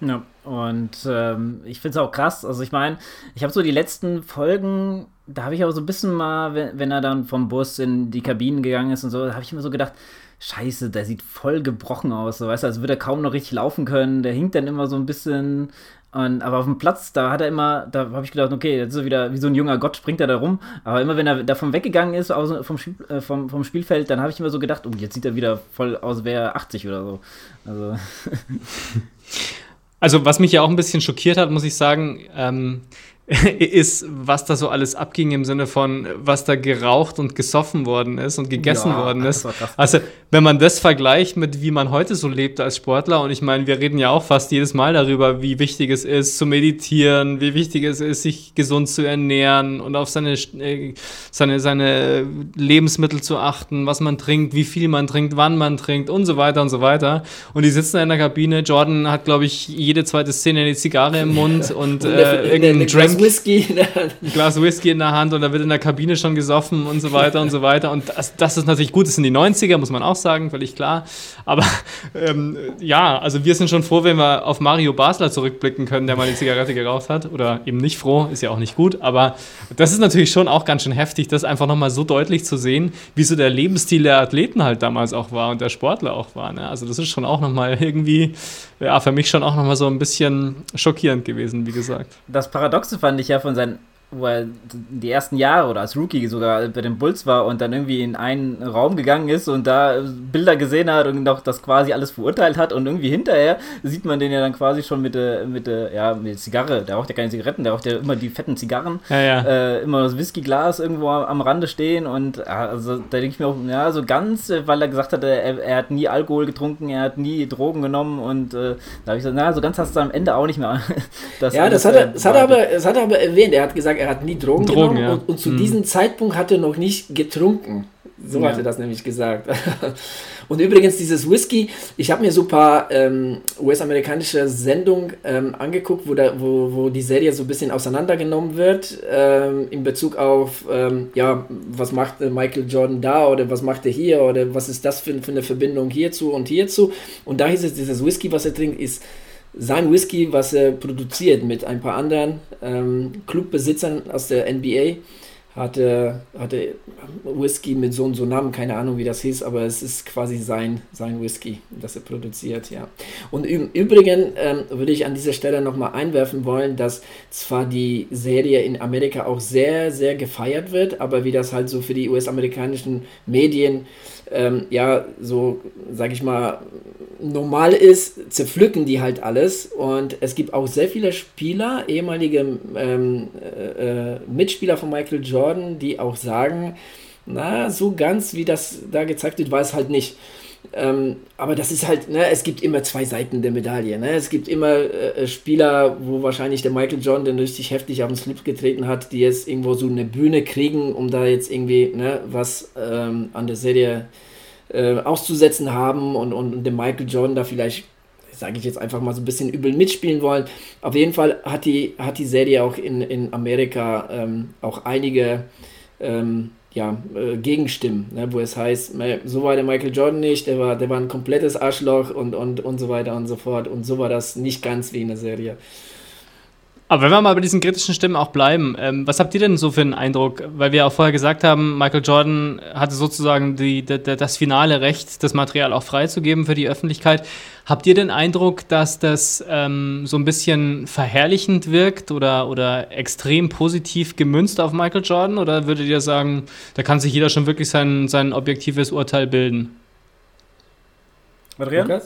Ja, und ähm, ich finde es auch krass. Also ich meine, ich habe so die letzten Folgen, da habe ich auch so ein bisschen mal, wenn, wenn er dann vom Bus in die Kabinen gegangen ist und so, habe ich immer so gedacht, scheiße, der sieht voll gebrochen aus, so, weißt du, als würde er kaum noch richtig laufen können. Der hinkt dann immer so ein bisschen. Und, aber auf dem Platz, da hat er immer, da habe ich gedacht, okay, jetzt ist er wieder wie so ein junger Gott, springt er da rum. Aber immer wenn er davon weggegangen ist, aus, vom, äh, vom, vom Spielfeld, dann habe ich immer so gedacht, oh, jetzt sieht er wieder voll aus, wäre 80 oder so. Also. also, was mich ja auch ein bisschen schockiert hat, muss ich sagen, ähm, ist, was da so alles abging im Sinne von, was da geraucht und gesoffen worden ist und gegessen ja, worden ist. Also, wenn man das vergleicht mit wie man heute so lebt als Sportler, und ich meine, wir reden ja auch fast jedes Mal darüber, wie wichtig es ist, zu meditieren, wie wichtig es ist, sich gesund zu ernähren und auf seine, äh, seine, seine Lebensmittel zu achten, was man trinkt, wie viel man trinkt, wann man trinkt und so weiter und so weiter. Und die sitzen in der Kabine. Jordan hat, glaube ich, jede zweite Szene eine Zigarre im Mund und äh, irgendeinen Drink. Whisky. Ein Glas Whisky in der Hand und da wird in der Kabine schon gesoffen und so weiter und so weiter. Und das, das ist natürlich gut, das sind die 90er, muss man auch sagen, völlig klar. Aber ähm, ja, also wir sind schon froh, wenn wir auf Mario Basler zurückblicken können, der mal eine Zigarette geraucht hat. Oder eben nicht froh, ist ja auch nicht gut. Aber das ist natürlich schon auch ganz schön heftig, das einfach nochmal so deutlich zu sehen, wie so der Lebensstil der Athleten halt damals auch war und der Sportler auch war. Ne? Also das ist schon auch nochmal irgendwie, ja, für mich schon auch nochmal so ein bisschen schockierend gewesen, wie gesagt. Das Paradoxe fand ich ja von seinen wo er die ersten Jahre oder als Rookie sogar bei den Bulls war und dann irgendwie in einen Raum gegangen ist und da Bilder gesehen hat und noch das quasi alles verurteilt hat und irgendwie hinterher sieht man den ja dann quasi schon mit der, mit der, ja, mit der Zigarre, der raucht ja keine Zigaretten, der raucht ja immer die fetten Zigarren, ja, ja. Äh, immer das Whiskyglas irgendwo am Rande stehen und also da denke ich mir auch, ja, so ganz, weil er gesagt hat, er, er hat nie Alkohol getrunken, er hat nie Drogen genommen und äh, da habe ich gesagt, na, so ganz hast du am Ende auch nicht mehr. das ja, das hat, er, das, hat er aber, das hat er aber erwähnt, er hat gesagt, er hat nie Drogen, Drogen genommen ja. und, und, zu hm. diesem Zeitpunkt hat er noch nicht getrunken. So ja. hat er das nämlich gesagt. und übrigens dieses Whisky, ich habe mir so ein paar ähm, US-amerikanische Sendungen ähm, angeguckt, wo, da, wo, wo die Serie so ein bisschen auseinandergenommen wird ähm, in Bezug auf, ähm, ja, was macht Michael Jordan da oder was macht er hier oder was ist das für, für eine Verbindung hierzu und hierzu. Und da hieß es, dieses Whisky, was er trinkt, ist sein Whisky, was er produziert mit ein paar anderen ähm, Clubbesitzern aus der NBA, hatte, hatte Whisky mit so und so Namen, keine Ahnung wie das hieß, aber es ist quasi sein, sein Whisky, das er produziert, ja. Und im Übrigen ähm, würde ich an dieser Stelle nochmal einwerfen wollen, dass zwar die Serie in Amerika auch sehr, sehr gefeiert wird, aber wie das halt so für die US-amerikanischen Medien ähm, ja, so, sag ich mal, normal ist, zerpflücken die halt alles. Und es gibt auch sehr viele Spieler, ehemalige ähm, äh, äh, Mitspieler von Michael Jordan, die auch sagen, na, so ganz wie das da gezeigt wird, war es halt nicht. Ähm, aber das ist halt, ne, es gibt immer zwei Seiten der Medaille. Ne? Es gibt immer äh, Spieler, wo wahrscheinlich der Michael Jordan, der richtig heftig auf den Slip getreten hat, die jetzt irgendwo so eine Bühne kriegen, um da jetzt irgendwie ne, was ähm, an der Serie äh, auszusetzen haben und, und, und dem Michael Jordan da vielleicht sage ich jetzt einfach mal so ein bisschen übel mitspielen wollen. Auf jeden Fall hat die, hat die Serie auch in, in Amerika ähm, auch einige ähm, ja, äh, Gegenstimmen, ne, wo es heißt, so war der Michael Jordan nicht, der war, der war ein komplettes Arschloch und, und, und so weiter und so fort. Und so war das nicht ganz wie in der Serie. Aber wenn wir mal bei diesen kritischen Stimmen auch bleiben, ähm, was habt ihr denn so für einen Eindruck? Weil wir auch vorher gesagt haben, Michael Jordan hatte sozusagen die, die, das finale Recht, das Material auch freizugeben für die Öffentlichkeit. Habt ihr den Eindruck, dass das ähm, so ein bisschen verherrlichend wirkt oder, oder extrem positiv gemünzt auf Michael Jordan? Oder würdet ihr sagen, da kann sich jeder schon wirklich sein, sein objektives Urteil bilden? Adrian?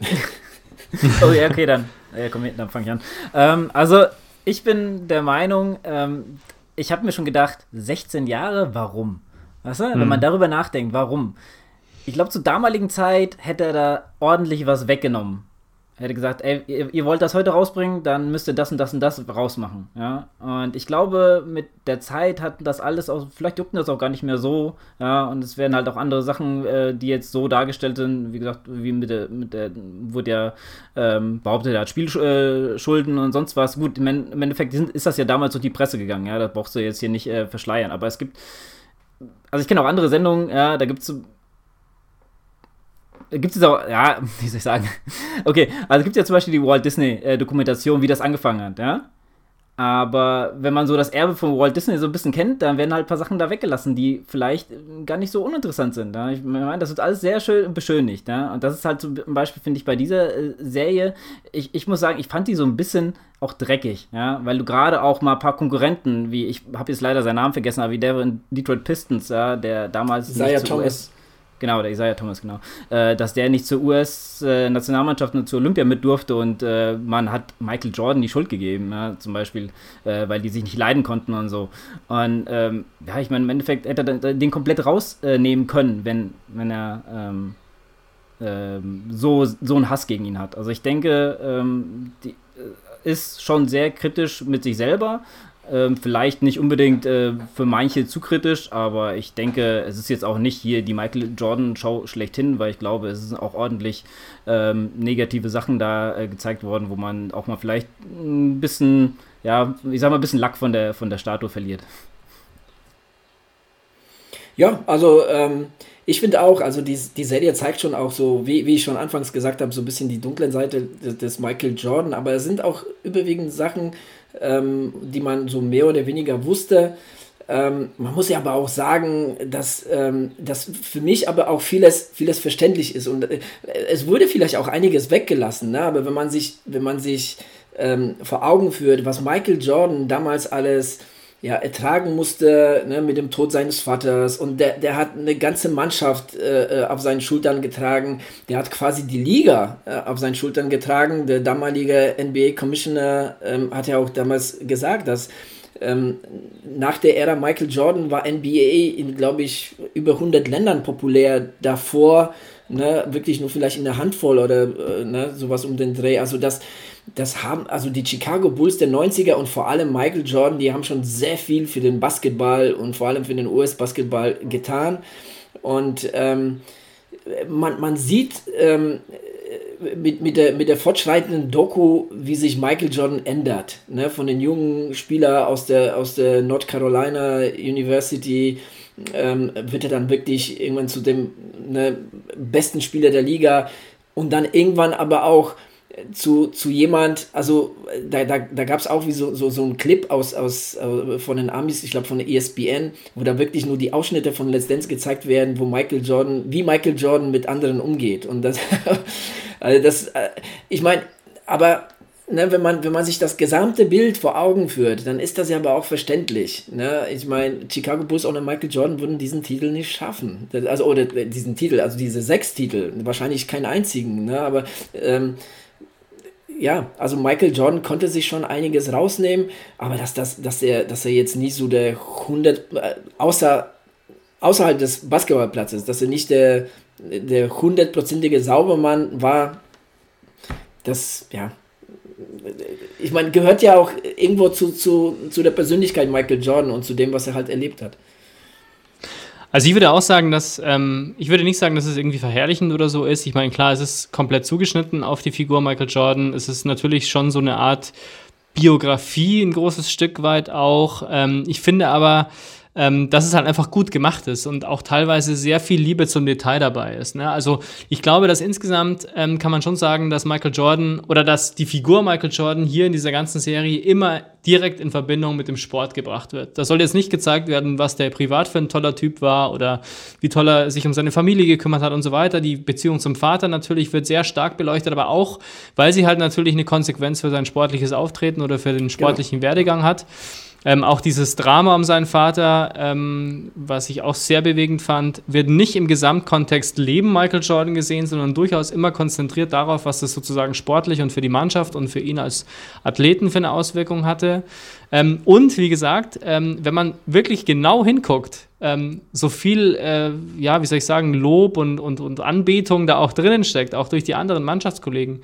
oh ja, okay, dann. Ja, komm, dann fange ich an. Ähm, also, ich bin der Meinung, ähm, ich habe mir schon gedacht, 16 Jahre, warum? Weißt du? Hm. Wenn man darüber nachdenkt, warum? Ich glaube, zur damaligen Zeit hätte er da ordentlich was weggenommen. Er hätte gesagt, ey, ihr, wollt das heute rausbringen, dann müsst ihr das und das und das rausmachen. Ja? Und ich glaube, mit der Zeit hat das alles auch, vielleicht juckt das auch gar nicht mehr so, ja, und es werden halt auch andere Sachen, äh, die jetzt so dargestellt sind, wie gesagt, wie mit der, mit der, wurde ja ähm, behauptet, er hat Spielschulden und sonst was. Gut, im, im Endeffekt ist das ja damals durch die Presse gegangen, ja, das brauchst du jetzt hier nicht äh, verschleiern, aber es gibt, also ich kenne auch andere Sendungen, ja, da gibt es gibt es auch, ja, wie soll ich sagen? Okay, also gibt es ja zum Beispiel die Walt Disney-Dokumentation, wie das angefangen hat, ja? Aber wenn man so das Erbe von Walt Disney so ein bisschen kennt, dann werden halt ein paar Sachen da weggelassen, die vielleicht gar nicht so uninteressant sind. Ja? Ich meine, das wird alles sehr schön beschönigt. Ja? Und das ist halt zum Beispiel, finde ich, bei dieser äh, Serie, ich, ich muss sagen, ich fand die so ein bisschen auch dreckig, ja, weil du gerade auch mal ein paar Konkurrenten, wie ich habe jetzt leider seinen Namen vergessen, aber wie der in Detroit Pistons, ja, der damals Isaiah Thomas. Genau, der Isaiah Thomas, genau. Äh, dass der nicht zur US-Nationalmannschaft und zur Olympia mit durfte und äh, man hat Michael Jordan die Schuld gegeben, ja, zum Beispiel, äh, weil die sich nicht leiden konnten und so. Und ähm, ja, ich meine, im Endeffekt hätte er den komplett rausnehmen können, wenn, wenn er ähm, ähm, so, so einen Hass gegen ihn hat. Also ich denke, ähm, die, äh, ist schon sehr kritisch mit sich selber, ähm, vielleicht nicht unbedingt äh, für manche zu kritisch, aber ich denke, es ist jetzt auch nicht hier die Michael Jordan Show schlechthin, weil ich glaube, es sind auch ordentlich ähm, negative Sachen da äh, gezeigt worden, wo man auch mal vielleicht ein bisschen, ja, ich sag mal, ein bisschen Lack von der, von der Statue verliert. Ja, also ähm, ich finde auch, also die, die Serie zeigt schon auch so, wie, wie ich schon anfangs gesagt habe, so ein bisschen die dunklen Seite des, des Michael Jordan, aber es sind auch überwiegend Sachen, ähm, die man so mehr oder weniger wusste. Ähm, man muss ja aber auch sagen, dass, ähm, dass für mich aber auch vieles, vieles verständlich ist. Und äh, es wurde vielleicht auch einiges weggelassen, ne? aber wenn man sich, wenn man sich ähm, vor Augen führt, was Michael Jordan damals alles ja, ertragen musste ne, mit dem Tod seines Vaters und der, der hat eine ganze Mannschaft äh, äh auf seinen Schultern getragen. Der hat quasi die Liga äh, auf seinen Schultern getragen. Der damalige NBA-Commissioner ähm, hat ja auch damals gesagt, dass ähm, nach der Ära Michael Jordan war NBA in, glaube ich, über 100 Ländern populär. Davor ne, wirklich nur vielleicht in der Handvoll oder äh, ne, sowas um den Dreh. Also das das haben, also die Chicago Bulls der 90er und vor allem Michael Jordan, die haben schon sehr viel für den Basketball und vor allem für den US-Basketball getan. Und ähm, man, man sieht ähm, mit, mit, der, mit der fortschreitenden Doku, wie sich Michael Jordan ändert. Ne? Von den jungen Spielern aus der, aus der North Carolina University ähm, wird er dann wirklich irgendwann zu dem ne, besten Spieler der Liga und dann irgendwann aber auch zu, zu jemand, also da, da, da gab es auch wie so, so, so einen Clip aus, aus, äh, von den Amis, ich glaube von der ESPN, wo da wirklich nur die Ausschnitte von Let's Dance gezeigt werden, wo Michael Jordan, wie Michael Jordan mit anderen umgeht. Und das, also das, äh, ich meine, aber ne, wenn, man, wenn man sich das gesamte Bild vor Augen führt, dann ist das ja aber auch verständlich. Ne? Ich meine, Chicago Bulls ohne Michael Jordan würden diesen Titel nicht schaffen. Also, oder diesen Titel, also diese sechs Titel, wahrscheinlich keinen einzigen, ne? aber ähm, ja, also Michael Jordan konnte sich schon einiges rausnehmen, aber dass, dass, dass, er, dass er jetzt nicht so der 100, äh, außer, außerhalb des Basketballplatzes, dass er nicht der, der hundertprozentige Saubermann war, das, ja, ich meine, gehört ja auch irgendwo zu, zu, zu der Persönlichkeit Michael Jordan und zu dem, was er halt erlebt hat. Also ich würde auch sagen, dass ähm, ich würde nicht sagen, dass es irgendwie verherrlichend oder so ist. Ich meine, klar, es ist komplett zugeschnitten auf die Figur Michael Jordan. Es ist natürlich schon so eine Art Biografie, ein großes Stück weit auch. Ähm, ich finde aber, ähm, dass es halt einfach gut gemacht ist und auch teilweise sehr viel Liebe zum Detail dabei ist. Ne? Also ich glaube, dass insgesamt ähm, kann man schon sagen, dass Michael Jordan oder dass die Figur Michael Jordan hier in dieser ganzen Serie immer direkt in Verbindung mit dem Sport gebracht wird. Da soll jetzt nicht gezeigt werden, was der privat für ein toller Typ war oder wie toll er sich um seine Familie gekümmert hat und so weiter. Die Beziehung zum Vater natürlich wird sehr stark beleuchtet, aber auch, weil sie halt natürlich eine Konsequenz für sein sportliches Auftreten oder für den sportlichen genau. Werdegang hat. Ähm, auch dieses Drama um seinen Vater, ähm, was ich auch sehr bewegend fand, wird nicht im Gesamtkontext Leben Michael Jordan gesehen, sondern durchaus immer konzentriert darauf, was das sozusagen sportlich und für die Mannschaft und für ihn als Athleten für eine Auswirkung hatte. Ähm, und wie gesagt, ähm, wenn man wirklich genau hinguckt, ähm, so viel, äh, ja, wie soll ich sagen, Lob und, und, und Anbetung da auch drinnen steckt, auch durch die anderen Mannschaftskollegen,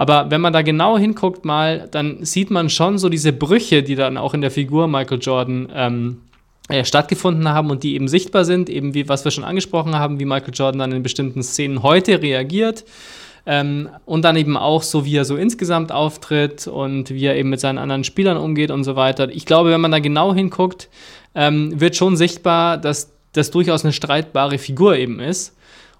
aber wenn man da genau hinguckt mal, dann sieht man schon so diese Brüche, die dann auch in der Figur Michael Jordan ähm, äh, stattgefunden haben und die eben sichtbar sind, eben wie was wir schon angesprochen haben, wie Michael Jordan dann in bestimmten Szenen heute reagiert. Ähm, und dann eben auch so, wie er so insgesamt auftritt und wie er eben mit seinen anderen Spielern umgeht und so weiter. Ich glaube, wenn man da genau hinguckt, ähm, wird schon sichtbar, dass das durchaus eine streitbare Figur eben ist.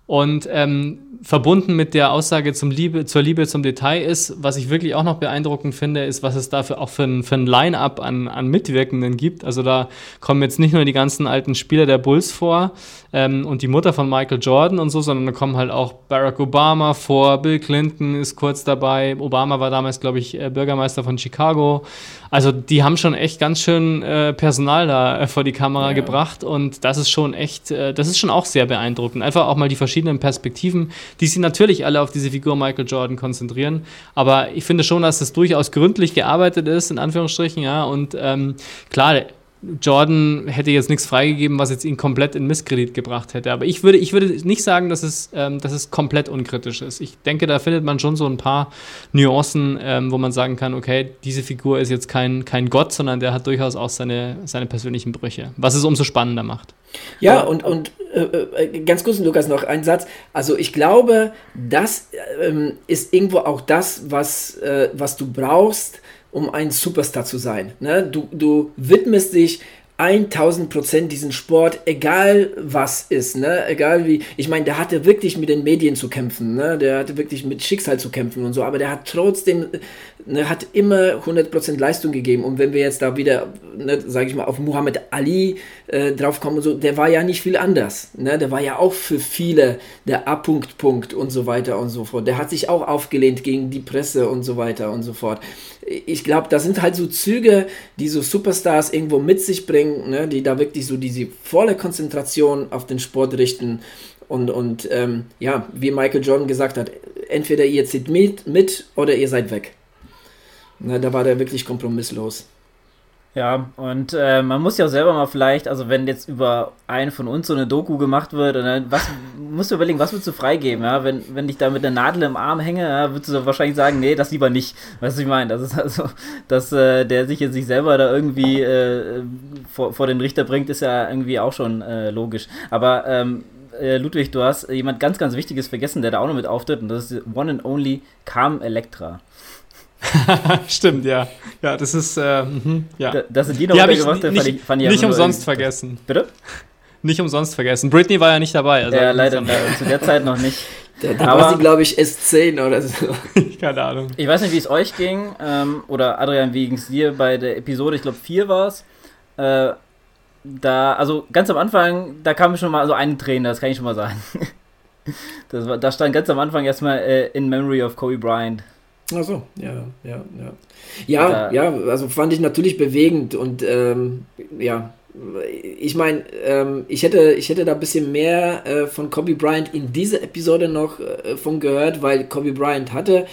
Und ähm, verbunden mit der Aussage zum Liebe, zur Liebe zum Detail ist, was ich wirklich auch noch beeindruckend finde, ist, was es dafür auch für ein, für ein Line-up an, an Mitwirkenden gibt. Also da kommen jetzt nicht nur die ganzen alten Spieler der Bulls vor ähm, und die Mutter von Michael Jordan und so, sondern da kommen halt auch Barack Obama vor, Bill Clinton ist kurz dabei, Obama war damals, glaube ich, äh, Bürgermeister von Chicago. Also die haben schon echt ganz schön äh, Personal da äh, vor die Kamera ja. gebracht und das ist schon echt, äh, das ist schon auch sehr beeindruckend. Einfach auch mal die verschiedenen Perspektiven, die sich natürlich alle auf diese Figur Michael Jordan konzentrieren. Aber ich finde schon, dass das durchaus gründlich gearbeitet ist, in Anführungsstrichen, ja. Und ähm, klar, Jordan hätte jetzt nichts freigegeben, was jetzt ihn komplett in Misskredit gebracht hätte. Aber ich würde, ich würde nicht sagen, dass es, ähm, dass es komplett unkritisch ist. Ich denke, da findet man schon so ein paar Nuancen, ähm, wo man sagen kann, okay, diese Figur ist jetzt kein, kein Gott, sondern der hat durchaus auch seine, seine persönlichen Brüche, was es umso spannender macht. Ja, und, und äh, äh, ganz kurz, Lukas, noch ein Satz. Also ich glaube, das ähm, ist irgendwo auch das, was, äh, was du brauchst, um ein Superstar zu sein. Ne? Du, du widmest dich 1000 Prozent diesen Sport, egal was ist, ne? egal wie, ich meine, der hatte wirklich mit den Medien zu kämpfen, ne? der hatte wirklich mit Schicksal zu kämpfen und so, aber der hat trotzdem, ne, hat immer 100 Prozent Leistung gegeben und wenn wir jetzt da wieder, ne, sage ich mal, auf Muhammad Ali äh, draufkommen und so, der war ja nicht viel anders, ne? der war ja auch für viele der A-Punkt, Punkt und so weiter und so fort, der hat sich auch aufgelehnt gegen die Presse und so weiter und so fort ich glaube, das sind halt so Züge, die so Superstars irgendwo mit sich bringen, ne, die da wirklich so diese volle Konzentration auf den Sport richten. Und, und ähm, ja, wie Michael Jordan gesagt hat, entweder ihr zieht mit, mit oder ihr seid weg. Ne, da war der wirklich kompromisslos. Ja, und äh, man muss ja auch selber mal vielleicht, also wenn jetzt über einen von uns so eine Doku gemacht wird, und dann, was musst du überlegen, was würdest du freigeben, ja? Wenn, wenn ich da mit einer Nadel im Arm hänge, ja, würdest du wahrscheinlich sagen, nee, das lieber nicht. Weißt du, ich meine? Das ist also, dass äh, der sich jetzt sich selber da irgendwie äh, vor, vor den Richter bringt, ist ja irgendwie auch schon äh, logisch. Aber ähm, äh, Ludwig, du hast jemand ganz, ganz Wichtiges vergessen, der da auch noch mit auftritt, und das ist One and Only Carm Electra. Stimmt, ja. Ja, das ist, äh, mh, ja. Das sind die noch die gemacht, nicht, fand ich, fand ich Nicht umsonst vergessen. Bitte? Nicht umsonst vergessen. Britney war ja nicht dabei. Also ja, leider zu der Zeit noch nicht. Da, da war sie, glaube ich, S10 oder so. Keine Ahnung. Ich weiß nicht, wie es euch ging. Ähm, oder Adrian, wie ging es dir bei der Episode? Ich glaube, 4 war es. Äh, da, also ganz am Anfang, da kam schon mal so eine Träne, das kann ich schon mal sagen. das war, da stand ganz am Anfang erstmal äh, In Memory of Kobe Bryant. Ach so, ja, ja, ja. Ja, ja, also fand ich natürlich bewegend und ähm, ja, ich meine, ähm, ich, hätte, ich hätte da ein bisschen mehr äh, von Kobe Bryant in dieser Episode noch äh, von gehört, weil Kobe Bryant hatte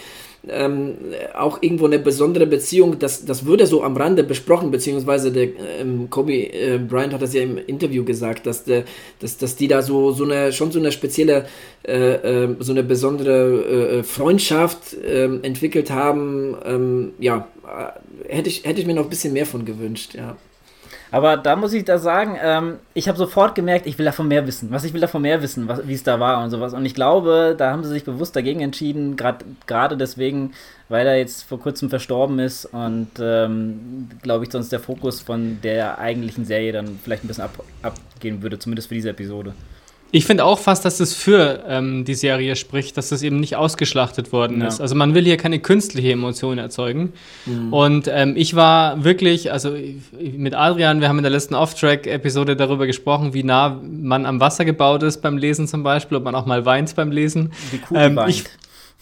ähm, auch irgendwo eine besondere Beziehung, das, das wurde so am Rande besprochen, beziehungsweise der ähm, Kobe äh, Bryant hat das ja im Interview gesagt, dass, der, dass, dass die da so, so eine, schon so eine spezielle, äh, äh, so eine besondere äh, Freundschaft ähm, entwickelt haben. Ähm, ja, äh, hätte ich, hätte ich mir noch ein bisschen mehr von gewünscht, ja. Aber da muss ich da sagen, ähm, ich habe sofort gemerkt, ich will davon mehr wissen. Was ich will davon mehr wissen, wie es da war und sowas. Und ich glaube, da haben sie sich bewusst dagegen entschieden, gerade deswegen, weil er jetzt vor kurzem verstorben ist und ähm, glaube ich, sonst der Fokus von der eigentlichen Serie dann vielleicht ein bisschen ab, abgehen würde, zumindest für diese Episode. Ich finde auch fast, dass das für ähm, die Serie spricht, dass das eben nicht ausgeschlachtet worden ja. ist. Also man will hier keine künstliche Emotion erzeugen. Mhm. Und ähm, ich war wirklich, also mit Adrian, wir haben in der letzten Off-Track-Episode darüber gesprochen, wie nah man am Wasser gebaut ist beim Lesen zum Beispiel, ob man auch mal weint beim Lesen. Die Kuh ähm, weint. Ich,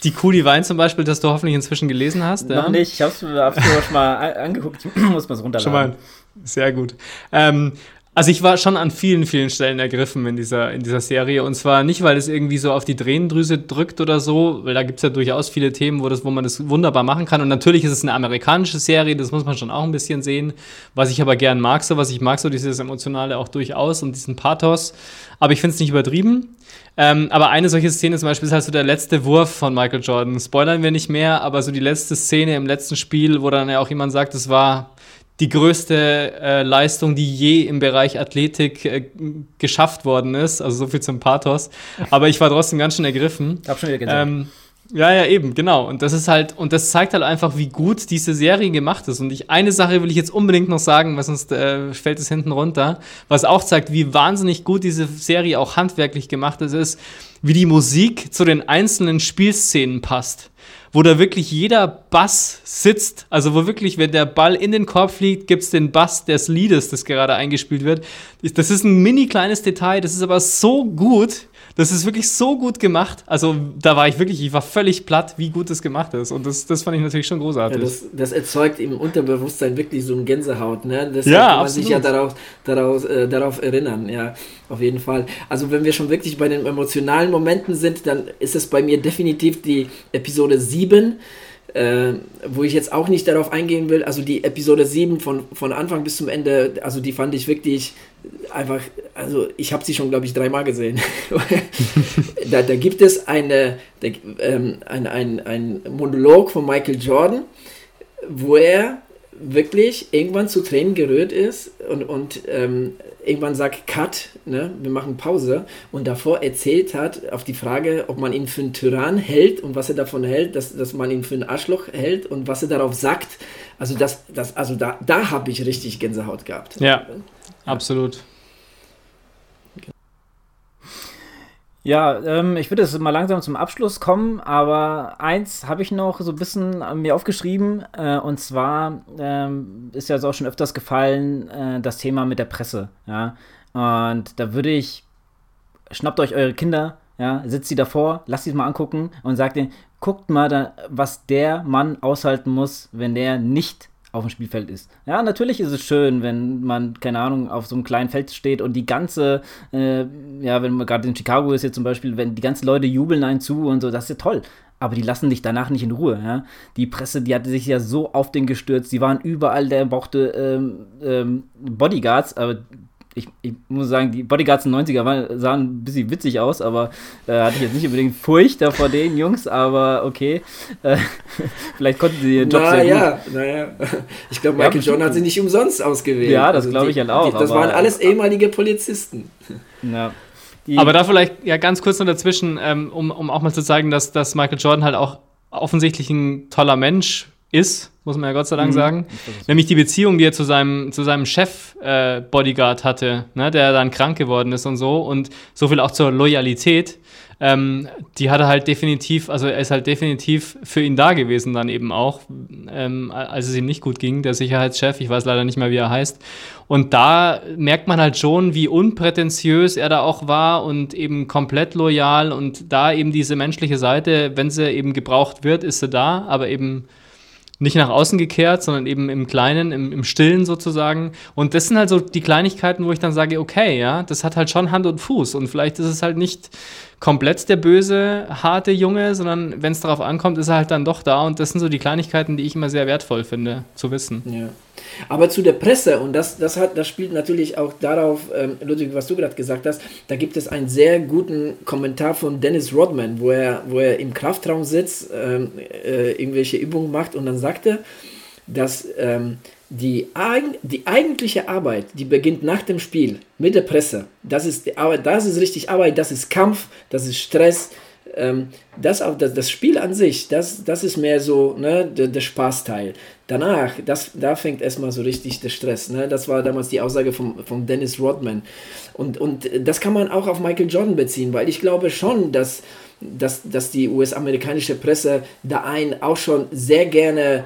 die Kuh, die weint zum Beispiel, das du hoffentlich inzwischen gelesen hast. Noch ja? nicht, ich habe es mir schon mal angeguckt, ich muss man es runterladen. Schon mal, sehr gut. Ähm, also ich war schon an vielen, vielen Stellen ergriffen in dieser, in dieser Serie. Und zwar nicht, weil es irgendwie so auf die Tränendrüse drückt oder so, weil da gibt es ja durchaus viele Themen, wo, das, wo man das wunderbar machen kann. Und natürlich ist es eine amerikanische Serie, das muss man schon auch ein bisschen sehen. Was ich aber gern mag, so was ich mag, so dieses Emotionale auch durchaus und diesen Pathos. Aber ich finde es nicht übertrieben. Ähm, aber eine solche Szene zum Beispiel ist halt so der letzte Wurf von Michael Jordan. Spoilern wir nicht mehr, aber so die letzte Szene im letzten Spiel, wo dann ja auch jemand sagt, es war die größte äh, Leistung, die je im Bereich Athletik äh, geschafft worden ist. Also so viel zum Pathos. Aber ich war trotzdem ganz schön ergriffen. Hab schon wieder gesehen. Ähm, Ja, ja, eben, genau. Und das ist halt, und das zeigt halt einfach, wie gut diese Serie gemacht ist. Und ich, eine Sache will ich jetzt unbedingt noch sagen, weil sonst äh, fällt es hinten runter, was auch zeigt, wie wahnsinnig gut diese Serie auch handwerklich gemacht ist, ist, wie die Musik zu den einzelnen Spielszenen passt wo da wirklich jeder Bass sitzt. Also wo wirklich, wenn der Ball in den Korb fliegt, gibt es den Bass des Liedes, das gerade eingespielt wird. Das ist ein mini kleines Detail, das ist aber so gut, das ist wirklich so gut gemacht. Also da war ich wirklich, ich war völlig platt, wie gut das gemacht ist. Und das, das fand ich natürlich schon großartig. Ja, das, das, erzeugt im Unterbewusstsein wirklich so ein Gänsehaut. Ne? Deshalb ja, kann man absolut. sich ja darauf, darauf, äh, darauf erinnern. Ja, auf jeden Fall. Also wenn wir schon wirklich bei den emotionalen Momenten sind, dann ist es bei mir definitiv die Episode 7 äh, wo ich jetzt auch nicht darauf eingehen will, also die Episode 7 von, von Anfang bis zum Ende, also die fand ich wirklich einfach, also ich habe sie schon, glaube ich, dreimal gesehen. da, da gibt es eine, da, ähm, ein, ein, ein Monolog von Michael Jordan, wo er wirklich irgendwann zu Tränen gerührt ist und, und ähm, irgendwann sagt Cut, ne, wir machen Pause und davor erzählt hat auf die Frage, ob man ihn für einen Tyrann hält und was er davon hält, dass, dass man ihn für einen Arschloch hält und was er darauf sagt. Also das, das, also da, da habe ich richtig Gänsehaut gehabt. Ja, ja. absolut. Ja, ähm, ich würde jetzt mal langsam zum Abschluss kommen, aber eins habe ich noch so ein bisschen mir aufgeschrieben, äh, und zwar ähm, ist ja so auch schon öfters gefallen, äh, das Thema mit der Presse, ja. Und da würde ich, schnappt euch eure Kinder, ja, sitzt sie davor, lasst sie mal angucken und sagt ihnen, guckt mal, da, was der Mann aushalten muss, wenn der nicht auf dem Spielfeld ist. Ja, natürlich ist es schön, wenn man, keine Ahnung, auf so einem kleinen Feld steht und die ganze, äh, ja, wenn man gerade in Chicago ist jetzt zum Beispiel, wenn die ganzen Leute jubeln einen zu und so, das ist ja toll. Aber die lassen dich danach nicht in Ruhe. Ja? Die Presse, die hatte sich ja so auf den gestürzt. Die waren überall, der brauchte ähm, ähm, Bodyguards, aber ich, ich, muss sagen, die Bodyguards in den 90er waren, sahen ein bisschen witzig aus, aber äh, hatte ich jetzt nicht unbedingt Furcht vor den Jungs, aber okay. Äh, vielleicht konnten sie ihren Job Na, sehr ja, gut. Naja, ich glaube, Michael ja, John hat sie nicht umsonst ausgewählt. Ja, das also glaube ich halt auch. Die, das waren alles ehemalige Polizisten. Ja. Die aber da vielleicht ja ganz kurz noch dazwischen, ähm, um, um auch mal zu zeigen, dass, dass Michael Jordan halt auch offensichtlich ein toller Mensch ist, muss man ja Gott sei Dank mhm. sagen. Nämlich die Beziehung, die er zu seinem, zu seinem Chef-Bodyguard äh, hatte, ne, der dann krank geworden ist und so. Und so viel auch zur Loyalität. Ähm, die hat er halt definitiv, also er ist halt definitiv für ihn da gewesen dann eben auch, ähm, als es ihm nicht gut ging, der Sicherheitschef, ich weiß leider nicht mehr, wie er heißt. Und da merkt man halt schon, wie unprätentiös er da auch war und eben komplett loyal und da eben diese menschliche Seite, wenn sie eben gebraucht wird, ist sie da, aber eben nicht nach außen gekehrt, sondern eben im Kleinen, im, im Stillen sozusagen. Und das sind halt so die Kleinigkeiten, wo ich dann sage, okay, ja, das hat halt schon Hand und Fuß. Und vielleicht ist es halt nicht komplett der böse, harte Junge, sondern wenn es darauf ankommt, ist er halt dann doch da. Und das sind so die Kleinigkeiten, die ich immer sehr wertvoll finde, zu wissen. Ja. Aber zu der Presse, und das, das, hat, das spielt natürlich auch darauf, ähm, Ludwig, was du gerade gesagt hast, da gibt es einen sehr guten Kommentar von Dennis Rodman, wo er, wo er im Kraftraum sitzt, ähm, äh, irgendwelche Übungen macht und dann sagt er, dass ähm, die, die eigentliche Arbeit, die beginnt nach dem Spiel mit der Presse. Das ist die Arbeit, das ist richtig Arbeit, das ist Kampf, das ist Stress. Ähm, das, das, das Spiel an sich, das, das ist mehr so ne, der, der Spaßteil. Danach, das, da fängt erstmal so richtig der Stress. Ne? Das war damals die Aussage von, von Dennis Rodman. Und, und das kann man auch auf Michael Jordan beziehen, weil ich glaube schon, dass, dass, dass die US-amerikanische Presse da einen auch schon sehr gerne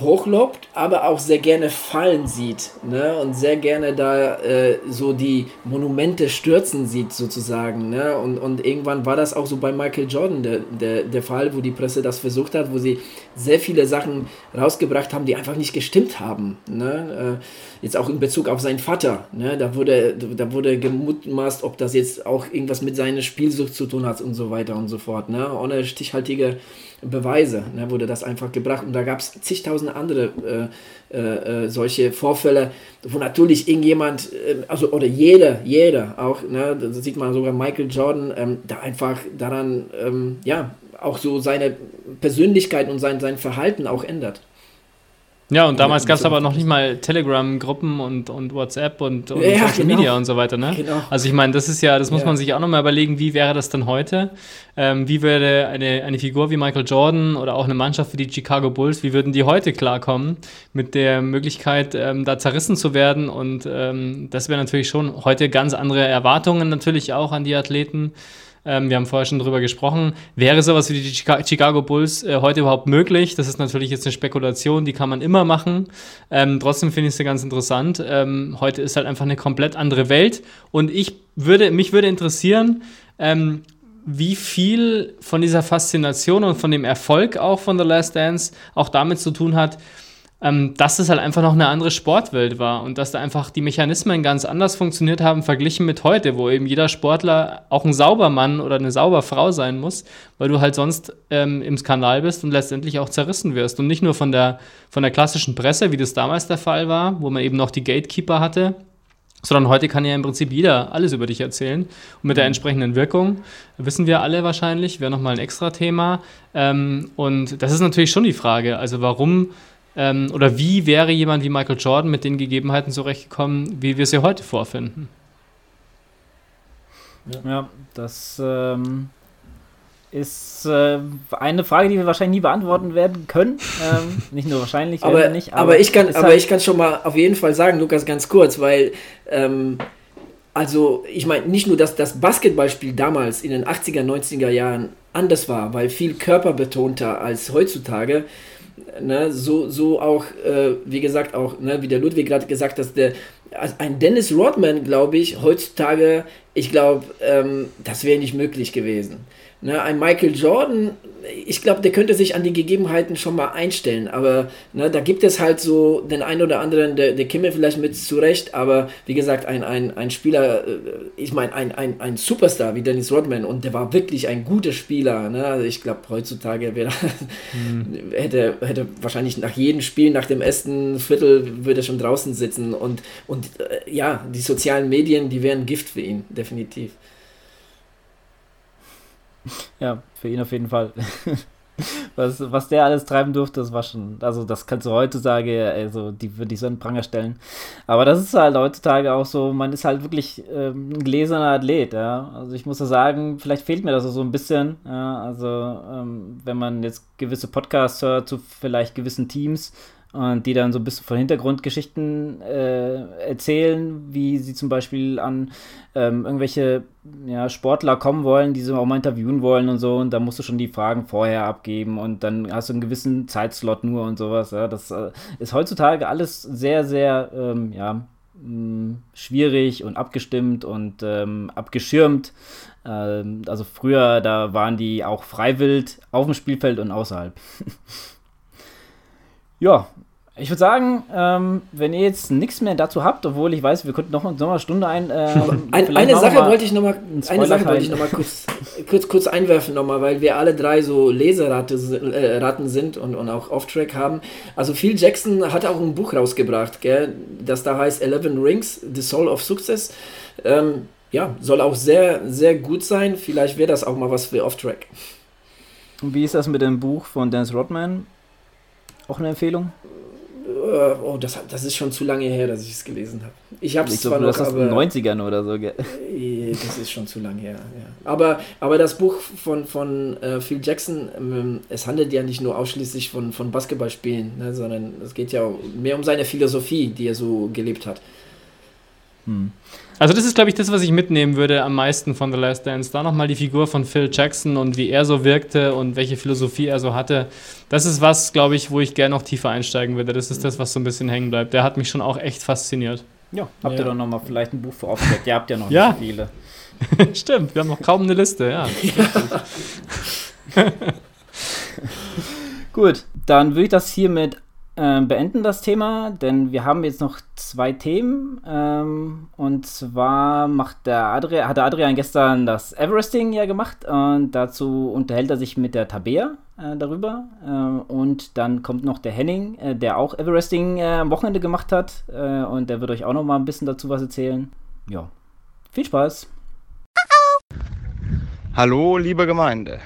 hochlobt, aber auch sehr gerne fallen sieht ne? und sehr gerne da äh, so die Monumente stürzen sieht sozusagen. Ne? Und, und irgendwann war das auch so bei Michael Jordan der, der, der Fall, wo die Presse das versucht hat, wo sie sehr viele Sachen rausgebracht haben, die einfach nicht gestimmt haben. Ne? Äh, jetzt auch in Bezug auf seinen Vater. Ne? Da, wurde, da wurde gemutmaßt, ob das jetzt auch irgendwas mit seiner Spielsucht zu tun hat und so weiter und so fort. Ne? Ohne stichhaltige Beweise ne, wurde das einfach gebracht. Und da gab es zigtausend andere äh, äh, äh, solche Vorfälle, wo natürlich irgendjemand, äh, also oder jeder, jeder auch, ne, da sieht man sogar Michael Jordan, ähm, da einfach daran, ähm, ja, auch so seine Persönlichkeit und sein, sein Verhalten auch ändert. Ja, und damals gab es aber noch nicht mal Telegram-Gruppen und, und WhatsApp und, und ja, Social genau. Media und so weiter, ne? Genau. Also ich meine, das ist ja, das muss ja. man sich auch nochmal überlegen, wie wäre das dann heute? Ähm, wie würde eine, eine Figur wie Michael Jordan oder auch eine Mannschaft wie die Chicago Bulls, wie würden die heute klarkommen mit der Möglichkeit, ähm, da zerrissen zu werden? Und ähm, das wäre natürlich schon heute ganz andere Erwartungen natürlich auch an die Athleten. Ähm, wir haben vorher schon drüber gesprochen. Wäre sowas wie die Chicago Bulls äh, heute überhaupt möglich? Das ist natürlich jetzt eine Spekulation, die kann man immer machen. Ähm, trotzdem finde ich es ganz interessant. Ähm, heute ist halt einfach eine komplett andere Welt und ich würde, mich würde interessieren, ähm, wie viel von dieser Faszination und von dem Erfolg auch von The Last Dance auch damit zu tun hat, ähm, dass es halt einfach noch eine andere Sportwelt war und dass da einfach die Mechanismen ganz anders funktioniert haben, verglichen mit heute, wo eben jeder Sportler auch ein Saubermann oder eine Sauberfrau sein muss, weil du halt sonst ähm, im Skandal bist und letztendlich auch zerrissen wirst. Und nicht nur von der, von der klassischen Presse, wie das damals der Fall war, wo man eben noch die Gatekeeper hatte, sondern heute kann ja im Prinzip jeder alles über dich erzählen. Und mit der mhm. entsprechenden Wirkung wissen wir alle wahrscheinlich, wäre nochmal ein extra Thema. Ähm, und das ist natürlich schon die Frage, also warum ähm, oder wie wäre jemand wie Michael Jordan mit den Gegebenheiten zurechtgekommen, wie wir sie heute vorfinden? Ja, das ähm, ist äh, eine Frage, die wir wahrscheinlich nie beantworten werden können. Ähm, nicht nur wahrscheinlich, aber, nicht. Aber, aber ich kann, aber halt ich kann schon mal auf jeden Fall sagen, Lukas, ganz kurz, weil ähm, also ich meine nicht nur, dass das Basketballspiel damals in den 80er, 90er Jahren anders war, weil viel körperbetonter als heutzutage ne, so, so auch, äh, wie gesagt, auch, ne, wie der Ludwig gerade gesagt hat, der, also ein Dennis Rodman, glaube ich, heutzutage, ich glaube, ähm, das wäre nicht möglich gewesen. Ne, ein Michael Jordan, ich glaube, der könnte sich an die Gegebenheiten schon mal einstellen, aber ne, da gibt es halt so den einen oder anderen, der, der käme vielleicht mit zurecht, aber wie gesagt, ein, ein, ein Spieler, äh, ich meine, ein, ein, ein Superstar wie Dennis Rodman und der war wirklich ein guter Spieler. Ne? Also ich glaube, heutzutage wäre, hm. hätte, hätte wahrscheinlich nach jedem Spiel, nach dem ersten Viertel, würde er schon draußen sitzen und, und äh, ja, die sozialen Medien, die wären Gift für ihn, definitiv. Ja, für ihn auf jeden Fall. was, was der alles treiben durfte, das war schon, also das kannst du heutzutage, also die würde ich so einen Pranger stellen. Aber das ist halt heutzutage auch so, man ist halt wirklich ähm, ein gläserner Athlet, ja. Also ich muss ja sagen, vielleicht fehlt mir das so ein bisschen, ja. Also ähm, wenn man jetzt gewisse Podcasts hört zu vielleicht gewissen Teams, und die dann so ein bisschen von Hintergrundgeschichten äh, erzählen, wie sie zum Beispiel an ähm, irgendwelche ja, Sportler kommen wollen, die sie auch mal interviewen wollen und so. Und da musst du schon die Fragen vorher abgeben und dann hast du einen gewissen Zeitslot nur und sowas. Ja. Das äh, ist heutzutage alles sehr, sehr ähm, ja, mm, schwierig und abgestimmt und ähm, abgeschirmt. Ähm, also früher, da waren die auch freiwillig auf dem Spielfeld und außerhalb. Ja, ich würde sagen, ähm, wenn ihr jetzt nichts mehr dazu habt, obwohl ich weiß, wir könnten noch, noch mal eine Stunde ein. Ähm, ein eine Sache wollte ich noch mal, eine Sache wollte ich noch mal kurz, kurz, kurz einwerfen noch mal, weil wir alle drei so Leseraten äh, sind und, und auch Off-Track haben. Also Phil Jackson hat auch ein Buch rausgebracht, gell, das da heißt Eleven Rings, The Soul of Success. Ähm, ja, soll auch sehr, sehr gut sein. Vielleicht wäre das auch mal was für Off-Track. Und wie ist das mit dem Buch von Dennis Rodman? Auch eine Empfehlung? Äh, oh, das, das ist schon zu lange her, dass ich es gelesen habe. Ich habe es zwar noch, das aber... in den 90ern oder so, gell? Äh, das ist schon zu lange her, ja. Aber, aber das Buch von, von äh, Phil Jackson, ähm, es handelt ja nicht nur ausschließlich von, von Basketballspielen, ne, sondern es geht ja mehr um seine Philosophie, die er so gelebt hat. Hm. Also das ist, glaube ich, das, was ich mitnehmen würde am meisten von The Last Dance. Da nochmal die Figur von Phil Jackson und wie er so wirkte und welche Philosophie er so hatte. Das ist was, glaube ich, wo ich gerne noch tiefer einsteigen würde. Das ist das, was so ein bisschen hängen bleibt. Der hat mich schon auch echt fasziniert. Ja, habt ja. ihr doch nochmal vielleicht ein Buch für aufgedeckt? Ihr habt ja noch ja. nicht viele. Stimmt, wir haben noch kaum eine Liste, ja. Gut, dann würde ich das hiermit äh, beenden das Thema, denn wir haben jetzt noch zwei Themen. Ähm, und zwar macht der Adrian, hat der Adrian gestern das Everesting ja gemacht und dazu unterhält er sich mit der Tabea äh, darüber. Äh, und dann kommt noch der Henning, äh, der auch Everesting äh, am Wochenende gemacht hat. Äh, und der wird euch auch noch mal ein bisschen dazu was erzählen. Ja, viel Spaß. Hallo, liebe Gemeinde.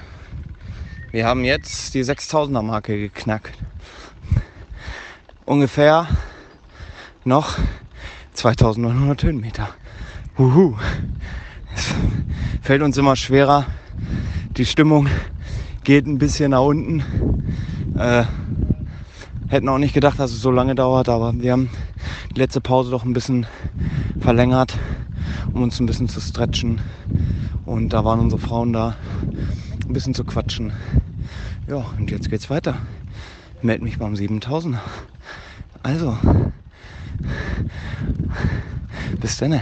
Wir haben jetzt die 6000er Marke geknackt. Ungefähr noch 2900 Höhenmeter. Huhu. Es fällt uns immer schwerer. Die Stimmung geht ein bisschen nach unten. Äh, hätten auch nicht gedacht, dass es so lange dauert, aber wir haben die letzte Pause doch ein bisschen verlängert, um uns ein bisschen zu stretchen. Und da waren unsere Frauen da, ein bisschen zu quatschen. Ja, und jetzt geht's weiter. Meld mich beim 7000er. Also, bis dann.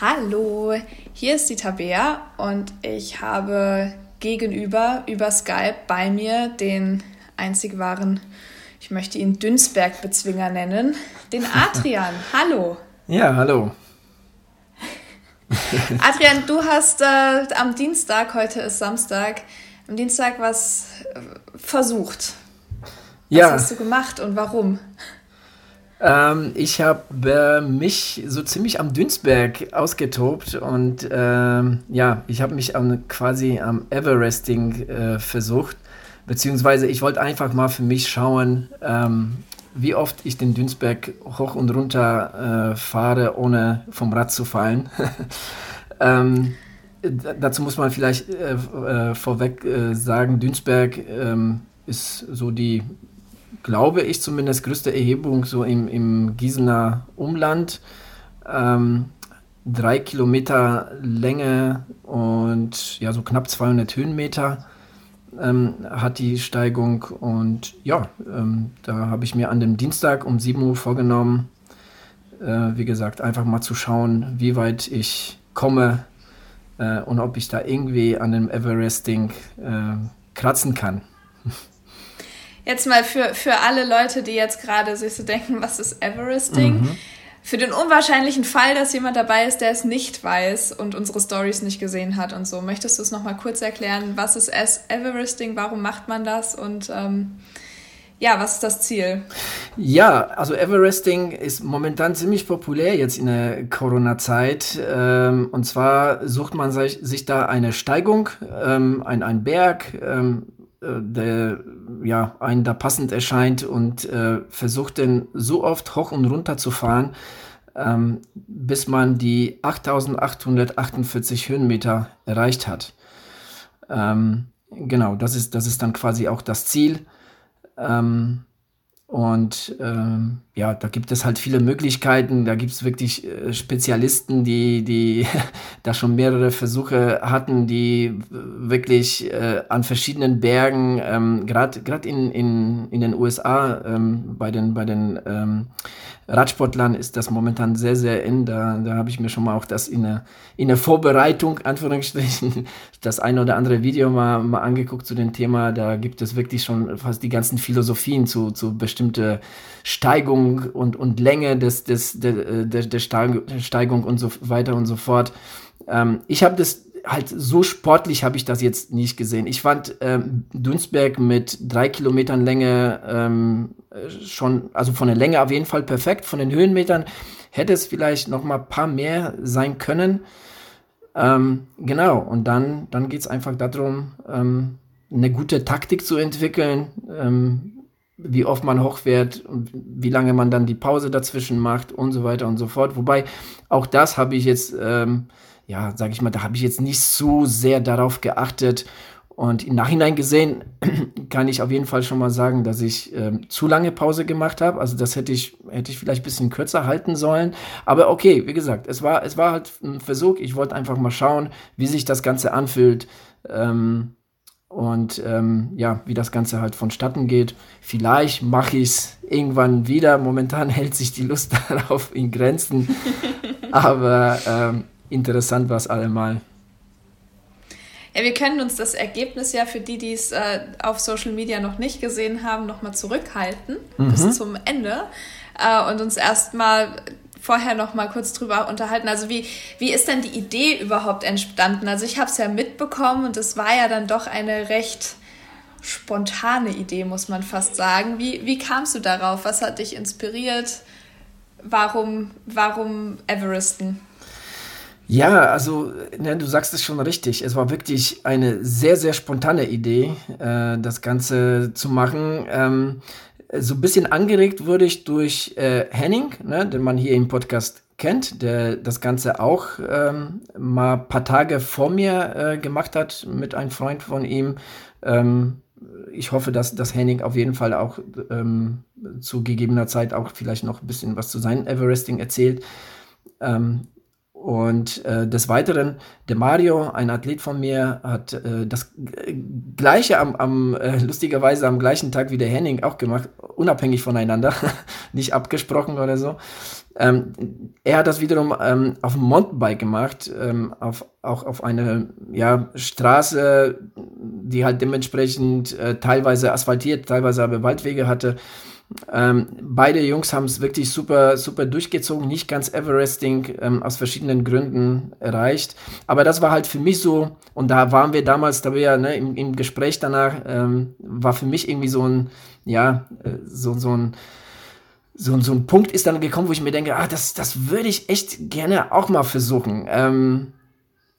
Hallo, hier ist die Tabea und ich habe gegenüber über Skype bei mir den einzig wahren, ich möchte ihn Dünsberg-Bezwinger nennen, den Adrian. hallo. Ja, hallo. Adrian, du hast äh, am Dienstag, heute ist Samstag, am Dienstag was äh, versucht. Was ja. hast du gemacht und warum? Ähm, ich habe mich so ziemlich am Dünsberg ausgetobt und ähm, ja, ich habe mich am, quasi am Everesting äh, versucht. Beziehungsweise ich wollte einfach mal für mich schauen, ähm, wie oft ich den Dünsberg hoch und runter äh, fahre, ohne vom Rad zu fallen. ähm, dazu muss man vielleicht äh, äh, vorweg äh, sagen, Dünsberg ähm, ist so die glaube ich zumindest, größte Erhebung so im, im Gießener Umland. Ähm, drei Kilometer Länge und ja, so knapp 200 Höhenmeter ähm, hat die Steigung. Und ja, ähm, da habe ich mir an dem Dienstag um 7 Uhr vorgenommen, äh, wie gesagt, einfach mal zu schauen, wie weit ich komme äh, und ob ich da irgendwie an dem Everesting äh, kratzen kann. Jetzt mal für, für alle Leute, die jetzt gerade sich so denken, was ist Everesting? Mhm. Für den unwahrscheinlichen Fall, dass jemand dabei ist, der es nicht weiß und unsere Stories nicht gesehen hat und so, möchtest du es nochmal kurz erklären? Was ist Everesting? Warum macht man das? Und ähm, ja, was ist das Ziel? Ja, also Everesting ist momentan ziemlich populär jetzt in der Corona-Zeit. Ähm, und zwar sucht man sich, sich da eine Steigung, ähm, ein, ein Berg, ähm, äh, der ja einen da passend erscheint und äh, versucht den so oft hoch und runter zu fahren, ähm, bis man die 8848 Höhenmeter erreicht hat. Ähm, genau, das ist, das ist dann quasi auch das Ziel. Ähm, und ähm, ja, da gibt es halt viele Möglichkeiten. Da gibt es wirklich äh, Spezialisten, die, die da schon mehrere Versuche hatten, die wirklich äh, an verschiedenen Bergen, ähm, gerade in, in, in den USA, ähm, bei den, bei den ähm, Radsportlern ist das momentan sehr, sehr eng. Da, da habe ich mir schon mal auch das in der, in Vorbereitung, Anführungsstrichen, das ein oder andere Video mal, mal angeguckt zu dem Thema. Da gibt es wirklich schon fast die ganzen Philosophien zu, zu bestimmte Steigung und, und Länge des, des, der, der, der Steigung und so weiter und so fort. Ähm, ich habe das halt so sportlich habe ich das jetzt nicht gesehen. Ich fand ähm, Dunsberg mit drei Kilometern Länge ähm, schon, also von der Länge auf jeden Fall perfekt. Von den Höhenmetern hätte es vielleicht noch mal ein paar mehr sein können. Ähm, genau, und dann, dann geht es einfach darum, ähm, eine gute Taktik zu entwickeln, ähm, wie oft man hochfährt und wie lange man dann die Pause dazwischen macht und so weiter und so fort. Wobei auch das habe ich jetzt ähm, ja, sage ich mal, da habe ich jetzt nicht so sehr darauf geachtet. Und im Nachhinein gesehen kann ich auf jeden Fall schon mal sagen, dass ich ähm, zu lange Pause gemacht habe. Also das hätte ich, hätte ich vielleicht ein bisschen kürzer halten sollen. Aber okay, wie gesagt, es war, es war halt ein Versuch. Ich wollte einfach mal schauen, wie sich das Ganze anfühlt. Ähm, und ähm, ja, wie das Ganze halt vonstatten geht. Vielleicht mache ich es irgendwann wieder. Momentan hält sich die Lust darauf in Grenzen. Aber ähm, interessant war es allemal. Ja, wir können uns das Ergebnis ja für die, die es äh, auf Social Media noch nicht gesehen haben, nochmal zurückhalten mhm. bis zum Ende äh, und uns erstmal vorher noch mal kurz drüber unterhalten. Also wie, wie ist denn die Idee überhaupt entstanden? Also ich habe es ja mitbekommen und es war ja dann doch eine recht spontane Idee, muss man fast sagen. Wie, wie kamst du darauf? Was hat dich inspiriert? Warum, warum Everesten? Ja, also ne, du sagst es schon richtig. Es war wirklich eine sehr, sehr spontane Idee, äh, das Ganze zu machen. Ähm, so ein bisschen angeregt wurde ich durch äh, Henning, ne, den man hier im Podcast kennt, der das Ganze auch ähm, mal ein paar Tage vor mir äh, gemacht hat mit einem Freund von ihm. Ähm, ich hoffe, dass, dass Henning auf jeden Fall auch ähm, zu gegebener Zeit auch vielleicht noch ein bisschen was zu seinem Everesting erzählt. Ähm, und äh, des Weiteren, der Mario, ein Athlet von mir, hat äh, das gleiche am, am äh, lustigerweise am gleichen Tag wie der Henning auch gemacht, unabhängig voneinander, nicht abgesprochen oder so. Ähm, er hat das wiederum ähm, auf dem Mountainbike gemacht, ähm, auf, auch auf eine ja, Straße, die halt dementsprechend äh, teilweise asphaltiert, teilweise aber Waldwege hatte. Ähm, beide Jungs haben es wirklich super, super durchgezogen, nicht ganz Everesting, ähm, aus verschiedenen Gründen erreicht. Aber das war halt für mich so, und da waren wir damals, da wir ja ne, im, im Gespräch danach, ähm, war für mich irgendwie so ein, ja, äh, so, so ein, so, so ein Punkt ist dann gekommen, wo ich mir denke, ah, das, das würde ich echt gerne auch mal versuchen. Ähm,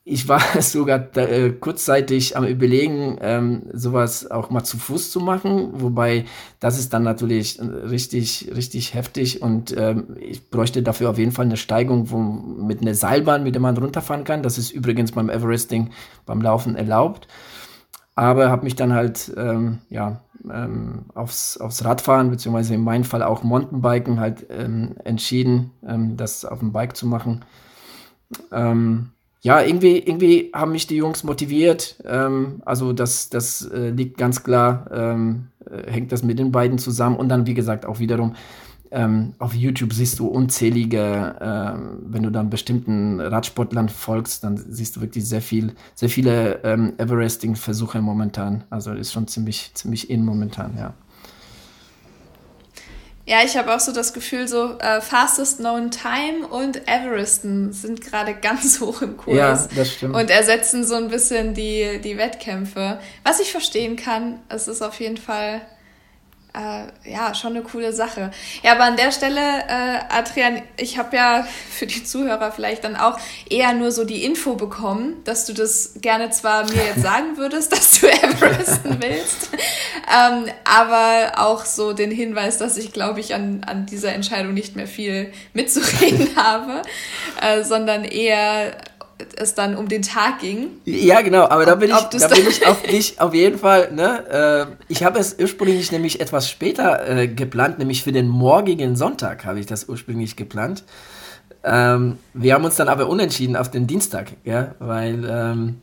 ich war sogar da, äh, kurzzeitig am Überlegen, ähm, sowas auch mal zu Fuß zu machen, wobei das ist dann natürlich richtig, richtig heftig und ähm, ich bräuchte dafür auf jeden Fall eine Steigung wo, mit einer Seilbahn, mit der man runterfahren kann. Das ist übrigens beim Everesting beim Laufen erlaubt. Aber habe mich dann halt ähm, ja, ähm, aufs, aufs Radfahren, beziehungsweise in meinem Fall auch Mountainbiken halt ähm, entschieden, ähm, das auf dem Bike zu machen. Ähm, ja, irgendwie, irgendwie haben mich die Jungs motiviert. Ähm, also das, das äh, liegt ganz klar, ähm, äh, hängt das mit den beiden zusammen. Und dann, wie gesagt, auch wiederum ähm, auf YouTube siehst du unzählige, ähm, wenn du dann bestimmten Radsportlern folgst, dann siehst du wirklich sehr viel, sehr viele ähm, Everesting-Versuche momentan. Also ist schon ziemlich, ziemlich in momentan, ja. Ja, ich habe auch so das Gefühl, so äh, Fastest Known Time und Everesten sind gerade ganz hoch im Kurs. Ja, das stimmt. Und ersetzen so ein bisschen die, die Wettkämpfe. Was ich verstehen kann, es ist auf jeden Fall äh, ja, schon eine coole Sache. Ja, aber an der Stelle, äh, Adrian, ich habe ja für die Zuhörer vielleicht dann auch eher nur so die Info bekommen, dass du das gerne zwar mir jetzt sagen würdest, dass du Everesten willst, ähm, aber auch so den Hinweis, dass ich, glaube ich, an, an dieser Entscheidung nicht mehr viel mitzureden habe, äh, sondern eher es dann um den Tag ging. Ja, genau, aber da bin ich, da bin ich auf dich auf jeden Fall, ne? Äh, ich habe es ursprünglich nämlich etwas später äh, geplant, nämlich für den morgigen Sonntag habe ich das ursprünglich geplant. Ähm, wir haben uns dann aber unentschieden auf den Dienstag, ja, weil ähm,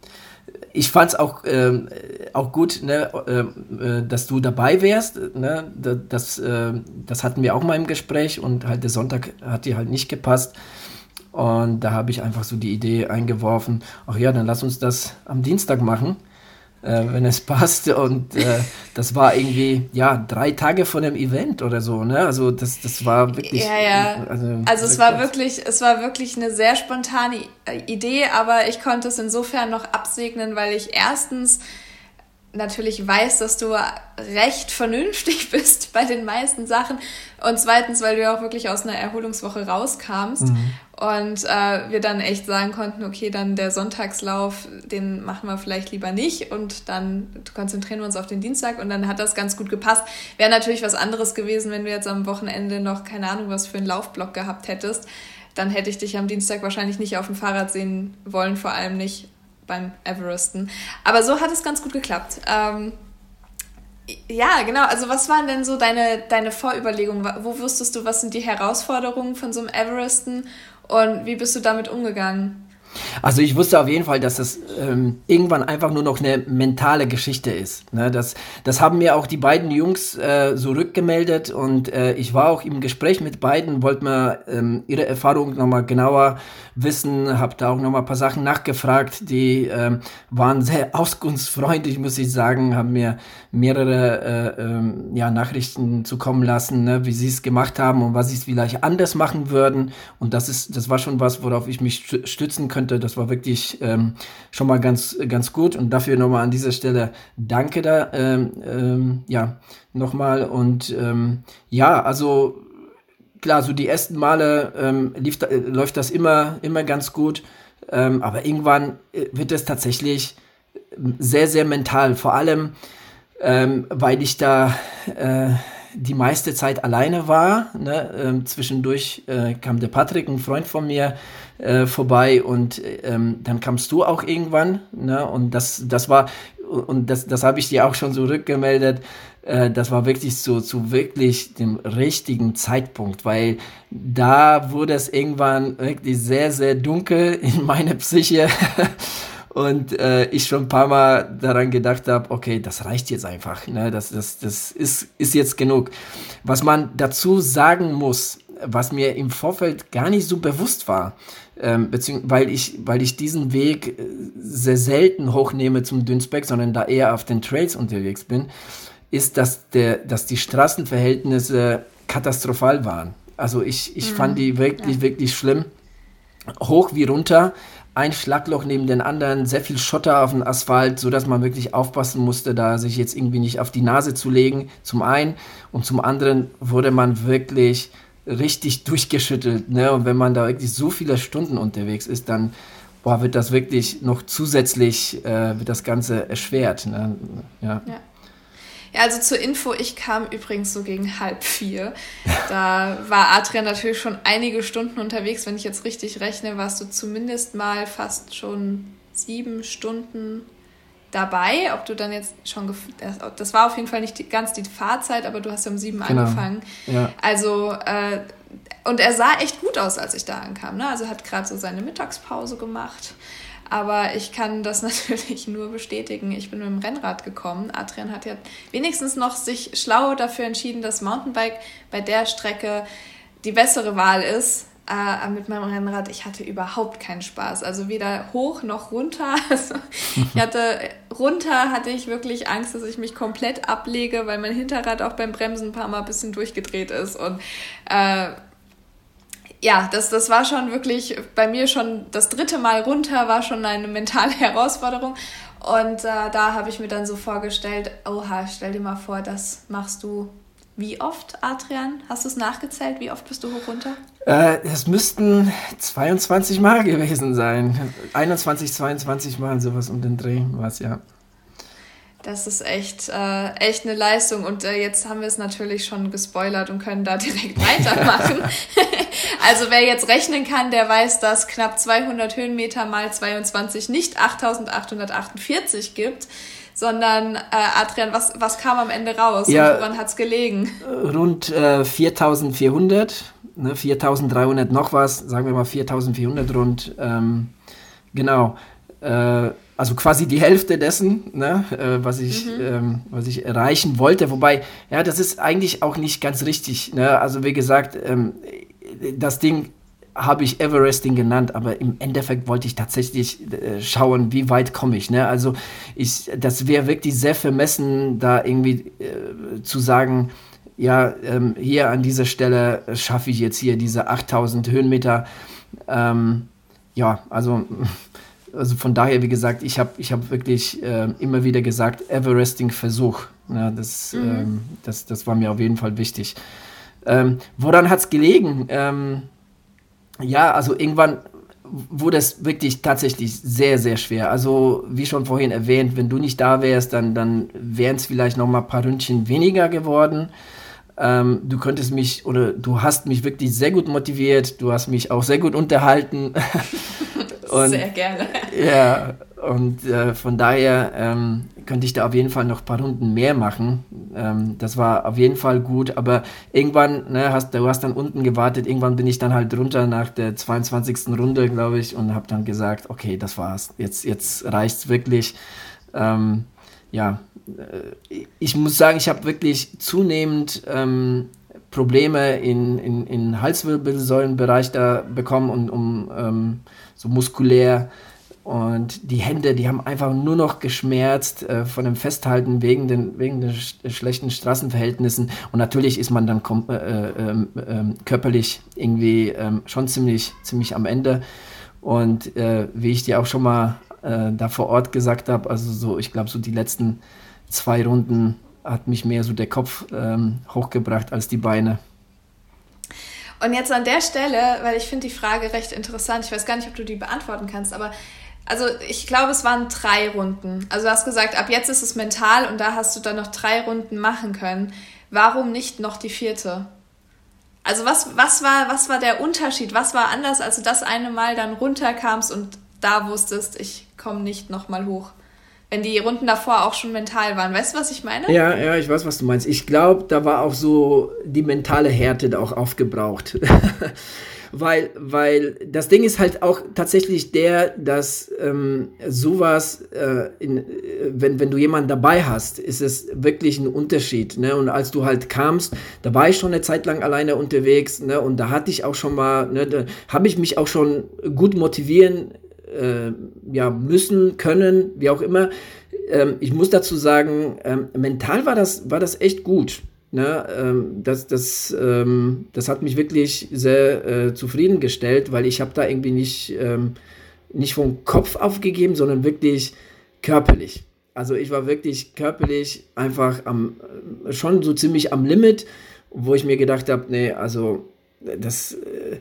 ich fand es auch, ähm, auch gut, ne, äh, dass du dabei wärst. Ne? Das, äh, das hatten wir auch mal im Gespräch und halt der Sonntag hat dir halt nicht gepasst. Und da habe ich einfach so die Idee eingeworfen, ach ja, dann lass uns das am Dienstag machen, äh, wenn es passt. Und äh, das war irgendwie, ja, drei Tage vor dem Event oder so, ne? Also das, das war wirklich. Ja, ja. Also, also es war wirklich, es war wirklich eine sehr spontane Idee, aber ich konnte es insofern noch absegnen, weil ich erstens natürlich weiß, dass du recht vernünftig bist bei den meisten Sachen und zweitens, weil du ja auch wirklich aus einer Erholungswoche rauskamst mhm. Und äh, wir dann echt sagen konnten, okay, dann der Sonntagslauf, den machen wir vielleicht lieber nicht und dann konzentrieren wir uns auf den Dienstag und dann hat das ganz gut gepasst. Wäre natürlich was anderes gewesen, wenn du jetzt am Wochenende noch keine Ahnung was für einen Laufblock gehabt hättest. Dann hätte ich dich am Dienstag wahrscheinlich nicht auf dem Fahrrad sehen wollen, vor allem nicht beim Everesten. Aber so hat es ganz gut geklappt. Ähm, ja, genau. Also was waren denn so deine, deine Vorüberlegungen? Wo wusstest du, was sind die Herausforderungen von so einem Everesten und wie bist du damit umgegangen? Also ich wusste auf jeden Fall, dass das ähm, irgendwann einfach nur noch eine mentale Geschichte ist. Ne? Das, das haben mir auch die beiden Jungs äh, rückgemeldet und äh, ich war auch im Gespräch mit beiden, wollte mir ähm, ihre Erfahrungen nochmal genauer wissen, habe da auch nochmal ein paar Sachen nachgefragt, die ähm, waren sehr auskunftsfreundlich, muss ich sagen, haben mir mehrere äh, ähm, ja, Nachrichten zukommen lassen, ne? wie sie es gemacht haben und was sie es vielleicht anders machen würden und das ist, das war schon was, worauf ich mich stützen könnte könnte. Das war wirklich ähm, schon mal ganz, ganz gut. Und dafür nochmal an dieser Stelle danke da, ähm, ähm, ja, nochmal. Und ähm, ja, also klar, so die ersten Male ähm, lief, äh, läuft das immer, immer ganz gut. Ähm, aber irgendwann äh, wird es tatsächlich sehr, sehr mental. Vor allem, weil ich da äh, die meiste Zeit alleine war. Ne? Ähm, zwischendurch äh, kam der Patrick, ein Freund von mir, äh, vorbei und ähm, dann kamst du auch irgendwann. Ne? Und das, das war, und das, das habe ich dir auch schon so rückgemeldet, äh, das war wirklich so zu wirklich dem richtigen Zeitpunkt, weil da wurde es irgendwann wirklich sehr, sehr dunkel in meiner Psyche. und äh, ich schon ein paar Mal daran gedacht habe, okay, das reicht jetzt einfach, ne? das, das, das ist, ist jetzt genug. Was man dazu sagen muss, was mir im Vorfeld gar nicht so bewusst war, ähm, weil, ich, weil ich diesen Weg äh, sehr selten hochnehme zum Dünsbeck, sondern da eher auf den Trails unterwegs bin, ist, dass, der, dass die Straßenverhältnisse katastrophal waren. Also ich, ich mhm. fand die wirklich, ja. wirklich schlimm. Hoch wie runter ein Schlagloch neben den anderen, sehr viel Schotter auf dem Asphalt, sodass man wirklich aufpassen musste, da sich jetzt irgendwie nicht auf die Nase zu legen, zum einen. Und zum anderen wurde man wirklich richtig durchgeschüttelt. Ne? Und wenn man da wirklich so viele Stunden unterwegs ist, dann boah, wird das wirklich noch zusätzlich, äh, wird das Ganze erschwert. Ne? Ja. ja. Ja, also zur Info, ich kam übrigens so gegen halb vier. Da war Adrian natürlich schon einige Stunden unterwegs. Wenn ich jetzt richtig rechne, warst du zumindest mal fast schon sieben Stunden dabei. Ob du dann jetzt schon, das war auf jeden Fall nicht die, ganz die Fahrzeit, aber du hast ja um sieben genau. angefangen. Ja. Also, äh, und er sah echt gut aus, als ich da ankam. Ne? Also hat gerade so seine Mittagspause gemacht. Aber ich kann das natürlich nur bestätigen. Ich bin mit dem Rennrad gekommen. Adrian hat ja wenigstens noch sich schlau dafür entschieden, dass Mountainbike bei der Strecke die bessere Wahl ist. Äh, mit meinem Rennrad, ich hatte überhaupt keinen Spaß. Also weder hoch noch runter. Also ich hatte runter hatte ich wirklich Angst, dass ich mich komplett ablege, weil mein Hinterrad auch beim Bremsen ein paar Mal ein bisschen durchgedreht ist. Und äh, ja, das, das war schon wirklich bei mir schon das dritte Mal runter, war schon eine mentale Herausforderung. Und äh, da habe ich mir dann so vorgestellt, oha, stell dir mal vor, das machst du wie oft, Adrian? Hast du es nachgezählt? Wie oft bist du hoch runter? Äh, müssten 22 Mal gewesen sein. 21, 22 Mal, sowas um den Dreh war es, ja. Das ist echt, äh, echt eine Leistung. Und äh, jetzt haben wir es natürlich schon gespoilert und können da direkt weitermachen. also wer jetzt rechnen kann, der weiß, dass knapp 200 Höhenmeter mal 22 nicht 8848 gibt, sondern äh, Adrian, was, was kam am Ende raus ja, und woran hat es gelegen? Rund äh, 4400, ne, 4300 noch was, sagen wir mal 4400 rund. Ähm, genau. Äh, also quasi die Hälfte dessen, ne, äh, was, ich, mhm. ähm, was ich erreichen wollte. Wobei, ja, das ist eigentlich auch nicht ganz richtig. Ne? Also wie gesagt, ähm, das Ding habe ich Everesting genannt, aber im Endeffekt wollte ich tatsächlich äh, schauen, wie weit komme ich. Ne? Also ich, das wäre wirklich sehr vermessen, da irgendwie äh, zu sagen, ja, ähm, hier an dieser Stelle schaffe ich jetzt hier diese 8000 Höhenmeter. Ähm, ja, also also von daher, wie gesagt, ich habe ich hab wirklich äh, immer wieder gesagt, Everesting-Versuch. Ja, das, mhm. ähm, das, das war mir auf jeden Fall wichtig. Ähm, woran hat es gelegen? Ähm, ja, also irgendwann wurde es wirklich tatsächlich sehr, sehr schwer. Also wie schon vorhin erwähnt, wenn du nicht da wärst, dann, dann wären es vielleicht noch mal ein paar Ründchen weniger geworden. Ähm, du könntest mich oder du hast mich wirklich sehr gut motiviert, du hast mich auch sehr gut unterhalten. Und, Sehr gerne. Ja, und äh, von daher ähm, könnte ich da auf jeden Fall noch ein paar Runden mehr machen. Ähm, das war auf jeden Fall gut, aber irgendwann, ne, hast, du hast dann unten gewartet, irgendwann bin ich dann halt runter nach der 22. Runde, glaube ich, und habe dann gesagt, okay, das war's, jetzt, jetzt reicht's wirklich. Ähm, ja, äh, ich muss sagen, ich habe wirklich zunehmend ähm, Probleme in, in, in Halswirbelsäulenbereich da bekommen und um ähm, so muskulär. Und die Hände, die haben einfach nur noch geschmerzt äh, von dem Festhalten wegen den, wegen den sch schlechten Straßenverhältnissen. Und natürlich ist man dann äh, äh, äh, körperlich irgendwie ähm, schon ziemlich, ziemlich am Ende. Und äh, wie ich dir auch schon mal äh, da vor Ort gesagt habe, also so, ich glaube, so die letzten zwei Runden hat mich mehr so der Kopf ähm, hochgebracht als die Beine. Und jetzt an der Stelle, weil ich finde die Frage recht interessant, ich weiß gar nicht, ob du die beantworten kannst, aber also ich glaube, es waren drei Runden. Also du hast gesagt, ab jetzt ist es mental und da hast du dann noch drei Runden machen können. Warum nicht noch die vierte? Also was, was, war, was war der Unterschied? Was war anders, als du das eine Mal dann runterkamst und da wusstest, ich komme nicht nochmal hoch? Wenn die Runden davor auch schon mental waren. Weißt du, was ich meine? Ja, ja, ich weiß, was du meinst. Ich glaube, da war auch so die mentale Härte auch aufgebraucht. weil, weil das Ding ist halt auch tatsächlich der, dass ähm, sowas, äh, in, äh, wenn, wenn du jemanden dabei hast, ist es wirklich ein Unterschied. Ne? Und als du halt kamst, da war ich schon eine Zeit lang alleine unterwegs ne? und da hatte ich auch schon mal, ne, da habe ich mich auch schon gut motivieren äh, ja, müssen, können, wie auch immer. Ähm, ich muss dazu sagen, ähm, mental war das, war das echt gut. Ne, ähm, das, das, ähm, das hat mich wirklich sehr äh, zufriedengestellt, weil ich habe da irgendwie nicht, ähm, nicht vom Kopf aufgegeben, sondern wirklich körperlich. Also ich war wirklich körperlich einfach am, äh, schon so ziemlich am Limit, wo ich mir gedacht habe, nee, also das, äh,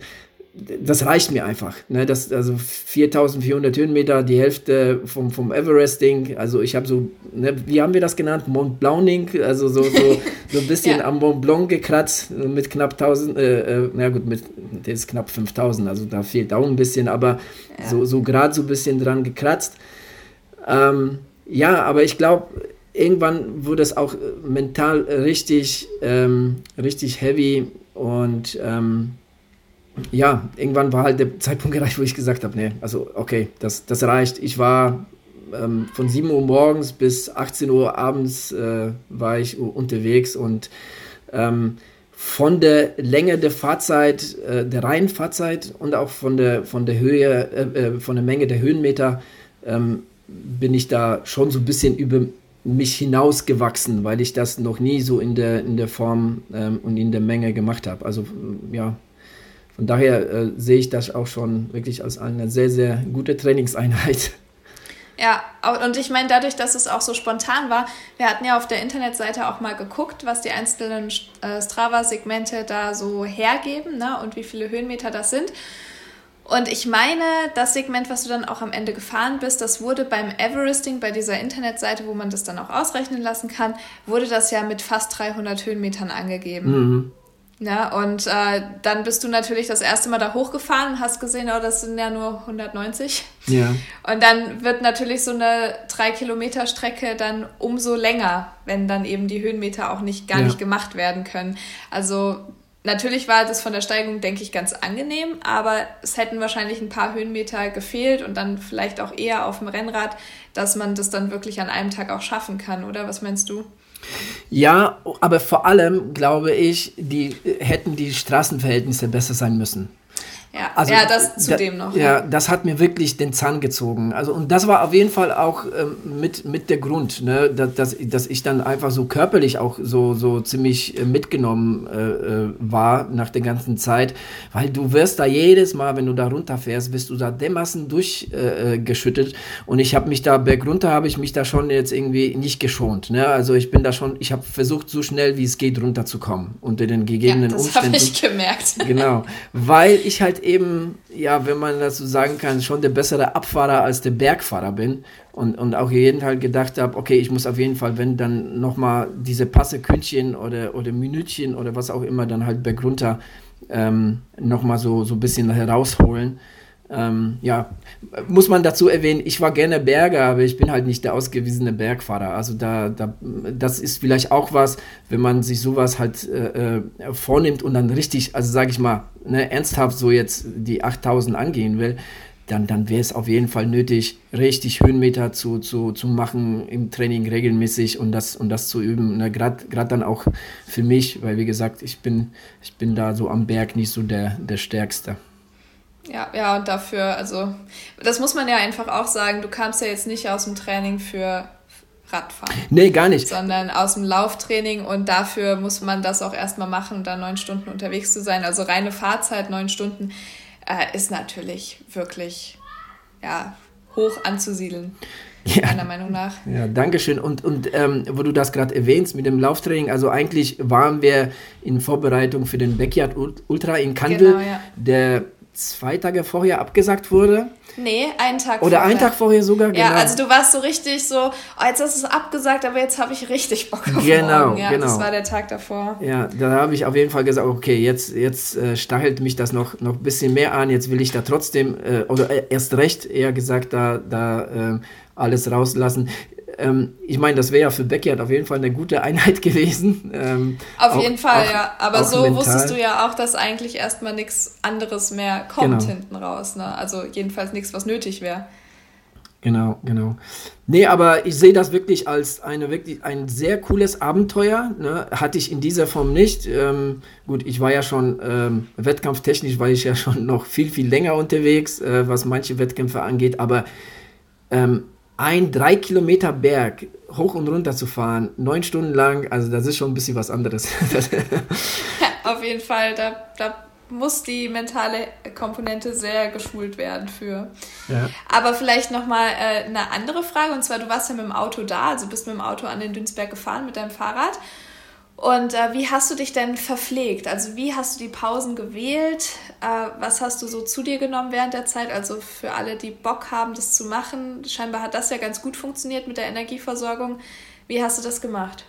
das reicht mir einfach. Ne? Das, also 4400 Höhenmeter, die Hälfte vom, vom Everesting. Also ich habe so, ne, wie haben wir das genannt? Mont Blauning, also so, so, so ein bisschen ja. am Mont Blanc gekratzt mit knapp 1000, äh, äh, na gut, mit, ist knapp 5000, also da fehlt auch ein bisschen, aber ja. so, so gerade so ein bisschen dran gekratzt. Ähm, ja, aber ich glaube, irgendwann wurde es auch mental richtig, ähm, richtig heavy und ähm, ja, irgendwann war halt der Zeitpunkt erreicht, wo ich gesagt habe, nee, also okay, das, das reicht. Ich war ähm, von 7 Uhr morgens bis 18 Uhr abends äh, war ich unterwegs und ähm, von der Länge der Fahrzeit, äh, der reinen Fahrzeit und auch von der, von der Höhe, äh, äh von der Menge der Höhenmeter ähm, bin ich da schon so ein bisschen über mich hinausgewachsen, weil ich das noch nie so in der, in der Form ähm, und in der Menge gemacht habe. Also ja, von daher äh, sehe ich das auch schon wirklich als eine sehr, sehr gute Trainingseinheit. Ja, und ich meine, dadurch, dass es auch so spontan war, wir hatten ja auf der Internetseite auch mal geguckt, was die einzelnen äh, Strava-Segmente da so hergeben ne, und wie viele Höhenmeter das sind. Und ich meine, das Segment, was du dann auch am Ende gefahren bist, das wurde beim Everesting, bei dieser Internetseite, wo man das dann auch ausrechnen lassen kann, wurde das ja mit fast 300 Höhenmetern angegeben. Mhm. Ja, und äh, dann bist du natürlich das erste Mal da hochgefahren und hast gesehen, oh, das sind ja nur 190. Ja. Und dann wird natürlich so eine 3 Kilometer Strecke dann umso länger, wenn dann eben die Höhenmeter auch nicht gar ja. nicht gemacht werden können. Also natürlich war das von der Steigung, denke ich, ganz angenehm, aber es hätten wahrscheinlich ein paar Höhenmeter gefehlt und dann vielleicht auch eher auf dem Rennrad, dass man das dann wirklich an einem Tag auch schaffen kann, oder? Was meinst du? Ja, aber vor allem glaube ich, die hätten die Straßenverhältnisse besser sein müssen. Ja, also, ja das zudem da, noch. Ja, das hat mir wirklich den Zahn gezogen. Also, und das war auf jeden Fall auch ähm, mit, mit der Grund, ne, dass, dass, dass ich dann einfach so körperlich auch so, so ziemlich äh, mitgenommen äh, äh, war nach der ganzen Zeit, weil du wirst da jedes Mal, wenn du da runterfährst, bist du da dermaßen durchgeschüttet. Äh, und ich habe mich da bergunter, habe ich mich da schon jetzt irgendwie nicht geschont. Ne? Also ich bin da schon, ich habe versucht, so schnell wie es geht runterzukommen unter den gegebenen ja, das Umständen. Das habe ich gemerkt. Genau, weil ich halt eben, ja, wenn man das so sagen kann, schon der bessere Abfahrer als der Bergfahrer bin. Und, und auch jeden Fall gedacht habe, okay, ich muss auf jeden Fall, wenn dann nochmal diese Passekündchen oder, oder Minütchen oder was auch immer dann halt bergunter ähm, nochmal so, so ein bisschen herausholen. Ähm, ja, muss man dazu erwähnen, ich war gerne Berger, aber ich bin halt nicht der ausgewiesene Bergfahrer. Also da, da das ist vielleicht auch was, wenn man sich sowas halt äh, äh vornimmt und dann richtig, also sage ich mal, ne, ernsthaft so jetzt die 8000 angehen will, dann, dann wäre es auf jeden Fall nötig, richtig Höhenmeter zu, zu, zu machen im Training regelmäßig und das, und das zu üben. Ne, Gerade dann auch für mich, weil wie gesagt, ich bin, ich bin da so am Berg nicht so der, der Stärkste. Ja, ja, und dafür, also, das muss man ja einfach auch sagen, du kamst ja jetzt nicht aus dem Training für Radfahren. Nee, gar nicht. Sondern aus dem Lauftraining und dafür muss man das auch erstmal machen, da neun Stunden unterwegs zu sein. Also reine Fahrzeit, neun Stunden, äh, ist natürlich wirklich, ja, hoch anzusiedeln. ja. meiner Meinung nach. Ja, danke schön. Und, und ähm, wo du das gerade erwähnst mit dem Lauftraining, also eigentlich waren wir in Vorbereitung für den Backyard Ultra in Kandel, genau, ja. der zwei Tage vorher abgesagt wurde. Nee, einen Tag Oder vorher. einen Tag vorher sogar, genau. Ja, also du warst so richtig so, oh, jetzt hast du es abgesagt, aber jetzt habe ich richtig Bock auf Genau, morgen. Ja, genau. Das war der Tag davor. Ja, da habe ich auf jeden Fall gesagt, okay, jetzt, jetzt äh, stachelt mich das noch, noch ein bisschen mehr an, jetzt will ich da trotzdem, äh, oder äh, erst recht eher gesagt, da, da äh, alles rauslassen. Ähm, ich meine, das wäre ja für Backyard auf jeden Fall eine gute Einheit gewesen. Ähm, auf auch, jeden Fall, auch, ja. Aber so mental. wusstest du ja auch, dass eigentlich erstmal nichts anderes mehr kommt genau. hinten raus. Ne? Also jedenfalls nichts, was nötig wäre. Genau, genau. Nee, aber ich sehe das wirklich als eine wirklich ein sehr cooles Abenteuer. Ne? Hatte ich in dieser Form nicht. Ähm, gut, ich war ja schon ähm, wettkampftechnisch, war ich ja schon noch viel, viel länger unterwegs, äh, was manche Wettkämpfe angeht, aber ähm, ein drei Kilometer Berg hoch und runter zu fahren, neun Stunden lang, also das ist schon ein bisschen was anderes. ja, auf jeden Fall, da, da muss die mentale Komponente sehr geschult werden für. Ja. Aber vielleicht nochmal äh, eine andere Frage, und zwar, du warst ja mit dem Auto da, also bist mit dem Auto an den Dünsberg gefahren mit deinem Fahrrad. Und äh, wie hast du dich denn verpflegt? Also wie hast du die Pausen gewählt? Äh, was hast du so zu dir genommen während der Zeit? Also für alle, die Bock haben, das zu machen, scheinbar hat das ja ganz gut funktioniert mit der Energieversorgung. Wie hast du das gemacht?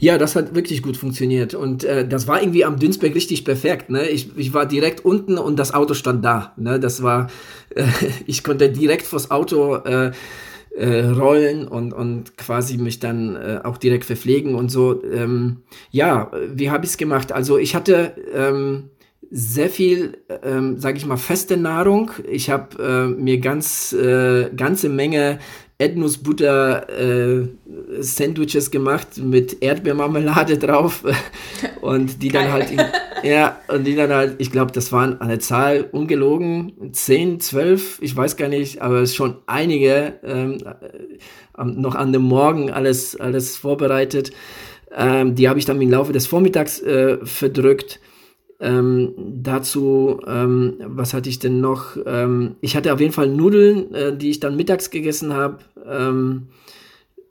Ja, das hat wirklich gut funktioniert. Und äh, das war irgendwie am Dünsberg richtig perfekt. Ne? Ich, ich war direkt unten und das Auto stand da. Ne? Das war, äh, ich konnte direkt vors Auto äh, äh, rollen und, und quasi mich dann äh, auch direkt verpflegen und so. Ähm, ja, wie habe ich es gemacht? Also ich hatte ähm, sehr viel, ähm, sage ich mal, feste Nahrung. Ich habe äh, mir ganz äh, ganze Menge Erdnussbutter äh, Sandwiches gemacht mit Erdbeermarmelade drauf und die dann halt in, ja und die dann halt ich glaube das waren eine Zahl ungelogen 10 12 ich weiß gar nicht aber es schon einige ähm, äh, noch an dem Morgen alles alles vorbereitet ähm, die habe ich dann im Laufe des Vormittags äh, verdrückt ähm, dazu, ähm, was hatte ich denn noch? Ähm, ich hatte auf jeden Fall Nudeln, äh, die ich dann mittags gegessen habe. Ähm,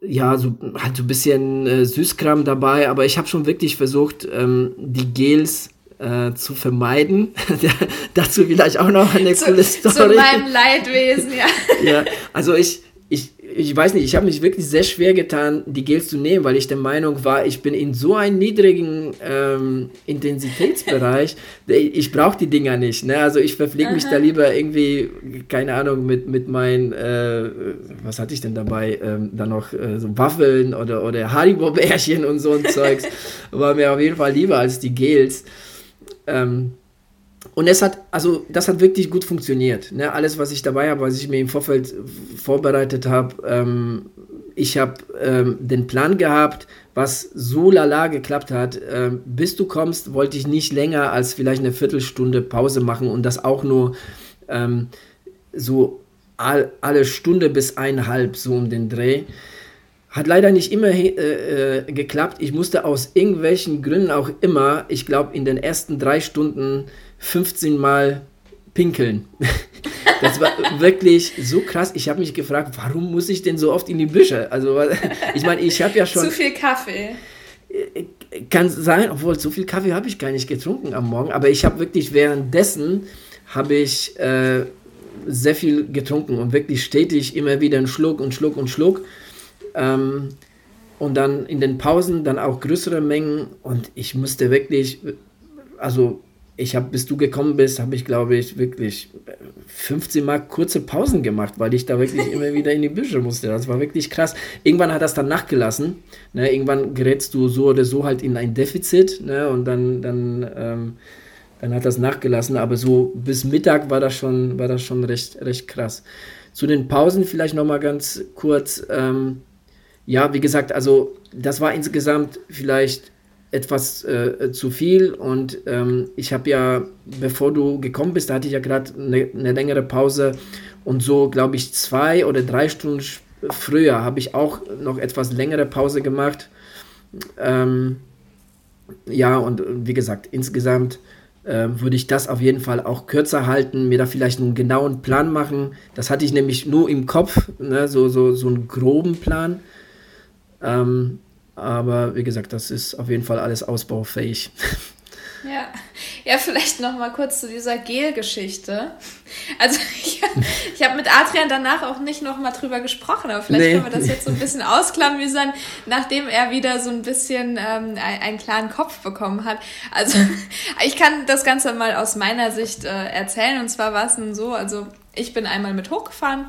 ja, so halt so ein bisschen äh, Süßkram dabei, aber ich habe schon wirklich versucht, ähm, die Gels äh, zu vermeiden. dazu vielleicht auch noch eine zu, coole Story. Zu meinem Leidwesen, ja. ja, also ich, ich, ich weiß nicht, ich habe mich wirklich sehr schwer getan, die Gels zu nehmen, weil ich der Meinung war, ich bin in so einem niedrigen ähm, Intensitätsbereich, ich brauche die Dinger nicht. Ne? Also ich verpflege mich da lieber irgendwie, keine Ahnung, mit, mit meinen, äh, was hatte ich denn dabei, ähm, dann noch äh, so Waffeln oder, oder Haribo-Bärchen und so ein Zeugs. War mir auf jeden Fall lieber als die Gels. Ähm, und es hat, also das hat wirklich gut funktioniert. Ne? Alles, was ich dabei habe, was ich mir im Vorfeld vorbereitet habe, ähm, ich habe ähm, den Plan gehabt, was so lala geklappt hat. Ähm, bis du kommst, wollte ich nicht länger als vielleicht eine Viertelstunde Pause machen und das auch nur ähm, so all, alle Stunde bis eineinhalb, so um den Dreh. Hat leider nicht immer äh, äh, geklappt. Ich musste aus irgendwelchen Gründen auch immer, ich glaube, in den ersten drei Stunden 15 Mal pinkeln. Das war wirklich so krass. Ich habe mich gefragt, warum muss ich denn so oft in die Büsche? Also, ich meine, ich habe ja schon. Zu viel Kaffee. Äh, kann sein, obwohl so viel Kaffee habe ich gar nicht getrunken am Morgen, aber ich habe wirklich währenddessen habe ich äh, sehr viel getrunken und wirklich stetig immer wieder einen Schluck und Schluck und Schluck. Ähm, und dann in den Pausen dann auch größere Mengen und ich musste wirklich, also ich habe, bis du gekommen bist, habe ich, glaube ich, wirklich 15 Mal kurze Pausen gemacht, weil ich da wirklich immer wieder in die Büsche musste. Das war wirklich krass. Irgendwann hat das dann nachgelassen. Ne? Irgendwann gerätst du so oder so halt in ein Defizit ne? und dann, dann, ähm, dann hat das nachgelassen. Aber so bis Mittag war das schon, war das schon recht, recht krass. Zu den Pausen vielleicht nochmal ganz kurz. Ähm, ja, wie gesagt, also das war insgesamt vielleicht etwas äh, zu viel und ähm, ich habe ja, bevor du gekommen bist, da hatte ich ja gerade eine ne längere Pause und so, glaube ich, zwei oder drei Stunden früher habe ich auch noch etwas längere Pause gemacht. Ähm, ja, und wie gesagt, insgesamt äh, würde ich das auf jeden Fall auch kürzer halten, mir da vielleicht einen genauen Plan machen. Das hatte ich nämlich nur im Kopf, ne, so, so, so einen groben Plan. Ähm, aber wie gesagt, das ist auf jeden Fall alles ausbaufähig. Ja, ja vielleicht noch mal kurz zu dieser Gel-Geschichte. Also ich, ich habe mit Adrian danach auch nicht noch mal drüber gesprochen, aber vielleicht nee. können wir das jetzt so ein bisschen ausklamüsern, nachdem er wieder so ein bisschen ähm, einen klaren Kopf bekommen hat. Also ich kann das Ganze mal aus meiner Sicht äh, erzählen und zwar war es nun so, also ich bin einmal mit hochgefahren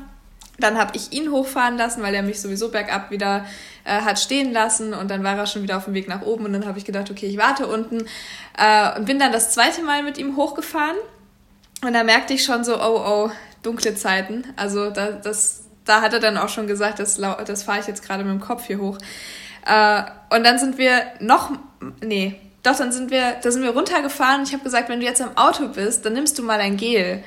dann habe ich ihn hochfahren lassen, weil er mich sowieso bergab wieder äh, hat stehen lassen und dann war er schon wieder auf dem Weg nach oben und dann habe ich gedacht, okay, ich warte unten äh, und bin dann das zweite Mal mit ihm hochgefahren und da merkte ich schon so, oh, oh, dunkle Zeiten. Also da, das, da hat er dann auch schon gesagt, das, das fahre ich jetzt gerade mit dem Kopf hier hoch. Äh, und dann sind wir noch, nee, doch, dann sind wir, da sind wir runtergefahren und ich habe gesagt, wenn du jetzt am Auto bist, dann nimmst du mal ein Gel.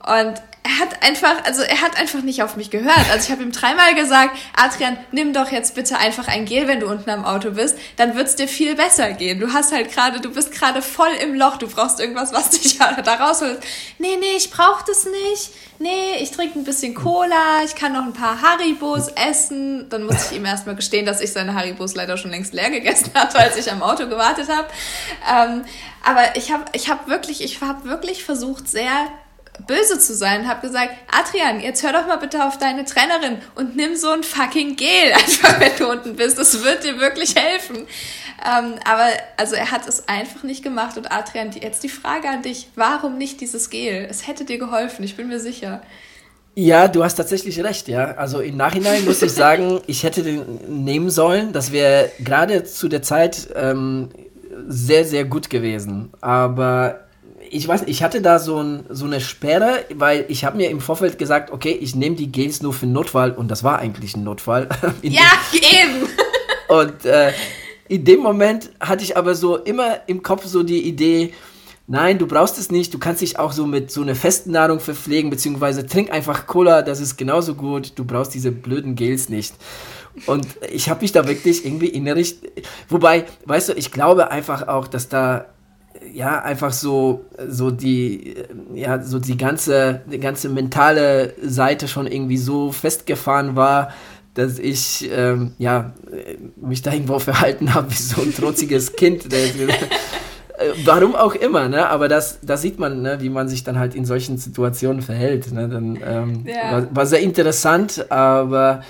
Und er hat einfach, also er hat einfach nicht auf mich gehört. Also ich habe ihm dreimal gesagt, Adrian, nimm doch jetzt bitte einfach ein Gel, wenn du unten am Auto bist, dann wird's dir viel besser gehen. Du hast halt gerade, du bist gerade voll im Loch, du brauchst irgendwas, was dich da rausholt. Nee, nee, ich brauch das nicht. Nee, ich trinke ein bisschen Cola, ich kann noch ein paar Haribos essen. Dann muss ich ihm erstmal gestehen, dass ich seine Haribos leider schon längst leer gegessen hatte, als ich am Auto gewartet habe. Ähm, aber ich habe ich hab wirklich, ich habe wirklich versucht, sehr böse zu sein, habe gesagt, Adrian, jetzt hör doch mal bitte auf deine Trainerin und nimm so ein fucking Gel, einfach wenn du unten bist. Das wird dir wirklich helfen. Ähm, aber also er hat es einfach nicht gemacht. Und Adrian, die, jetzt die Frage an dich, warum nicht dieses Gel? Es hätte dir geholfen, ich bin mir sicher. Ja, du hast tatsächlich recht, ja. Also im Nachhinein muss ich sagen, ich hätte den nehmen sollen. Das wäre gerade zu der Zeit ähm, sehr, sehr gut gewesen. Aber ich weiß, ich hatte da so, ein, so eine Sperre, weil ich habe mir im Vorfeld gesagt, okay, ich nehme die Gels nur für Notfall und das war eigentlich ein Notfall. ja, eben. Und äh, in dem Moment hatte ich aber so immer im Kopf so die Idee, nein, du brauchst es nicht, du kannst dich auch so mit so einer festen Nahrung verpflegen, beziehungsweise trink einfach Cola, das ist genauso gut, du brauchst diese blöden Gels nicht. Und ich habe mich da wirklich irgendwie innerlich, wobei, weißt du, ich glaube einfach auch, dass da ja, einfach so, so die, ja, so die ganze, die ganze mentale Seite schon irgendwie so festgefahren war, dass ich, ähm, ja, mich da irgendwo verhalten habe wie so ein trotziges Kind. Äh, warum auch immer, ne? Aber das, das sieht man, ne? wie man sich dann halt in solchen Situationen verhält. Ne? Dann, ähm, ja. war, war, sehr interessant, aber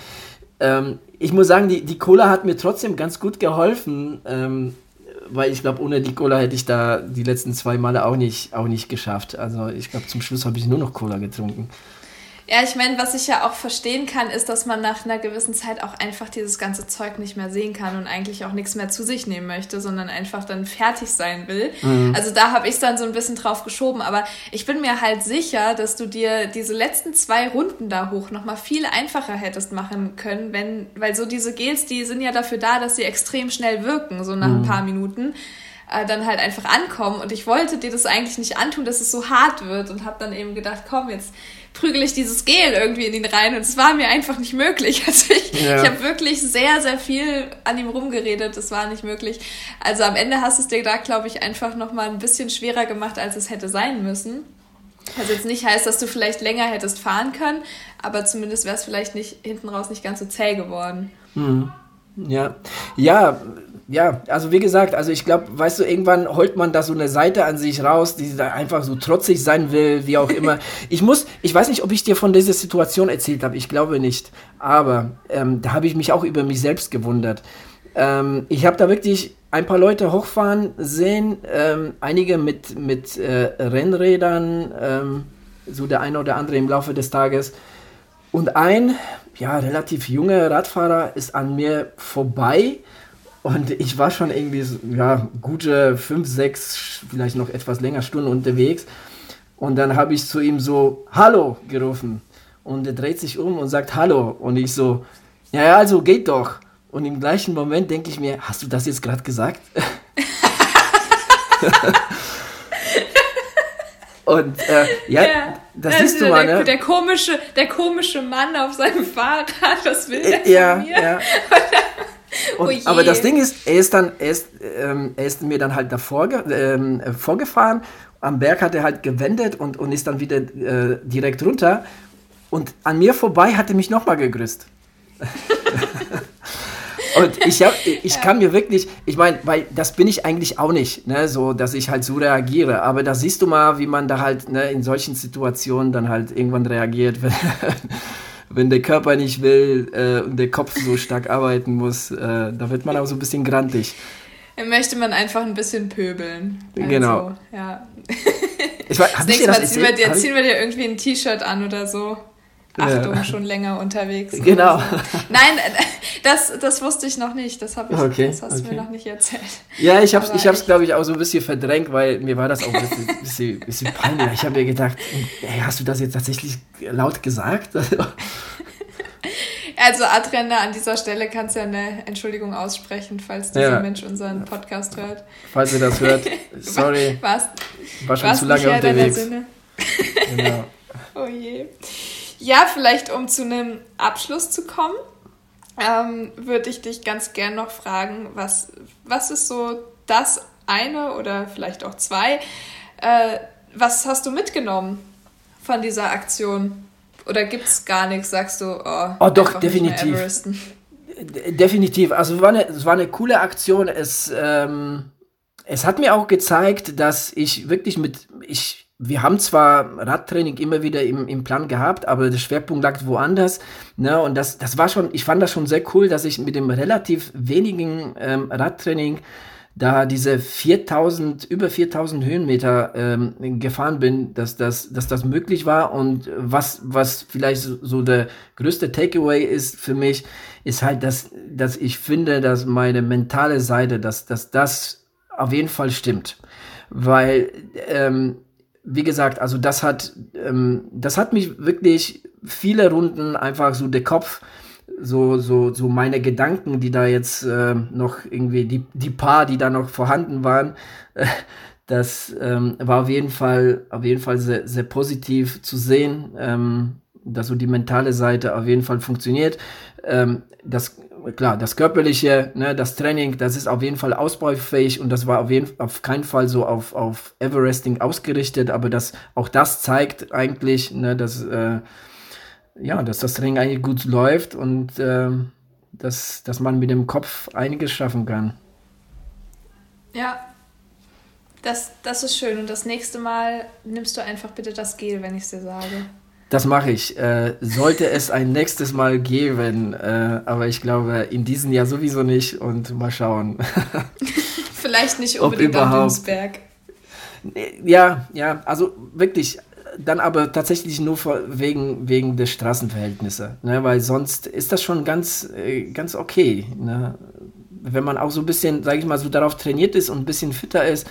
ähm, ich muss sagen, die, die Cola hat mir trotzdem ganz gut geholfen, ähm, weil ich glaube, ohne die Cola hätte ich da die letzten zwei Male auch nicht, auch nicht geschafft. Also ich glaube, zum Schluss habe ich nur noch Cola getrunken. Ja, ich meine, was ich ja auch verstehen kann, ist, dass man nach einer gewissen Zeit auch einfach dieses ganze Zeug nicht mehr sehen kann und eigentlich auch nichts mehr zu sich nehmen möchte, sondern einfach dann fertig sein will. Mhm. Also da habe ich dann so ein bisschen drauf geschoben. Aber ich bin mir halt sicher, dass du dir diese letzten zwei Runden da hoch nochmal viel einfacher hättest machen können, wenn, weil so diese Gels, die sind ja dafür da, dass sie extrem schnell wirken, so nach mhm. ein paar Minuten äh, dann halt einfach ankommen. Und ich wollte dir das eigentlich nicht antun, dass es so hart wird und habe dann eben gedacht, komm, jetzt prügel ich dieses Gel irgendwie in ihn rein und es war mir einfach nicht möglich. Also ich, ja. ich habe wirklich sehr, sehr viel an ihm rumgeredet, es war nicht möglich. Also am Ende hast du es dir da, glaube ich, einfach nochmal ein bisschen schwerer gemacht, als es hätte sein müssen. Was jetzt nicht heißt, dass du vielleicht länger hättest fahren können, aber zumindest wäre es vielleicht nicht hinten raus nicht ganz so zäh geworden. Mhm. Ja, ja, ja, also wie gesagt, also ich glaube, weißt du, irgendwann holt man da so eine Seite an sich raus, die da einfach so trotzig sein will, wie auch immer. ich muss, ich weiß nicht, ob ich dir von dieser Situation erzählt habe, ich glaube nicht, aber ähm, da habe ich mich auch über mich selbst gewundert. Ähm, ich habe da wirklich ein paar Leute hochfahren sehen, ähm, einige mit, mit äh, Rennrädern, ähm, so der eine oder andere im Laufe des Tages. Und ein, ja, relativ junger Radfahrer ist an mir vorbei und ich war schon irgendwie, ja, gute fünf, sechs, vielleicht noch etwas länger Stunden unterwegs. Und dann habe ich zu ihm so, Hallo gerufen. Und er dreht sich um und sagt Hallo. Und ich so, ja, ja, also geht doch. Und im gleichen Moment denke ich mir, hast du das jetzt gerade gesagt? Und äh, ja, ja, das siehst du mal, der, ne? Der komische, der komische Mann auf seinem Fahrrad, was will der ja, von mir? Ja. Und, oh aber das Ding ist, er ist dann, er ist, ähm, er ist mir dann halt davor ähm, vorgefahren am Berg hat er halt gewendet und, und ist dann wieder äh, direkt runter. Und an mir vorbei hat er mich nochmal gegrüßt. Und ich, hab, ich kann mir wirklich, ich meine, weil das bin ich eigentlich auch nicht, ne, so, dass ich halt so reagiere. Aber da siehst du mal, wie man da halt ne, in solchen Situationen dann halt irgendwann reagiert, wenn, wenn der Körper nicht will äh, und der Kopf so stark arbeiten muss. Äh, da wird man auch so ein bisschen grantig. Dann möchte man einfach ein bisschen pöbeln. Also, genau. Ja. Ich weiß, das nächste Mal ziehen wir, dir, ziehen wir dir irgendwie ein T-Shirt an oder so. Achtung, ja. schon länger unterwegs. Genau. So. Nein, das, das wusste ich noch nicht. Das, ich, okay, das hast okay. du mir noch nicht erzählt. Ja, ich habe es, glaube ich, auch so ein bisschen verdrängt, weil mir war das auch ein bisschen, bisschen, bisschen peinlich. Ich habe mir gedacht, ey, hast du das jetzt tatsächlich laut gesagt? Also Adrenne, an dieser Stelle kannst du ja eine Entschuldigung aussprechen, falls dieser ja. Mensch unseren Podcast hört. Falls ihr das hört, sorry. Was? War schon zu lange unterwegs. Genau. Oh je. Ja, vielleicht um zu einem Abschluss zu kommen, ähm, würde ich dich ganz gern noch fragen, was, was ist so das eine oder vielleicht auch zwei, äh, was hast du mitgenommen von dieser Aktion? Oder gibt es gar nichts, sagst du? Oh, oh doch, definitiv. Definitiv. Also es war, eine, es war eine coole Aktion. Es, ähm, es hat mir auch gezeigt, dass ich wirklich mit, ich, wir haben zwar Radtraining immer wieder im, im Plan gehabt, aber der Schwerpunkt lag woanders. Ne? Und das, das war schon, ich fand das schon sehr cool, dass ich mit dem relativ wenigen ähm, Radtraining da diese 4000, über 4000 Höhenmeter ähm, gefahren bin, dass das, dass das möglich war. Und was, was vielleicht so, der größte Takeaway ist für mich, ist halt, dass, dass ich finde, dass meine mentale Seite, dass, dass das auf jeden Fall stimmt. Weil, ähm, wie gesagt, also das hat, ähm, das hat mich wirklich viele Runden einfach so der Kopf, so, so, so meine Gedanken, die da jetzt äh, noch irgendwie, die, die paar, die da noch vorhanden waren, äh, das ähm, war auf jeden Fall, auf jeden Fall sehr, sehr positiv zu sehen, ähm, dass so die mentale Seite auf jeden Fall funktioniert. Ähm, das klar, das Körperliche, ne, das Training, das ist auf jeden Fall ausbaufähig und das war auf, jeden, auf keinen Fall so auf, auf Everesting ausgerichtet, aber das, auch das zeigt eigentlich, ne, dass, äh, ja, dass das Training eigentlich gut läuft und äh, dass, dass man mit dem Kopf einiges schaffen kann. Ja, das, das ist schön. Und das nächste Mal nimmst du einfach bitte das Gel, wenn ich es dir sage. Das mache ich. Äh, sollte es ein nächstes Mal geben, äh, aber ich glaube in diesem Jahr sowieso nicht und mal schauen. Vielleicht nicht unbedingt am Dünsberg. Ja, ja, also wirklich, dann aber tatsächlich nur wegen, wegen der Straßenverhältnisse, ne? weil sonst ist das schon ganz, äh, ganz okay. Ne? Wenn man auch so ein bisschen, sage ich mal, so darauf trainiert ist und ein bisschen fitter ist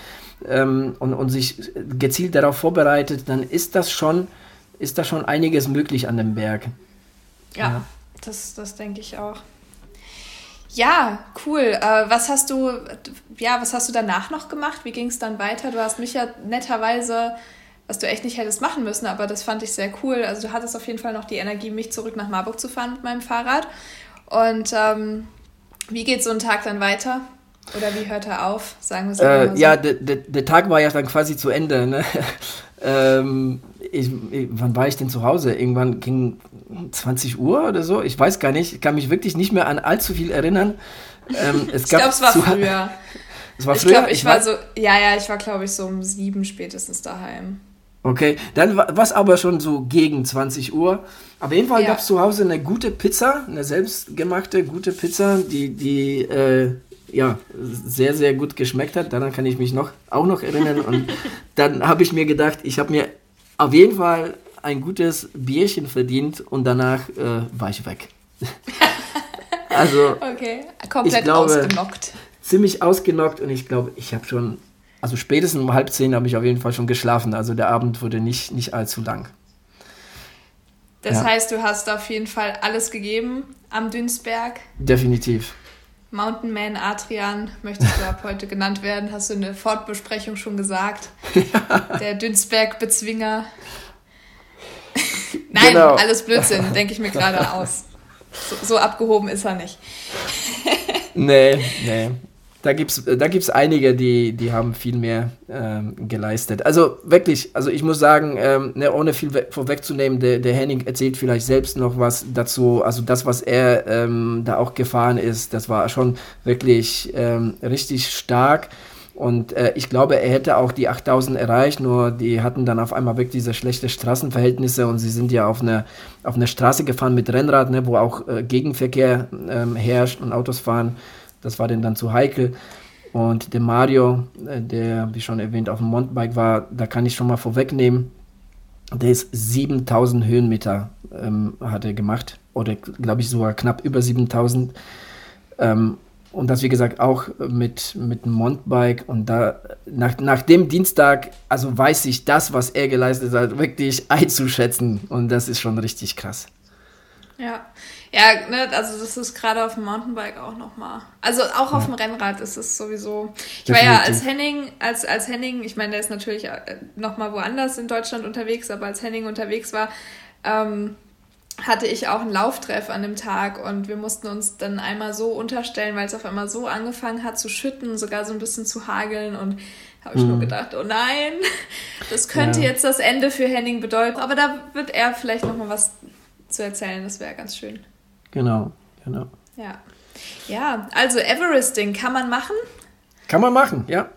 ähm, und, und sich gezielt darauf vorbereitet, dann ist das schon ist da schon einiges möglich an dem Berg. Ja, ja. das, das denke ich auch. Ja, cool. Äh, was hast du, ja, was hast du danach noch gemacht? Wie ging es dann weiter? Du hast mich ja netterweise, was du echt nicht hättest machen müssen, aber das fand ich sehr cool. Also du hattest auf jeden Fall noch die Energie, mich zurück nach Marburg zu fahren mit meinem Fahrrad. Und ähm, wie geht so ein Tag dann weiter? Oder wie hört er auf? Sagen wir es äh, so. Ja, der, Tag war ja dann quasi zu Ende. Ne? ähm, ich, wann war ich denn zu Hause? Irgendwann ging 20 Uhr oder so. Ich weiß gar nicht. Ich kann mich wirklich nicht mehr an allzu viel erinnern. Ähm, ich glaube, es war früher. Es war ich früher. Glaub, ich, ich war so, ja, ja, ich war, glaube ich, so um sieben spätestens daheim. Okay, dann war es aber schon so gegen 20 Uhr. Auf jeden Fall ja. gab es zu Hause eine gute Pizza, eine selbstgemachte gute Pizza, die, die äh, ja, sehr, sehr gut geschmeckt hat. Daran kann ich mich noch, auch noch erinnern. Und dann habe ich mir gedacht, ich habe mir auf jeden Fall ein gutes Bierchen verdient und danach äh, war ich weg. also, okay, komplett ich glaube, ausgenockt. Ziemlich ausgenockt und ich glaube, ich habe schon, also spätestens um halb zehn habe ich auf jeden Fall schon geschlafen. Also der Abend wurde nicht, nicht allzu lang. Das ja. heißt, du hast auf jeden Fall alles gegeben am Dünsberg. Definitiv. Mountain Man Adrian möchtest du ab heute genannt werden, hast du in der Fortbesprechung schon gesagt. Ja. Der Dünsberg-Bezwinger. Nein, genau. alles Blödsinn, denke ich mir gerade aus. So, so, abgehoben ist er nicht. nee, nee. Da gibt es da gibt's einige, die, die haben viel mehr ähm, geleistet. Also wirklich, also ich muss sagen, ähm, ne, ohne viel vorwegzunehmen, der, der Henning erzählt vielleicht selbst noch was dazu. Also das, was er ähm, da auch gefahren ist, das war schon wirklich ähm, richtig stark. Und äh, ich glaube, er hätte auch die 8000 erreicht, nur die hatten dann auf einmal wirklich diese schlechten Straßenverhältnisse und sie sind ja auf eine, auf eine Straße gefahren mit Rennrad, ne, wo auch äh, Gegenverkehr ähm, herrscht und Autos fahren. Das war denen dann zu heikel. Und der Mario, äh, der, wie schon erwähnt, auf dem Mountainbike war, da kann ich schon mal vorwegnehmen, der ist 7000 Höhenmeter ähm, hat er gemacht. Oder glaube ich sogar knapp über 7000. Ähm, und das, wie gesagt, auch mit, mit dem Mountainbike. Und da, nach, nach dem Dienstag, also weiß ich das, was er geleistet hat, wirklich einzuschätzen. Und das ist schon richtig krass. Ja, ja, ne, also das ist gerade auf dem Mountainbike auch nochmal. Also auch auf dem Rennrad ist es sowieso. Ich Definitiv. war ja als Henning, als, als Henning, ich meine, der ist natürlich äh, nochmal woanders in Deutschland unterwegs, aber als Henning unterwegs war, ähm, hatte ich auch einen Lauftreff an dem Tag und wir mussten uns dann einmal so unterstellen, weil es auf einmal so angefangen hat zu schütten, sogar so ein bisschen zu hageln und habe ich mhm. nur gedacht, oh nein, das könnte ja. jetzt das Ende für Henning bedeuten. Aber da wird er vielleicht nochmal was zu erzählen, das wäre ganz schön. Genau, genau. Ja. Ja, also Everesting kann man machen? Kann man machen, ja.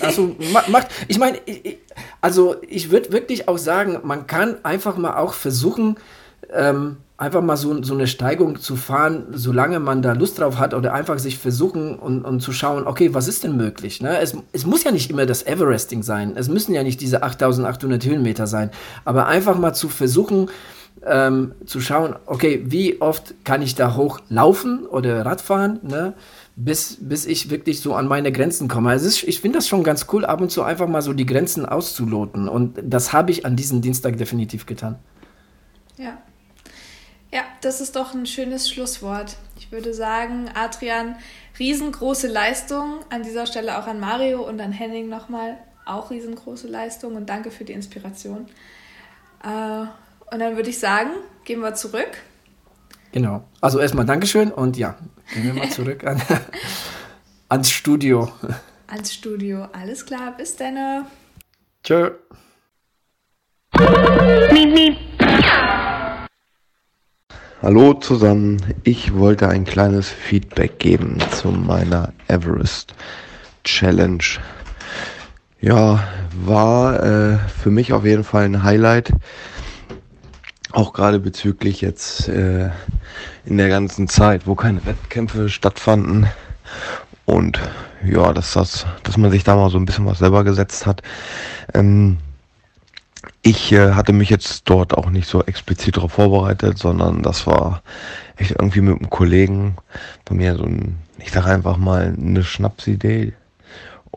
Also macht, ich meine, also ich würde wirklich auch sagen, man kann einfach mal auch versuchen, ähm, einfach mal so, so eine Steigung zu fahren, solange man da Lust drauf hat oder einfach sich versuchen und, und zu schauen, okay, was ist denn möglich? Ne? Es, es muss ja nicht immer das Everesting sein, es müssen ja nicht diese 8800 Höhenmeter sein, aber einfach mal zu versuchen, ähm, zu schauen, okay, wie oft kann ich da hochlaufen oder Radfahren, ne? bis, bis ich wirklich so an meine Grenzen komme. Also ist, ich finde das schon ganz cool, ab und zu einfach mal so die Grenzen auszuloten. Und das habe ich an diesem Dienstag definitiv getan. Ja. Ja, das ist doch ein schönes Schlusswort. Ich würde sagen, Adrian, riesengroße Leistung. An dieser Stelle auch an Mario und an Henning nochmal auch riesengroße Leistung und danke für die Inspiration. Äh, und dann würde ich sagen, gehen wir zurück. Genau. Also erstmal Dankeschön und ja, gehen wir mal zurück an, ans Studio. Ans Studio. Alles klar, bis dann. Tschö. Hallo zusammen, ich wollte ein kleines Feedback geben zu meiner Everest Challenge. Ja, war äh, für mich auf jeden Fall ein Highlight auch gerade bezüglich jetzt äh, in der ganzen Zeit, wo keine Wettkämpfe stattfanden und ja, dass das, dass man sich da mal so ein bisschen was selber gesetzt hat. Ähm, ich äh, hatte mich jetzt dort auch nicht so explizit darauf vorbereitet, sondern das war echt irgendwie mit einem Kollegen bei mir so ein, ich sage einfach mal eine Schnapsidee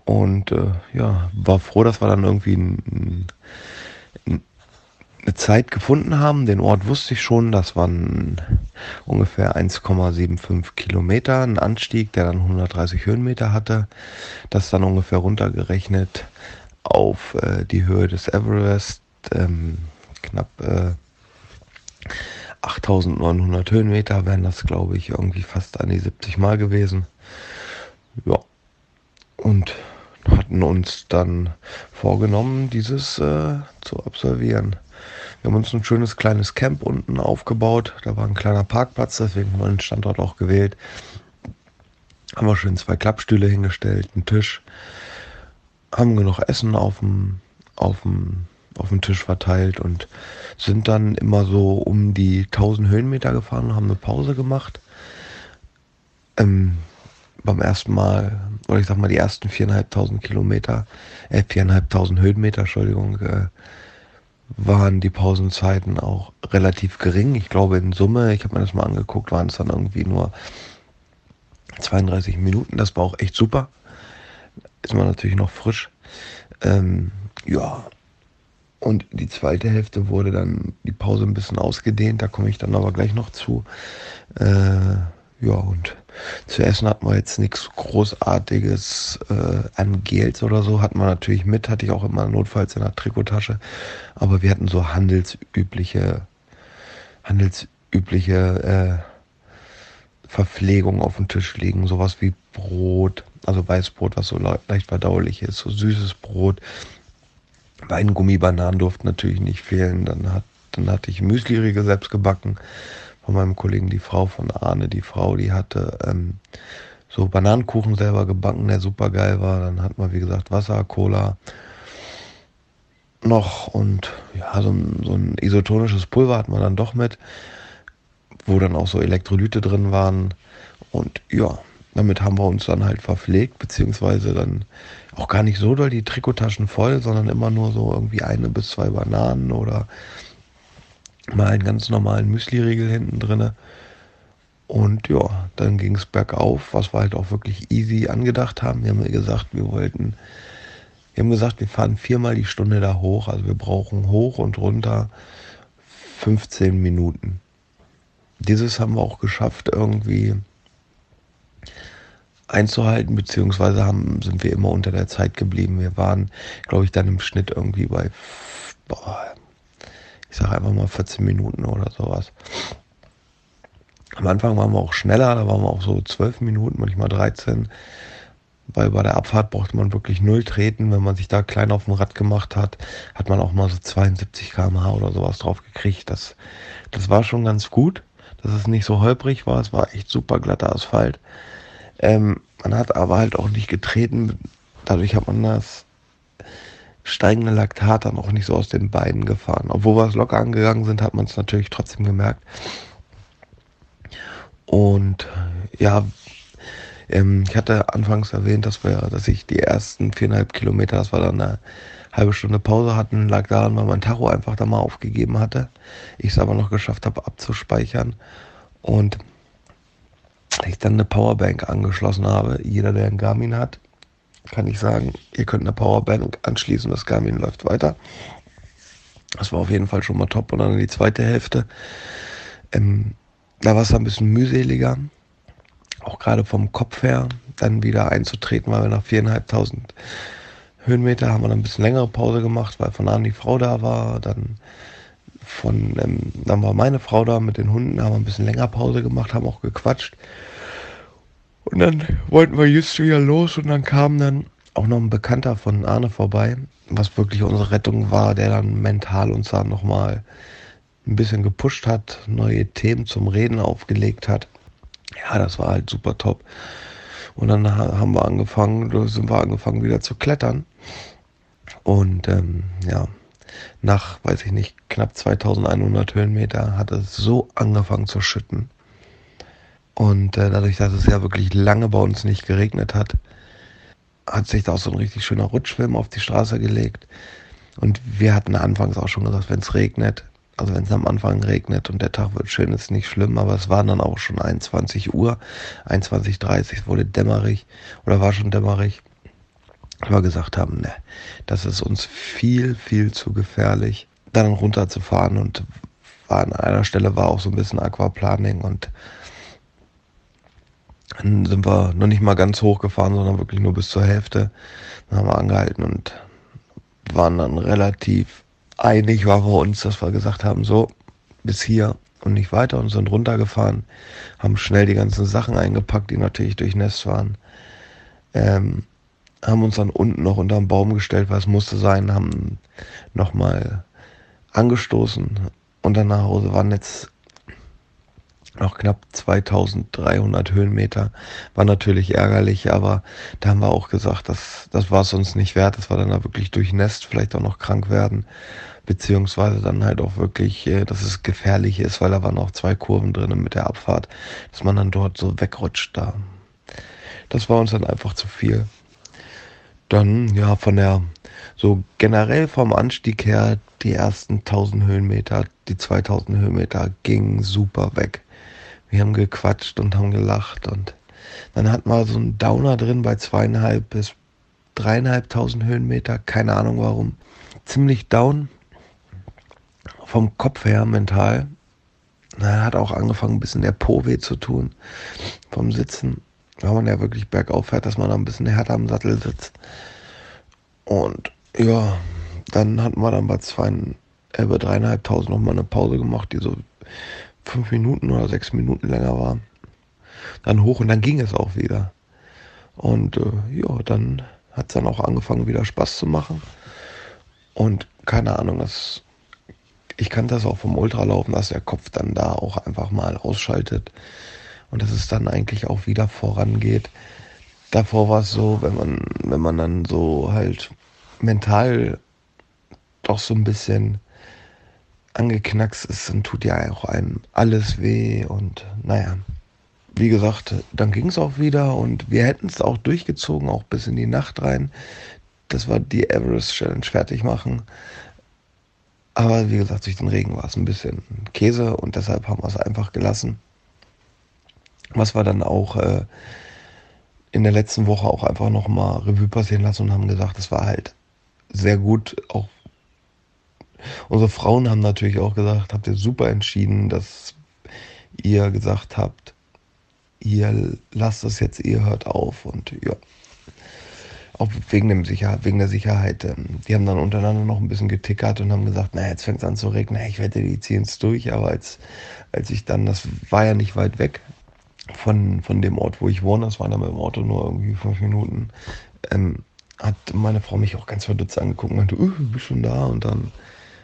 und äh, ja, war froh, dass wir dann irgendwie ein, ein eine Zeit gefunden haben. Den Ort wusste ich schon, das waren ungefähr 1,75 Kilometer, ein Anstieg, der dann 130 Höhenmeter hatte. Das dann ungefähr runtergerechnet auf äh, die Höhe des Everest, ähm, knapp äh, 8900 Höhenmeter wären das, glaube ich, irgendwie fast an die 70 Mal gewesen. Ja. Und hatten uns dann vorgenommen, dieses äh, zu absolvieren. Wir haben uns ein schönes kleines Camp unten aufgebaut. Da war ein kleiner Parkplatz, deswegen haben wir den Standort auch gewählt. Haben wir schön zwei Klappstühle hingestellt, einen Tisch. Haben genug Essen auf dem, auf dem, auf dem Tisch verteilt und sind dann immer so um die 1000 Höhenmeter gefahren, haben eine Pause gemacht. Ähm, beim ersten Mal, oder ich sag mal die ersten viereinhalbtausend Kilometer, äh, viereinhalbtausend Höhenmeter, Entschuldigung, äh, waren die Pausenzeiten auch relativ gering. Ich glaube in Summe, ich habe mir das mal angeguckt, waren es dann irgendwie nur 32 Minuten. Das war auch echt super. Ist man natürlich noch frisch. Ähm, ja. Und die zweite Hälfte wurde dann die Pause ein bisschen ausgedehnt. Da komme ich dann aber gleich noch zu. Äh, ja, und zu essen hatten wir jetzt nichts Großartiges äh, an Gels oder so. Hatten wir natürlich mit, hatte ich auch immer notfalls in der Trikotasche. Aber wir hatten so handelsübliche, handelsübliche äh, Verpflegung auf dem Tisch liegen, sowas wie Brot, also Weißbrot, was so leicht verdaulich ist, so süßes Brot. Weingummi, Bananen durften natürlich nicht fehlen. Dann, hat, dann hatte ich Müsli-Riegel selbst gebacken von meinem Kollegen, die Frau von Arne, die Frau, die hatte ähm, so Bananenkuchen selber gebacken, der super geil war. Dann hat man, wie gesagt, Wasser, Cola noch und ja, so ein, so ein isotonisches Pulver hat man dann doch mit, wo dann auch so Elektrolyte drin waren. Und ja, damit haben wir uns dann halt verpflegt, beziehungsweise dann auch gar nicht so doll die Trikottaschen voll, sondern immer nur so irgendwie eine bis zwei Bananen oder mal einen ganz normalen Müsli-Riegel hinten drinne. Und ja, dann ging es bergauf, was wir halt auch wirklich easy angedacht haben. Wir haben gesagt, wir wollten, wir haben gesagt, wir fahren viermal die Stunde da hoch. Also wir brauchen hoch und runter 15 Minuten. Dieses haben wir auch geschafft, irgendwie einzuhalten, beziehungsweise haben, sind wir immer unter der Zeit geblieben. Wir waren, glaube ich, dann im Schnitt irgendwie bei, boah, ich sage einfach mal 14 Minuten oder sowas. Am Anfang waren wir auch schneller, da waren wir auch so 12 Minuten, manchmal 13, weil bei der Abfahrt brauchte man wirklich null treten. Wenn man sich da klein auf dem Rad gemacht hat, hat man auch mal so 72 km/h oder sowas drauf gekriegt. Das, das war schon ganz gut, dass es nicht so holprig war. Es war echt super glatter Asphalt. Ähm, man hat aber halt auch nicht getreten. Dadurch hat man das steigende Laktat dann auch nicht so aus den Beinen gefahren. Obwohl wir es locker angegangen sind, hat man es natürlich trotzdem gemerkt. Und ja, ähm, ich hatte anfangs erwähnt, dass wir, dass ich die ersten viereinhalb Kilometer, dass wir dann eine halbe Stunde Pause hatten, lag daran, weil mein Tacho einfach da mal aufgegeben hatte. Ich es aber noch geschafft habe abzuspeichern. Und ich dann eine Powerbank angeschlossen habe. Jeder, der einen Garmin hat, kann ich sagen, ihr könnt eine Powerbank anschließen, das Garmin läuft weiter. Das war auf jeden Fall schon mal top. Und dann die zweite Hälfte. Ähm, da war es ein bisschen mühseliger, auch gerade vom Kopf her, dann wieder einzutreten, weil wir nach viereinhalbtausend Höhenmeter haben wir dann ein bisschen längere Pause gemacht, weil von an die Frau da war, dann von, ähm, dann war meine Frau da mit den Hunden, haben wir ein bisschen länger Pause gemacht, haben auch gequatscht. Und dann wollten wir just wieder los und dann kam dann auch noch ein Bekannter von Arne vorbei, was wirklich unsere Rettung war, der dann mental uns dann nochmal ein bisschen gepusht hat, neue Themen zum Reden aufgelegt hat. Ja, das war halt super top. Und dann haben wir angefangen, sind wir angefangen wieder zu klettern. Und ähm, ja, nach, weiß ich nicht, knapp 2100 Höhenmeter hat es so angefangen zu schütten. Und äh, dadurch, dass es ja wirklich lange bei uns nicht geregnet hat, hat sich da auch so ein richtig schöner Rutschfilm auf die Straße gelegt. Und wir hatten anfangs auch schon gesagt, wenn es regnet, also wenn es am Anfang regnet und der Tag wird schön, ist nicht schlimm, aber es waren dann auch schon 21 Uhr, 21.30 es wurde dämmerig oder war schon dämmerig wir gesagt haben, ne, das ist uns viel, viel zu gefährlich, dann runterzufahren und war an einer Stelle war auch so ein bisschen Aquaplaning und dann sind wir noch nicht mal ganz hochgefahren, sondern wirklich nur bis zur Hälfte. Dann haben wir angehalten und waren dann relativ einig, war wir uns, dass wir gesagt haben, so, bis hier und nicht weiter und sind runtergefahren, haben schnell die ganzen Sachen eingepackt, die natürlich durchnässt waren. Ähm, haben uns dann unten noch unter den Baum gestellt, weil es musste sein, haben nochmal angestoßen und dann nach Hause waren jetzt noch knapp 2300 Höhenmeter. War natürlich ärgerlich, aber da haben wir auch gesagt, dass das war es uns nicht wert, dass wir dann da wirklich durchnässt, vielleicht auch noch krank werden, beziehungsweise dann halt auch wirklich, äh, dass es gefährlich ist, weil da waren auch zwei Kurven drin mit der Abfahrt, dass man dann dort so wegrutscht da. Das war uns dann einfach zu viel. Dann, ja, von der, so generell vom Anstieg her, die ersten 1000 Höhenmeter, die 2000 Höhenmeter gingen super weg. Wir haben gequatscht und haben gelacht und dann hatten wir so einen Downer drin bei zweieinhalb bis dreieinhalbtausend Höhenmeter, keine Ahnung warum. Ziemlich down vom Kopf her mental. Dann hat auch angefangen, ein bisschen der Po weh zu tun vom Sitzen wenn man ja wirklich bergauf fährt, dass man da ein bisschen härter am Sattel sitzt. Und ja, dann hatten wir dann bei zwei, äh, bei dreieinhalbtausend nochmal eine Pause gemacht, die so fünf Minuten oder sechs Minuten länger war. dann hoch und dann ging es auch wieder. Und äh, ja, dann hat es dann auch angefangen, wieder Spaß zu machen. Und keine Ahnung, das, ich kann das auch vom Ultralaufen, dass der Kopf dann da auch einfach mal ausschaltet und dass es dann eigentlich auch wieder vorangeht. Davor war es so, wenn man, wenn man dann so halt mental doch so ein bisschen angeknackst ist, dann tut ja auch einem alles weh und naja. Wie gesagt, dann ging es auch wieder und wir hätten es auch durchgezogen, auch bis in die Nacht rein. Das war die Everest Challenge fertig machen. Aber wie gesagt, durch den Regen war es ein bisschen Käse und deshalb haben wir es einfach gelassen. Was wir dann auch äh, in der letzten Woche auch einfach nochmal Revue passieren lassen und haben gesagt, es war halt sehr gut. Auch unsere Frauen haben natürlich auch gesagt, habt ihr super entschieden, dass ihr gesagt habt, ihr lasst es jetzt, ihr hört auf und ja. Auch wegen, dem Sicherheit, wegen der Sicherheit. Ähm, die haben dann untereinander noch ein bisschen getickert und haben gesagt, naja, jetzt fängt es an zu regnen. Ich wette, die ziehen es durch. Aber als, als ich dann, das war ja nicht weit weg von, von dem Ort, wo ich wohne, das waren dann mit dem Auto nur irgendwie fünf Minuten, ähm, hat meine Frau mich auch ganz verdutzt angeguckt und meinte, uh, bist schon da? Und dann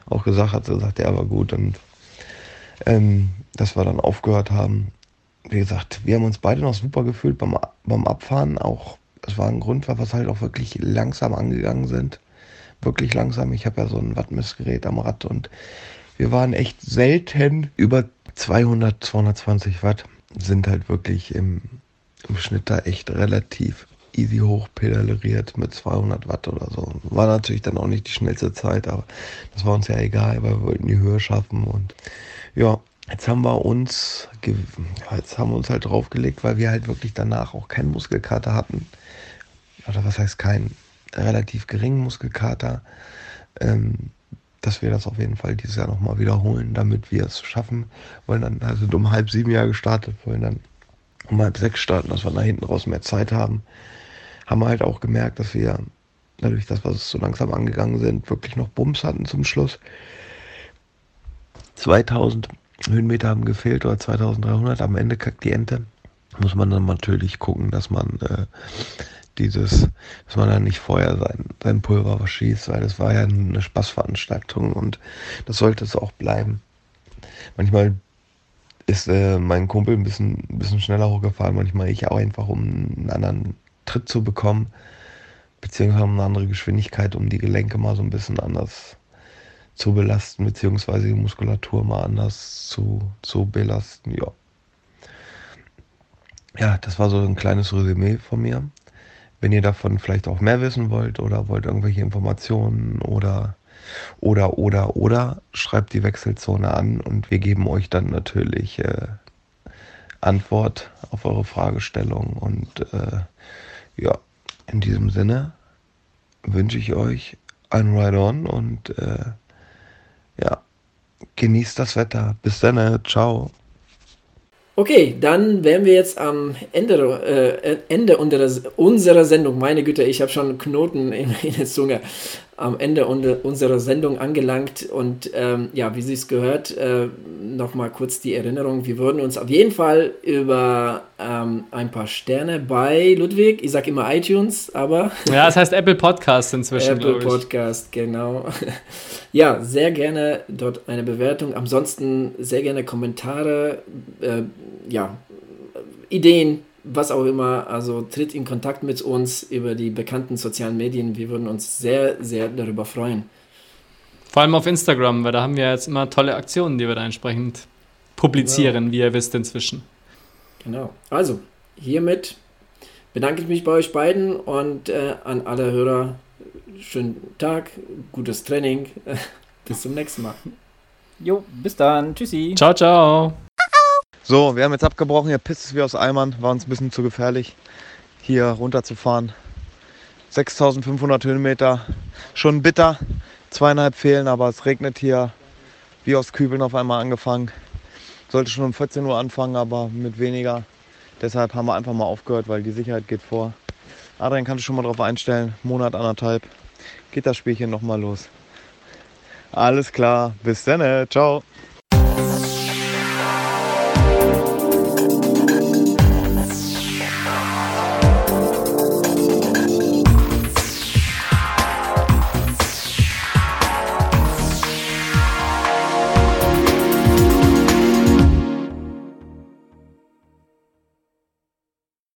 auch gesagt hat, sie gesagt, ja, war gut. Und ähm, dass wir dann aufgehört haben. Wie gesagt, wir haben uns beide noch super gefühlt beim, beim Abfahren. Auch, es war ein Grund, weil wir es halt auch wirklich langsam angegangen sind. Wirklich langsam. Ich habe ja so ein Wattmessgerät am Rad und wir waren echt selten über 200, 220 Watt. Sind halt wirklich im, im Schnitt da echt relativ easy hochpedaliert mit 200 Watt oder so. War natürlich dann auch nicht die schnellste Zeit, aber das war uns ja egal, weil wir wollten die Höhe schaffen und ja, jetzt haben wir uns, jetzt haben wir uns halt draufgelegt, weil wir halt wirklich danach auch keinen Muskelkater hatten. Oder was heißt keinen relativ geringen Muskelkater. Ähm, dass wir das auf jeden Fall dieses Jahr nochmal wiederholen, damit wir es schaffen. Wollen dann, also um halb sieben Jahr gestartet, wollen dann um halb sechs starten, dass wir da hinten raus mehr Zeit haben haben wir halt auch gemerkt, dass wir dadurch, dass wir so langsam angegangen sind, wirklich noch Bums hatten zum Schluss. 2000 Höhenmeter haben gefehlt oder 2300. Am Ende kackt die Ente. Muss man dann natürlich gucken, dass man äh, dieses, dass man dann nicht vorher sein, sein Pulver verschießt, weil das war ja eine Spaßveranstaltung und das sollte es auch bleiben. Manchmal ist äh, mein Kumpel ein bisschen, ein bisschen schneller hochgefahren, manchmal ich auch einfach, um einen anderen Tritt zu bekommen, beziehungsweise eine andere Geschwindigkeit, um die Gelenke mal so ein bisschen anders zu belasten, beziehungsweise die Muskulatur mal anders zu, zu belasten. Ja. ja, das war so ein kleines Resümee von mir. Wenn ihr davon vielleicht auch mehr wissen wollt oder wollt irgendwelche Informationen oder oder oder oder schreibt die Wechselzone an und wir geben euch dann natürlich äh, Antwort auf eure Fragestellung und äh, ja, in diesem Sinne wünsche ich euch ein Ride-On und äh, ja, genießt das Wetter. Bis dann, ciao. Okay, dann wären wir jetzt am Ende, äh, Ende unserer, unserer Sendung. Meine Güte, ich habe schon Knoten in, in der Zunge am Ende unserer Sendung angelangt und ähm, ja, wie Sie es gehört, äh, nochmal kurz die Erinnerung. Wir würden uns auf jeden Fall über ähm, ein paar Sterne bei Ludwig, ich sage immer iTunes, aber. Ja, es heißt Apple Podcast inzwischen. Apple Podcast, genau. ja, sehr gerne dort eine Bewertung. Ansonsten sehr gerne Kommentare, äh, ja, Ideen was auch immer, also tritt in Kontakt mit uns über die bekannten sozialen Medien. Wir würden uns sehr, sehr darüber freuen. Vor allem auf Instagram, weil da haben wir jetzt immer tolle Aktionen, die wir da entsprechend publizieren, genau. wie ihr wisst inzwischen. Genau. Also, hiermit bedanke ich mich bei euch beiden und äh, an alle Hörer schönen Tag, gutes Training. bis zum nächsten Mal. Jo, bis dann. Tschüssi. Ciao, ciao. So, wir haben jetzt abgebrochen. Hier pisst es wie aus Eimern. War uns ein bisschen zu gefährlich, hier runterzufahren. 6500 Höhenmeter. Schon bitter. Zweieinhalb fehlen, aber es regnet hier wie aus Kübeln auf einmal angefangen. Sollte schon um 14 Uhr anfangen, aber mit weniger. Deshalb haben wir einfach mal aufgehört, weil die Sicherheit geht vor. Adrian kannst du schon mal drauf einstellen. Monat, anderthalb. Geht das Spielchen nochmal los. Alles klar. Bis dann. Ciao.